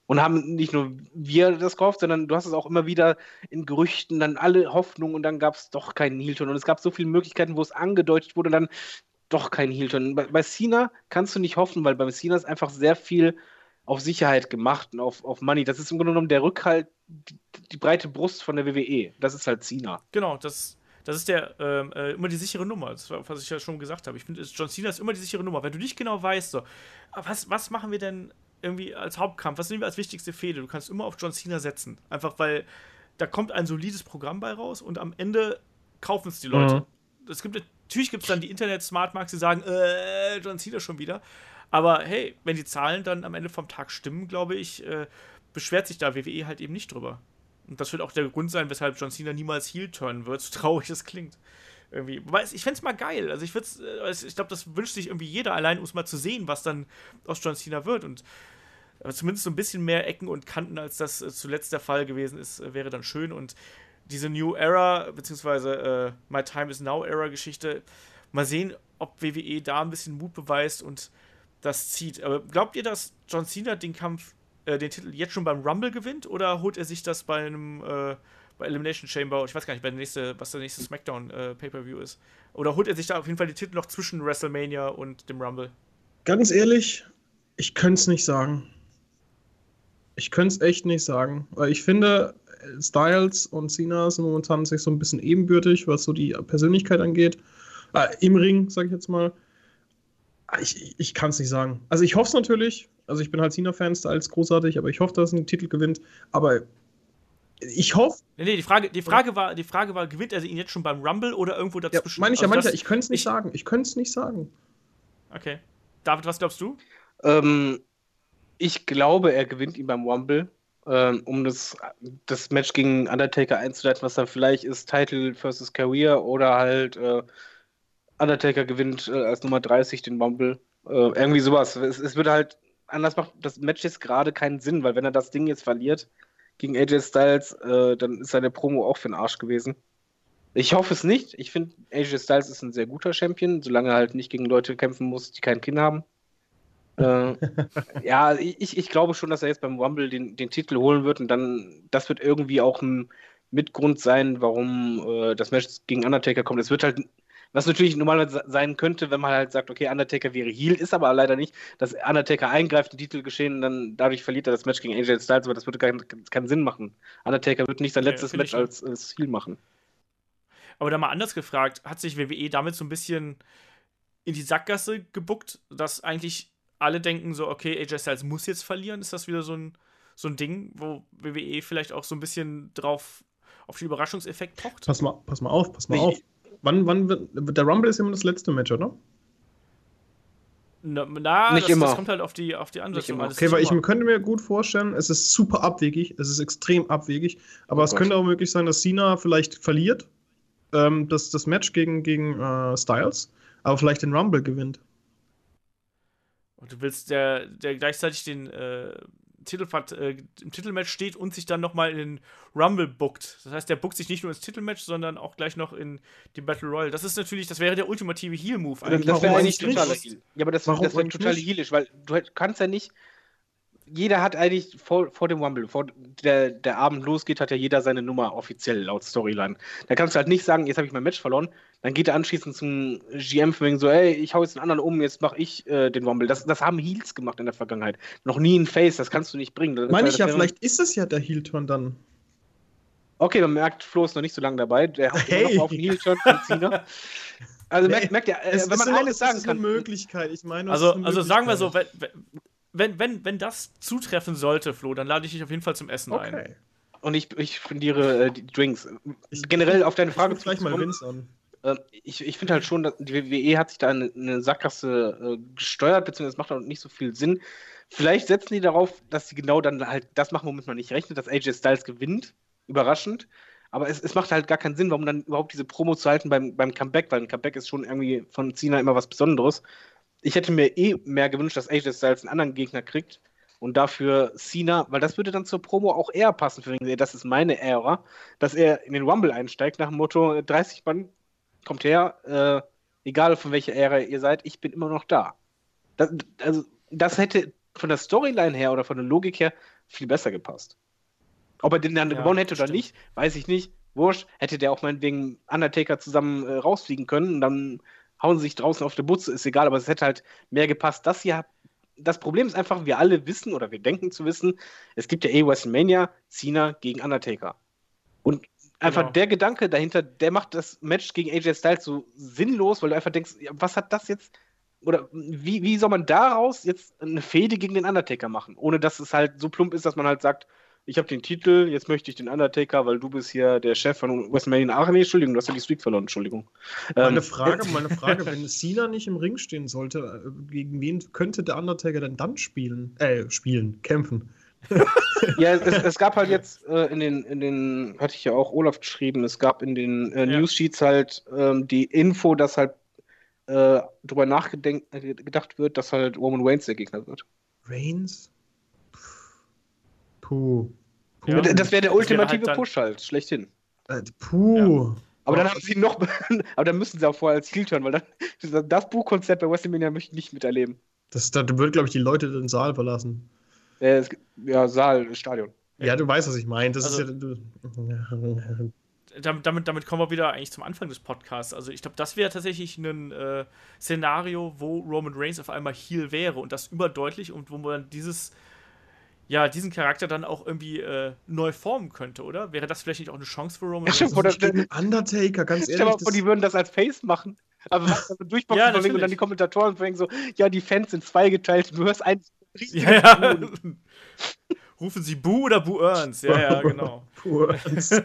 Und haben nicht nur wir das gehofft, sondern du hast es auch immer wieder in Gerüchten, dann alle Hoffnungen und dann gab es doch keinen Heel-Turn. Und es gab so viele Möglichkeiten, wo es angedeutet wurde, dann doch kein Heel-Turn. Bei, bei Cena kannst du nicht hoffen, weil bei Cena ist einfach sehr viel auf Sicherheit gemacht und auf, auf Money. Das ist im Grunde genommen der Rückhalt, die, die breite Brust von der WWE. Das ist halt Cena. Genau, das, das ist der ähm, äh, immer die sichere Nummer, das was ich ja schon gesagt habe. Ich finde, John Cena ist immer die sichere Nummer. Wenn du nicht genau weißt, so, was, was machen wir denn irgendwie als Hauptkampf, was nehmen wir als wichtigste Fehde? Du kannst immer auf John Cena setzen. Einfach weil da kommt ein solides Programm bei raus und am Ende kaufen es die Leute. Mhm. Es gibt, natürlich gibt es dann die Internet-Smartmarks, die sagen, äh, John Cena schon wieder. Aber hey, wenn die Zahlen dann am Ende vom Tag stimmen, glaube ich, äh, beschwert sich da WWE halt eben nicht drüber. Und das wird auch der Grund sein, weshalb John Cena niemals Heel turnen wird, so traurig es klingt. Irgendwie. Wobei, ich fände es mal geil. Also ich äh, ich glaube, das wünscht sich irgendwie jeder, allein um es mal zu sehen, was dann aus John Cena wird. Und äh, zumindest so ein bisschen mehr Ecken und Kanten, als das äh, zuletzt der Fall gewesen ist, wäre dann schön. Und diese New Era, beziehungsweise äh, My Time is Now Era Geschichte, mal sehen, ob WWE da ein bisschen Mut beweist und das zieht. Aber glaubt ihr, dass John Cena den Kampf, äh, den Titel jetzt schon beim Rumble gewinnt oder holt er sich das bei einem äh, bei Elimination Chamber, ich weiß gar nicht, der nächste, was der nächste SmackDown äh, Pay-Per-View ist. Oder holt er sich da auf jeden Fall die Titel noch zwischen WrestleMania und dem Rumble? Ganz ehrlich, ich könnte es nicht sagen. Ich könnte es echt nicht sagen. Weil ich finde, Styles und Cena sind momentan sich so ein bisschen ebenbürtig, was so die Persönlichkeit angeht. Äh, Im Ring, sag ich jetzt mal. Ich, ich kann es nicht sagen. Also ich hoffe es natürlich. Also ich bin halt Cena-Fan, Styles großartig, aber ich hoffe, dass er einen Titel gewinnt. Aber ich hoffe. Nee, nee, die Frage, die, Frage war, die Frage war, gewinnt er ihn jetzt schon beim Rumble oder irgendwo dazwischen? Ja, meine ich also ja manchmal, ich könnte es nicht ich, sagen. Ich könnte es nicht sagen. Okay. David, was glaubst du? Ähm, ich glaube, er gewinnt ihn beim Rumble, ähm, um das, das Match gegen Undertaker einzuleiten, was dann vielleicht ist Title versus Career oder halt äh, Undertaker gewinnt äh, als Nummer 30 den Rumble. Äh, irgendwie sowas. Es, es würde halt, anders macht das Match jetzt gerade keinen Sinn, weil wenn er das Ding jetzt verliert gegen AJ Styles, äh, dann ist seine Promo auch für den Arsch gewesen. Ich hoffe es nicht. Ich finde, AJ Styles ist ein sehr guter Champion, solange er halt nicht gegen Leute kämpfen muss, die kein Kind haben. äh, ja, ich, ich glaube schon, dass er jetzt beim Rumble den, den Titel holen wird und dann, das wird irgendwie auch ein Mitgrund sein, warum äh, das Match gegen Undertaker kommt. Es wird halt was natürlich normalerweise sein könnte, wenn man halt sagt, okay, Undertaker wäre Heal, ist aber leider nicht, dass Undertaker eingreift, die Titel geschehen und dann dadurch verliert er das Match gegen AJ Styles, aber das würde keinen, keinen Sinn machen. Undertaker wird nicht sein letztes ja, Match als, als Heal machen. Aber da mal anders gefragt, hat sich WWE damit so ein bisschen in die Sackgasse gebuckt, dass eigentlich alle denken so, okay, AJ Styles muss jetzt verlieren? Ist das wieder so ein, so ein Ding, wo WWE vielleicht auch so ein bisschen drauf auf den Überraschungseffekt pocht? Pass mal, pass mal auf, pass mal nee, auf. Wann, wann wird, der Rumble ist immer das letzte Match, oder? Na, na nicht das, immer. das kommt halt auf die, auf die Ansetzung an. Okay, weil ich könnte mir gut vorstellen, es ist super abwegig, es ist extrem abwegig, aber oh es Gott. könnte auch möglich sein, dass Cena vielleicht verliert, ähm, das, das Match gegen, gegen äh, Styles, aber vielleicht den Rumble gewinnt. Und du willst der, der gleichzeitig den, äh, Titelfahrt, äh, im Titelmatch steht und sich dann nochmal in den Rumble bookt. Das heißt, der bookt sich nicht nur ins Titelmatch, sondern auch gleich noch in die Battle Royale. Das ist natürlich, das wäre der ultimative Heal-Move eigentlich. Das wäre eigentlich totaler Heal. Ja, aber das, das wäre total healisch, weil du kannst ja nicht jeder hat eigentlich vor, vor dem Rumble, vor der, der Abend losgeht, hat ja jeder seine Nummer offiziell laut Storyline. Da kannst du halt nicht sagen, jetzt habe ich mein Match verloren. Dann geht er anschließend zum GM wegen so, ey, ich hau jetzt einen anderen um, jetzt mache ich äh, den Rumble. Das, das haben Heels gemacht in der Vergangenheit. Noch nie ein Face, das kannst du nicht bringen. Das Meine ich ja, vielleicht ist es ja der Heel-Turn dann. Okay, man merkt, Flo ist noch nicht so lange dabei. Der hat hey. immer noch auf den Heel-Turn von Cena. Also merkt, merkt ja, äh, wenn man eines sagen kann. Das ist eine Möglichkeit. Ich meine, also, also sagen wir so, wenn, wenn, wenn, wenn das zutreffen sollte, Flo, dann lade ich dich auf jeden Fall zum Essen okay. ein. Und ich, ich fundiere äh, die Drinks. Ich, Generell auf deine Frage zu gleich mal Vince an. Äh, ich ich finde halt schon, dass die WWE hat sich da eine, eine Sackgasse äh, gesteuert, beziehungsweise es macht auch nicht so viel Sinn. Vielleicht setzen die darauf, dass sie genau dann halt das machen, womit man nicht rechnet, dass AJ Styles gewinnt. Überraschend. Aber es, es macht halt gar keinen Sinn, warum dann überhaupt diese Promo zu halten beim, beim Comeback, weil ein Comeback ist schon irgendwie von Cena immer was Besonderes ich hätte mir eh mehr gewünscht, dass AJ Styles einen anderen Gegner kriegt und dafür Cena, weil das würde dann zur Promo auch eher passen, für ihn. das ist meine Ära, dass er in den Rumble einsteigt nach dem Motto 30 Mann kommt her, äh, egal von welcher Ära ihr seid, ich bin immer noch da. Das, also, das hätte von der Storyline her oder von der Logik her viel besser gepasst. Ob er den dann ja, gewonnen hätte oder stimmt. nicht, weiß ich nicht. Wurscht, hätte der auch meinetwegen Undertaker zusammen äh, rausfliegen können und dann hauen sie sich draußen auf der Butze, ist egal, aber es hätte halt mehr gepasst. Das hier, das Problem ist einfach, wir alle wissen oder wir denken zu wissen, es gibt ja eh WrestleMania, Cena gegen Undertaker. Und einfach genau. der Gedanke dahinter, der macht das Match gegen AJ Styles so sinnlos, weil du einfach denkst, was hat das jetzt oder wie, wie soll man daraus jetzt eine Fehde gegen den Undertaker machen, ohne dass es halt so plump ist, dass man halt sagt, ich habe den Titel, jetzt möchte ich den Undertaker, weil du bist hier der Chef von WrestleMania. Ach nee, Entschuldigung, du hast ja die Streak verloren, Entschuldigung. Meine ähm, Frage, meine Frage, wenn Cena nicht im Ring stehen sollte, äh, gegen wen könnte der Undertaker denn dann spielen? Äh, spielen, kämpfen. ja, es, es, gab halt jetzt äh, in den, in den, hatte ich ja auch Olaf geschrieben, es gab in den äh, ja. News Sheets halt ähm, die Info, dass halt äh, darüber nachgedacht wird, dass halt Roman Reigns der Gegner wird. Reigns? Puh. puh. Ja, das wäre der ultimative halt Push halt, schlechthin. Äh, puh. Ja. Aber dann haben sie noch, aber dann müssen sie auch vorher als Heel hören, weil dann das Buchkonzept bei WrestleMania möchte ich nicht miterleben. Das, da würde, glaube ich, die Leute den Saal verlassen. Äh, ja, Saal, Stadion. Ja, du weißt, was ich meine. Das also, ist ja damit, damit, damit, kommen wir wieder eigentlich zum Anfang des Podcasts. Also ich glaube, das wäre tatsächlich ein äh, Szenario, wo Roman Reigns auf einmal Heel wäre und das überdeutlich und wo man dieses, ja, diesen Charakter dann auch irgendwie äh, neu formen könnte, oder? Wäre das vielleicht nicht auch eine Chance für Roman ja, Reigns? Oder Undertaker, ganz ehrlich. Stell mal die würden das als Face machen. Aber was also durchboxen ja, und dann die Kommentatoren bringen so, ja, die Fans sind zweigeteilt, du hörst eins. Ja, ja. Rufen Sie Bu oder Bu Earns? Ja, ja, genau. Bu Earns.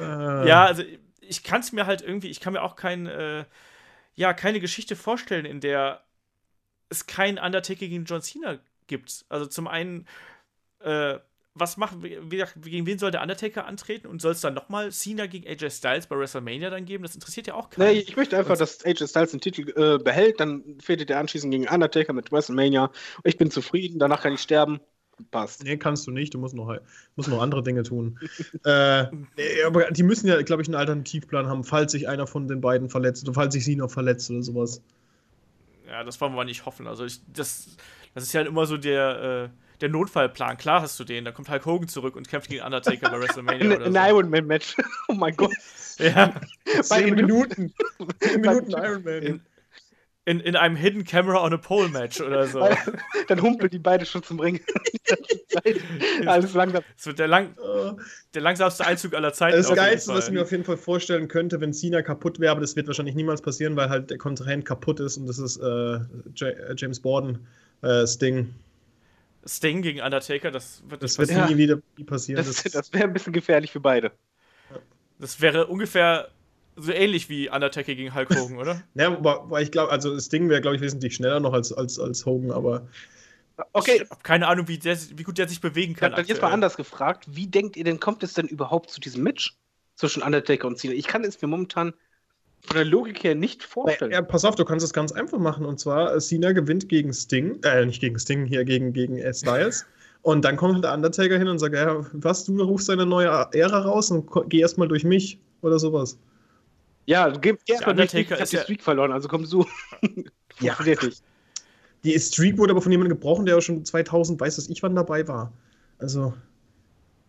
ja, also ich kann es mir halt irgendwie, ich kann mir auch kein, äh, ja, keine Geschichte vorstellen, in der es keinen Undertaker gegen John Cena gibt. Also zum einen, äh, was machen wir, gegen wen soll der Undertaker antreten und soll es dann nochmal Cena gegen AJ Styles bei WrestleMania dann geben? Das interessiert ja auch keinen. Nee, ich möchte einfach, dass AJ Styles den Titel äh, behält, dann fädelt er anschließend gegen Undertaker mit WrestleMania. Ich bin zufrieden, danach kann ich sterben. Passt. Nee, kannst du nicht, du musst noch, musst noch andere Dinge tun. äh, aber die müssen ja, glaube ich, einen Alternativplan haben, falls sich einer von den beiden verletzt oder falls sich sie noch verletzt oder sowas. Ja, das wollen wir nicht hoffen. Also ich, das, das ist ja immer so der. Äh der Notfallplan. Klar hast du den. Dann kommt Hulk Hogan zurück und kämpft gegen Undertaker bei WrestleMania. Ein so. Iron Man Match. Oh mein Gott. Ja. Zehn Minuten. Zehn Minuten Iron Man. In, in, in einem Hidden Camera on a Pole Match oder so. Dann humpeln die beide schon zum Ring. Alles langsam. Das wird der, lang, der langsamste Einzug aller Zeiten. Das Geilste, was ich mir auf jeden Fall vorstellen könnte, wenn Cena kaputt wäre, aber das wird wahrscheinlich niemals passieren, weil halt der Kontrahent kaputt ist und das ist äh, James Borden, äh, Sting. Sting gegen Undertaker, das wird, das wird nie wieder passieren. Das, das wäre ein bisschen gefährlich für beide. Das wäre ungefähr so ähnlich wie Undertaker gegen Hulk Hogan, oder? ja, aber, ich glaube, also Sting wäre, glaube ich, wesentlich schneller noch als, als, als Hogan, aber. Okay. Ich habe keine Ahnung, wie, der, wie gut der sich bewegen kann. Dann jetzt mal anders gefragt: Wie denkt ihr denn, kommt es denn überhaupt zu diesem Match zwischen Undertaker und Cena? Ich kann es mir momentan von der Logik her nicht vorstellen. Ja, pass auf, du kannst es ganz einfach machen. Und zwar, äh, Cena gewinnt gegen Sting, äh, nicht gegen Sting, hier gegen, gegen Styles. und dann kommt halt der Undertaker hin und sagt, ja, was, du rufst deine neue Ära raus und geh erstmal durch mich oder sowas. Ja, geh erstmal durch mich, ich hab die Streak verloren, also kommst du. ja, nicht. Die Streak wurde aber von jemandem gebrochen, der auch schon 2000, weiß das ich, wann dabei war. Also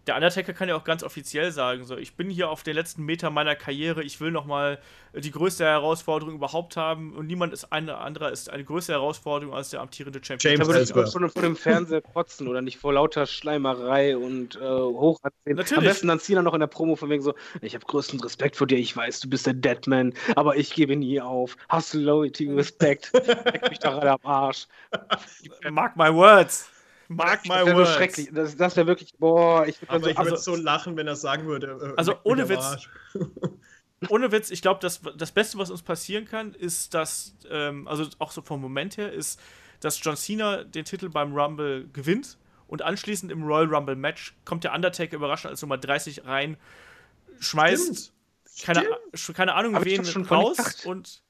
der Undertaker kann ja auch ganz offiziell sagen, so, ich bin hier auf den letzten Meter meiner Karriere, ich will nochmal die größte Herausforderung überhaupt haben und niemand ist eine andere ist eine größere Herausforderung als der amtierende Champion. James da würde ich schon vor dem Fernseher kotzen oder nicht vor lauter Schleimerei und äh, Hochansehen. Natürlich. Am besten dann Cena noch in der Promo von wegen so, ich habe größten Respekt vor dir, ich weiß, du bist der Deadman, aber ich gebe nie auf. Hast du Loyalty, Respekt, leck mich doch alle am Arsch. Mark my words. Mark my das words. schrecklich. Das, das wäre wirklich, boah, ich würde so, ich also, so lachen, wenn er sagen würde. Äh, also ohne Witz. ohne Witz, ich glaube, das, das Beste, was uns passieren kann, ist, dass, ähm, also auch so vom Moment her, ist, dass John Cena den Titel beim Rumble gewinnt und anschließend im Royal Rumble Match kommt der Undertaker überraschend als Nummer 30 rein, schmeißt Keine, keine Ahnung, Hab wen raus und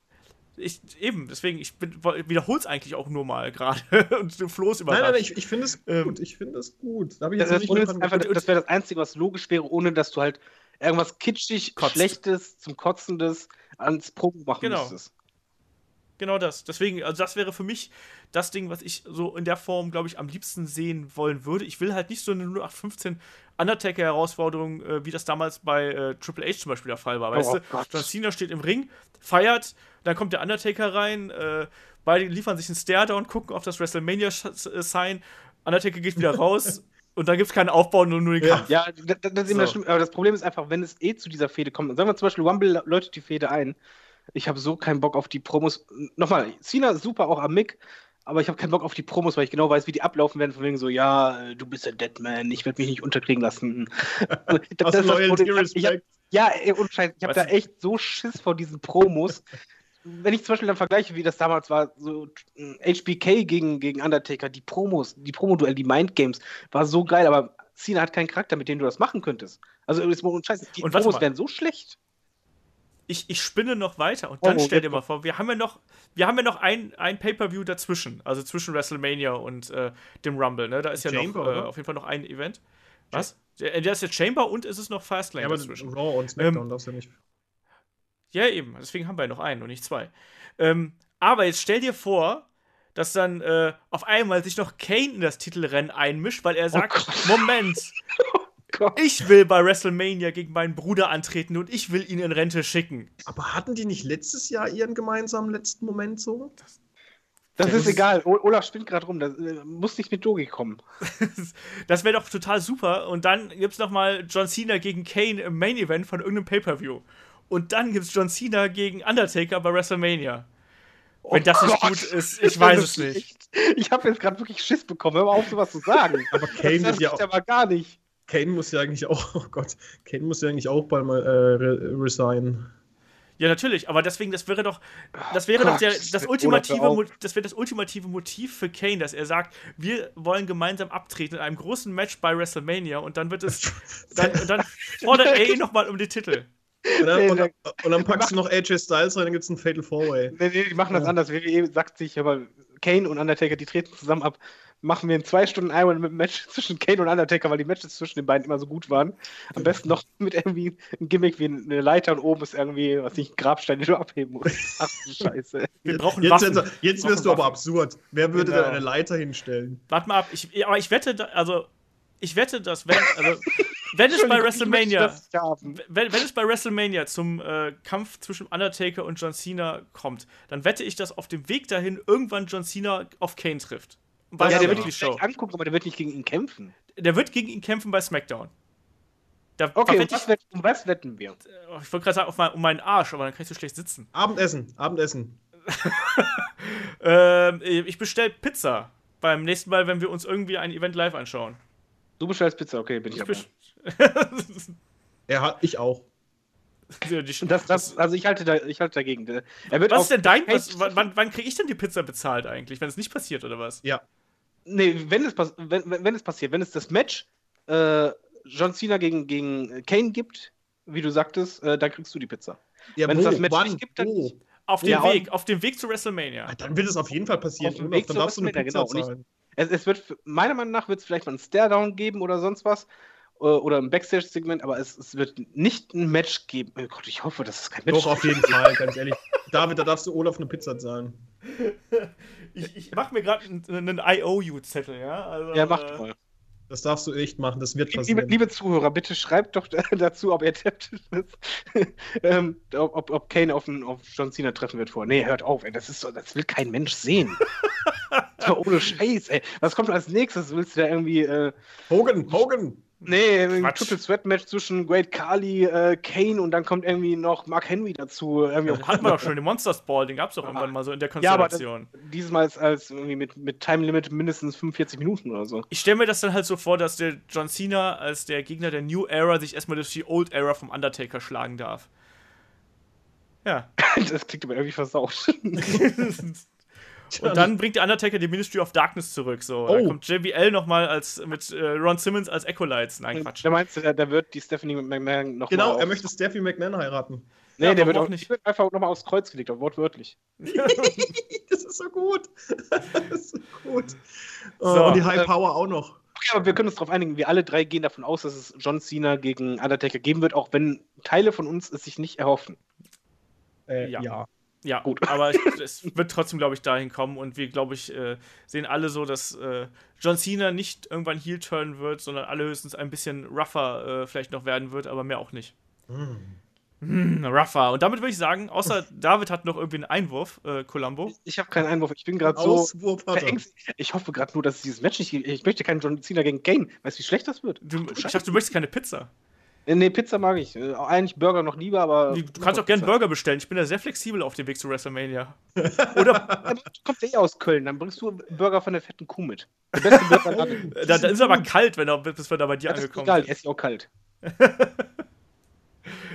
ich, eben, deswegen, ich wiederhole es eigentlich auch nur mal gerade und du floß über. Nein, nein, ich, ich finde es ähm, gut. Ich finde es gut. Da das, das, das wäre das Einzige, was logisch wäre, ohne dass du halt irgendwas kitschig, Kotzt. Schlechtes, zum Kotzendes ans Promo machen Genau. müsstest. Genau das. Deswegen, also das wäre für mich das Ding, was ich so in der Form, glaube ich, am liebsten sehen wollen würde. Ich will halt nicht so eine 0815 Undertaker-Herausforderung, äh, wie das damals bei äh, Triple H zum Beispiel der Fall war. Weißt Oh du, Gott. John Cena steht im Ring, feiert, dann kommt der Undertaker rein, äh, beide liefern sich einen Stare-Down, gucken auf das WrestleMania-Sign, Undertaker geht wieder raus und dann gibt es keinen Aufbau, nur, nur den Ja. Kampf. Ja, das, das ist So. schlimm. Aber das Problem ist einfach, wenn es eh zu dieser Fehde kommt, sagen wir zum Beispiel, Rumble läutet die Fehde ein. Ich habe so keinen Bock auf die Promos. Nochmal, Cena super auch am Mick, aber ich habe keinen Bock auf die Promos, weil ich genau weiß, wie die ablaufen werden. Von wegen so, ja, äh, du bist der Deadman, ich werde mich nicht unterkriegen lassen. das, Hast du Loyalty, Problem. Ich hab- Respect? ja, und Scheiß, ich habe da echt so Schiss vor diesen Promos. Wenn ich zum Beispiel dann vergleiche, wie das damals war, so äh, HBK gegen, gegen Undertaker, die Promos, die Promoduell, die Mindgames, war so geil, aber Cena hat keinen Charakter, mit dem du das machen könntest. Also, ist mal Scheiße, die Und Promos wären so schlecht. Ich, ich spinne noch weiter und dann Oh, stell dir mal vor, wir haben ja noch, wir haben ja noch ein, ein Pay-Per-View dazwischen, also zwischen WrestleMania und äh, dem Rumble, ne? Da ist ja Chamber, noch äh, auf jeden Fall noch ein Event. Was? Der, der ist jetzt Chamber und es ist noch Fastlane Ja, aber dazwischen. Raw und SmackDown Ähm, darfst du ja nicht. Ja, eben. Deswegen haben wir ja noch einen und nicht zwei. Ähm, aber jetzt stell dir vor, dass dann äh, auf einmal sich noch Kane in das Titelrennen einmischt, weil er sagt: Gott. Moment, Gott. ich will bei WrestleMania gegen meinen Bruder antreten und ich will ihn in Rente schicken. Aber hatten die nicht letztes Jahr ihren gemeinsamen letzten Moment so? Das ist egal. O Olaf spinnt gerade rum. Das äh, muss nicht mit Dogi kommen. Das wäre doch total super. Und dann gibt's noch mal John Cena gegen Kane im Main Event von irgendeinem Pay-Per-View. Und dann gibt's John Cena gegen Undertaker bei WrestleMania. Wenn das nicht gut ist, ich weiß es Das ist nicht. Ich habe jetzt gerade wirklich Schiss bekommen. Hör mal auf, sowas zu sagen. Aber Kane das muss ja auch, aber gar nicht. Kane muss ja eigentlich auch, oh Gott, Kane muss ja eigentlich auch bald mal äh, re resignen. Ja, natürlich, aber deswegen, das wäre doch, das wäre Gott, doch der, das, ultimative, das wäre das ultimative Motiv für Kane, dass er sagt, wir wollen gemeinsam abtreten in einem großen Match bei WrestleMania und dann wird es, dann, und dann fordert er ihn nochmal um die Titel. Und dann, Nee, und, der- und dann packst du noch AJ Styles rein, dann gibt's einen Fatal Four-Way. Nee, nee, die machen das Ja. anders. WWE sagt sich, aber Kane und Undertaker, die treten zusammen ab. Machen wir in zwei Stunden Iron mit Match zwischen Kane und Undertaker, weil die Matches zwischen den beiden immer so gut waren. Am besten noch mit irgendwie einem Gimmick wie eine Leiter und oben ist irgendwie, was nicht, ein Grabstein, den du abheben musst. Ach du Scheiße. Wir brauchen jetzt, Waffen. jetzt, jetzt Wir wirst du aber absurd. Wer würde Genau. denn eine Leiter hinstellen? Warte mal ab, ich, aber ich wette, also, ich wette, dass wenn, also, wenn es bei WrestleMania, wenn, wenn es bei WrestleMania zum äh, Kampf zwischen Undertaker und John Cena kommt, dann wette ich, dass auf dem Weg dahin irgendwann John Cena auf Kane trifft. Bei Ja, der wird ihn Show. angucken, aber der wird nicht gegen ihn kämpfen. Der wird gegen ihn kämpfen bei SmackDown. Da, da Okay, um wette was, ich, wett- um was wetten wir? ich wollte gerade sagen, auf mein, um meinen Arsch, aber dann kann ich so schlecht sitzen. Abendessen, Abendessen. Ähm, ich bestelle Pizza beim nächsten Mal, wenn wir uns irgendwie ein Event live anschauen. Du bestellst Pizza, okay, bin ich Ich Er hat, ich auch. Das, das, also ich halte, da, ich halte dagegen. Er wird was ist denn dein? Was, wann wann, wann kriege ich denn die Pizza bezahlt eigentlich, wenn es nicht passiert oder was? Ja. Nee, wenn es, wenn, wenn, es passiert, wenn es das Match äh, John Cena gegen, gegen Kane gibt, wie du sagtest, äh, dann kriegst du die Pizza. ja Wenn es das Match nicht gibt, dann wo? Auf dem Ja, Weg, auf dem Weg zu WrestleMania. Ah, Dann wird es auf jeden Fall passieren. Auf dem Weg dann darfst du eine WrestleMania, Pizza genau, zahlen. Es, es wird, meiner Meinung nach wird es vielleicht mal einen Stare-Down geben oder sonst was. äh, Oder ein Backstage-Segment, aber es, es wird nicht ein Match geben. Oh Gott, ich hoffe, dass es kein Match Doch, auf jeden Fall, ganz ehrlich. David, da darfst du Olaf eine Pizza zahlen. Ich, ich mache mir gerade einen, IOU-Zettel, ja? Also, Ja, macht äh, mal. Das darfst du echt machen, das wird Liebe, passieren. liebe Zuhörer, bitte schreibt doch dazu, ob ihr tippt, ähm, ob, ob Kane auf, einen, auf John Cena treffen wird vor. Nee, hört auf, ey, das ist so, das will kein Mensch sehen. ohne Scheiß, ey. Was kommt als nächstes? Willst du da irgendwie, äh, Hogan, Hogan! Nee, ein. Triple Threat Match zwischen Great Khali, äh, Kane und dann kommt irgendwie noch Mark Henry dazu. Irgendwie Den hatten wir doch schon, den Monsters Ball, den gab es doch irgendwann mal so in der ja, aber das, Konstellation. diesmal als, als irgendwie mit, mit Time Limit mindestens 45 Minuten oder so. ich stelle mir das dann halt so vor, dass der John Cena als der Gegner der New Era sich erstmal durch die Old Era vom Undertaker schlagen darf. Ja. das klingt aber irgendwie versaut. Und dann bringt der Undertaker die Ministry of Darkness zurück. So. Oh. Dann kommt JBL nochmal als, mit äh, Ron Simmons als Acolytes. Nein, Quatsch. Da meinst du, da, da wird die Stephanie McMahon noch Genau, mal er möchte Steffi McMahon heiraten. Nee, Ja, der wird auch nicht? Wird einfach nochmal aufs Kreuz gelegt, wortwörtlich. das ist so gut. das ist so gut. So, und die High äh, Power auch noch. Ja, aber wir können uns darauf einigen, wir alle drei gehen davon aus, dass es John Cena gegen Undertaker geben wird, auch wenn Teile von uns es sich nicht erhoffen. Äh, ja. ja. Ja, gut. aber es wird trotzdem, glaube ich, dahin kommen und wir, glaube ich, äh, sehen alle so, dass äh, John Cena nicht irgendwann heel turnen wird, sondern alle höchstens ein bisschen rougher äh, vielleicht noch werden wird, aber mehr auch nicht. Mm. Mm, rougher. Und damit würde ich sagen, außer David hat noch irgendwie einen Einwurf, äh, Columbo. Ich habe keinen Einwurf. Ich bin gerade so Ich hoffe gerade nur, dass dieses Match nicht. Ich möchte keinen John Cena gegen Kane. Weißt du, wie schlecht das wird? Du, ich dachte, du möchtest keine Pizza. Äh, nee, Pizza mag ich. Äh, eigentlich Burger noch lieber, aber. Du kannst auch gerne Burger bestellen. Ich bin da sehr flexibel auf dem Weg zu WrestleMania. Oder. du kommst eh aus Köln, dann bringst du Burger von der fetten Kuh mit. Der beste Burger da, da ist es aber kalt, wenn er, bis wir da bei dir ja, angekommen sind. Egal, esse ich auch kalt.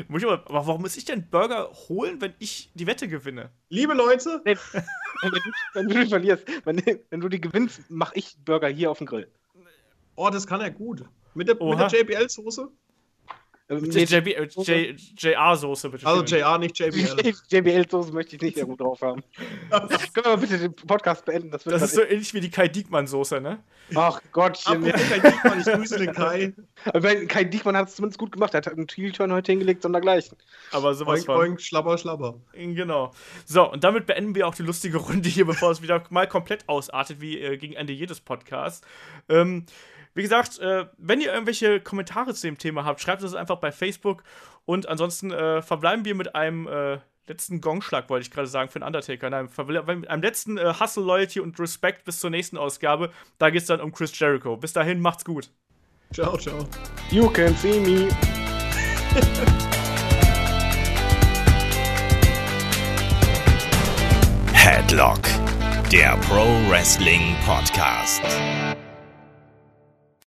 muss ich aber, aber warum muss ich denn Burger holen, wenn ich die Wette gewinne? Liebe Leute! Nee, wenn, du, wenn, du, die verlierst, wenn, wenn du die gewinnst, mach ich Burger hier auf dem Grill. Oh, das kann er gut. Mit der, der JBL-Soße? Ähm, nee, JR-Soße, bitte. Also JR, nicht JBL. JBL-Soße möchte ich nicht sehr gut drauf haben. Können wir mal bitte den Podcast beenden? Das, das ist so ähnlich wie die Kai Diekmann-Soße, ne? Ach Gott. Kai Diekmann, ich grüße den Kai. Kai Diekmann hat es zumindest gut gemacht. Er hat einen Heel-Turn heute hingelegt, sondergleichen. Aber sowas boing, boing, schlabber, schlabber. Genau. So, und damit beenden wir auch die lustige Runde hier, bevor es wieder mal komplett ausartet, wie äh, gegen Ende jedes Podcasts. Ähm, wie gesagt, äh, wenn ihr irgendwelche Kommentare zu dem Thema habt, schreibt es einfach bei Facebook. Und ansonsten äh, verbleiben wir mit einem äh, letzten Gongschlag, wollte ich gerade sagen, für den Undertaker. Nein, mit einem letzten äh, Hustle, Loyalty und Respect bis zur nächsten Ausgabe. Da geht es dann um Chris Jericho. Bis dahin, macht's gut. Ciao, ciao. You can see me. Headlock, der Pro Wrestling Podcast.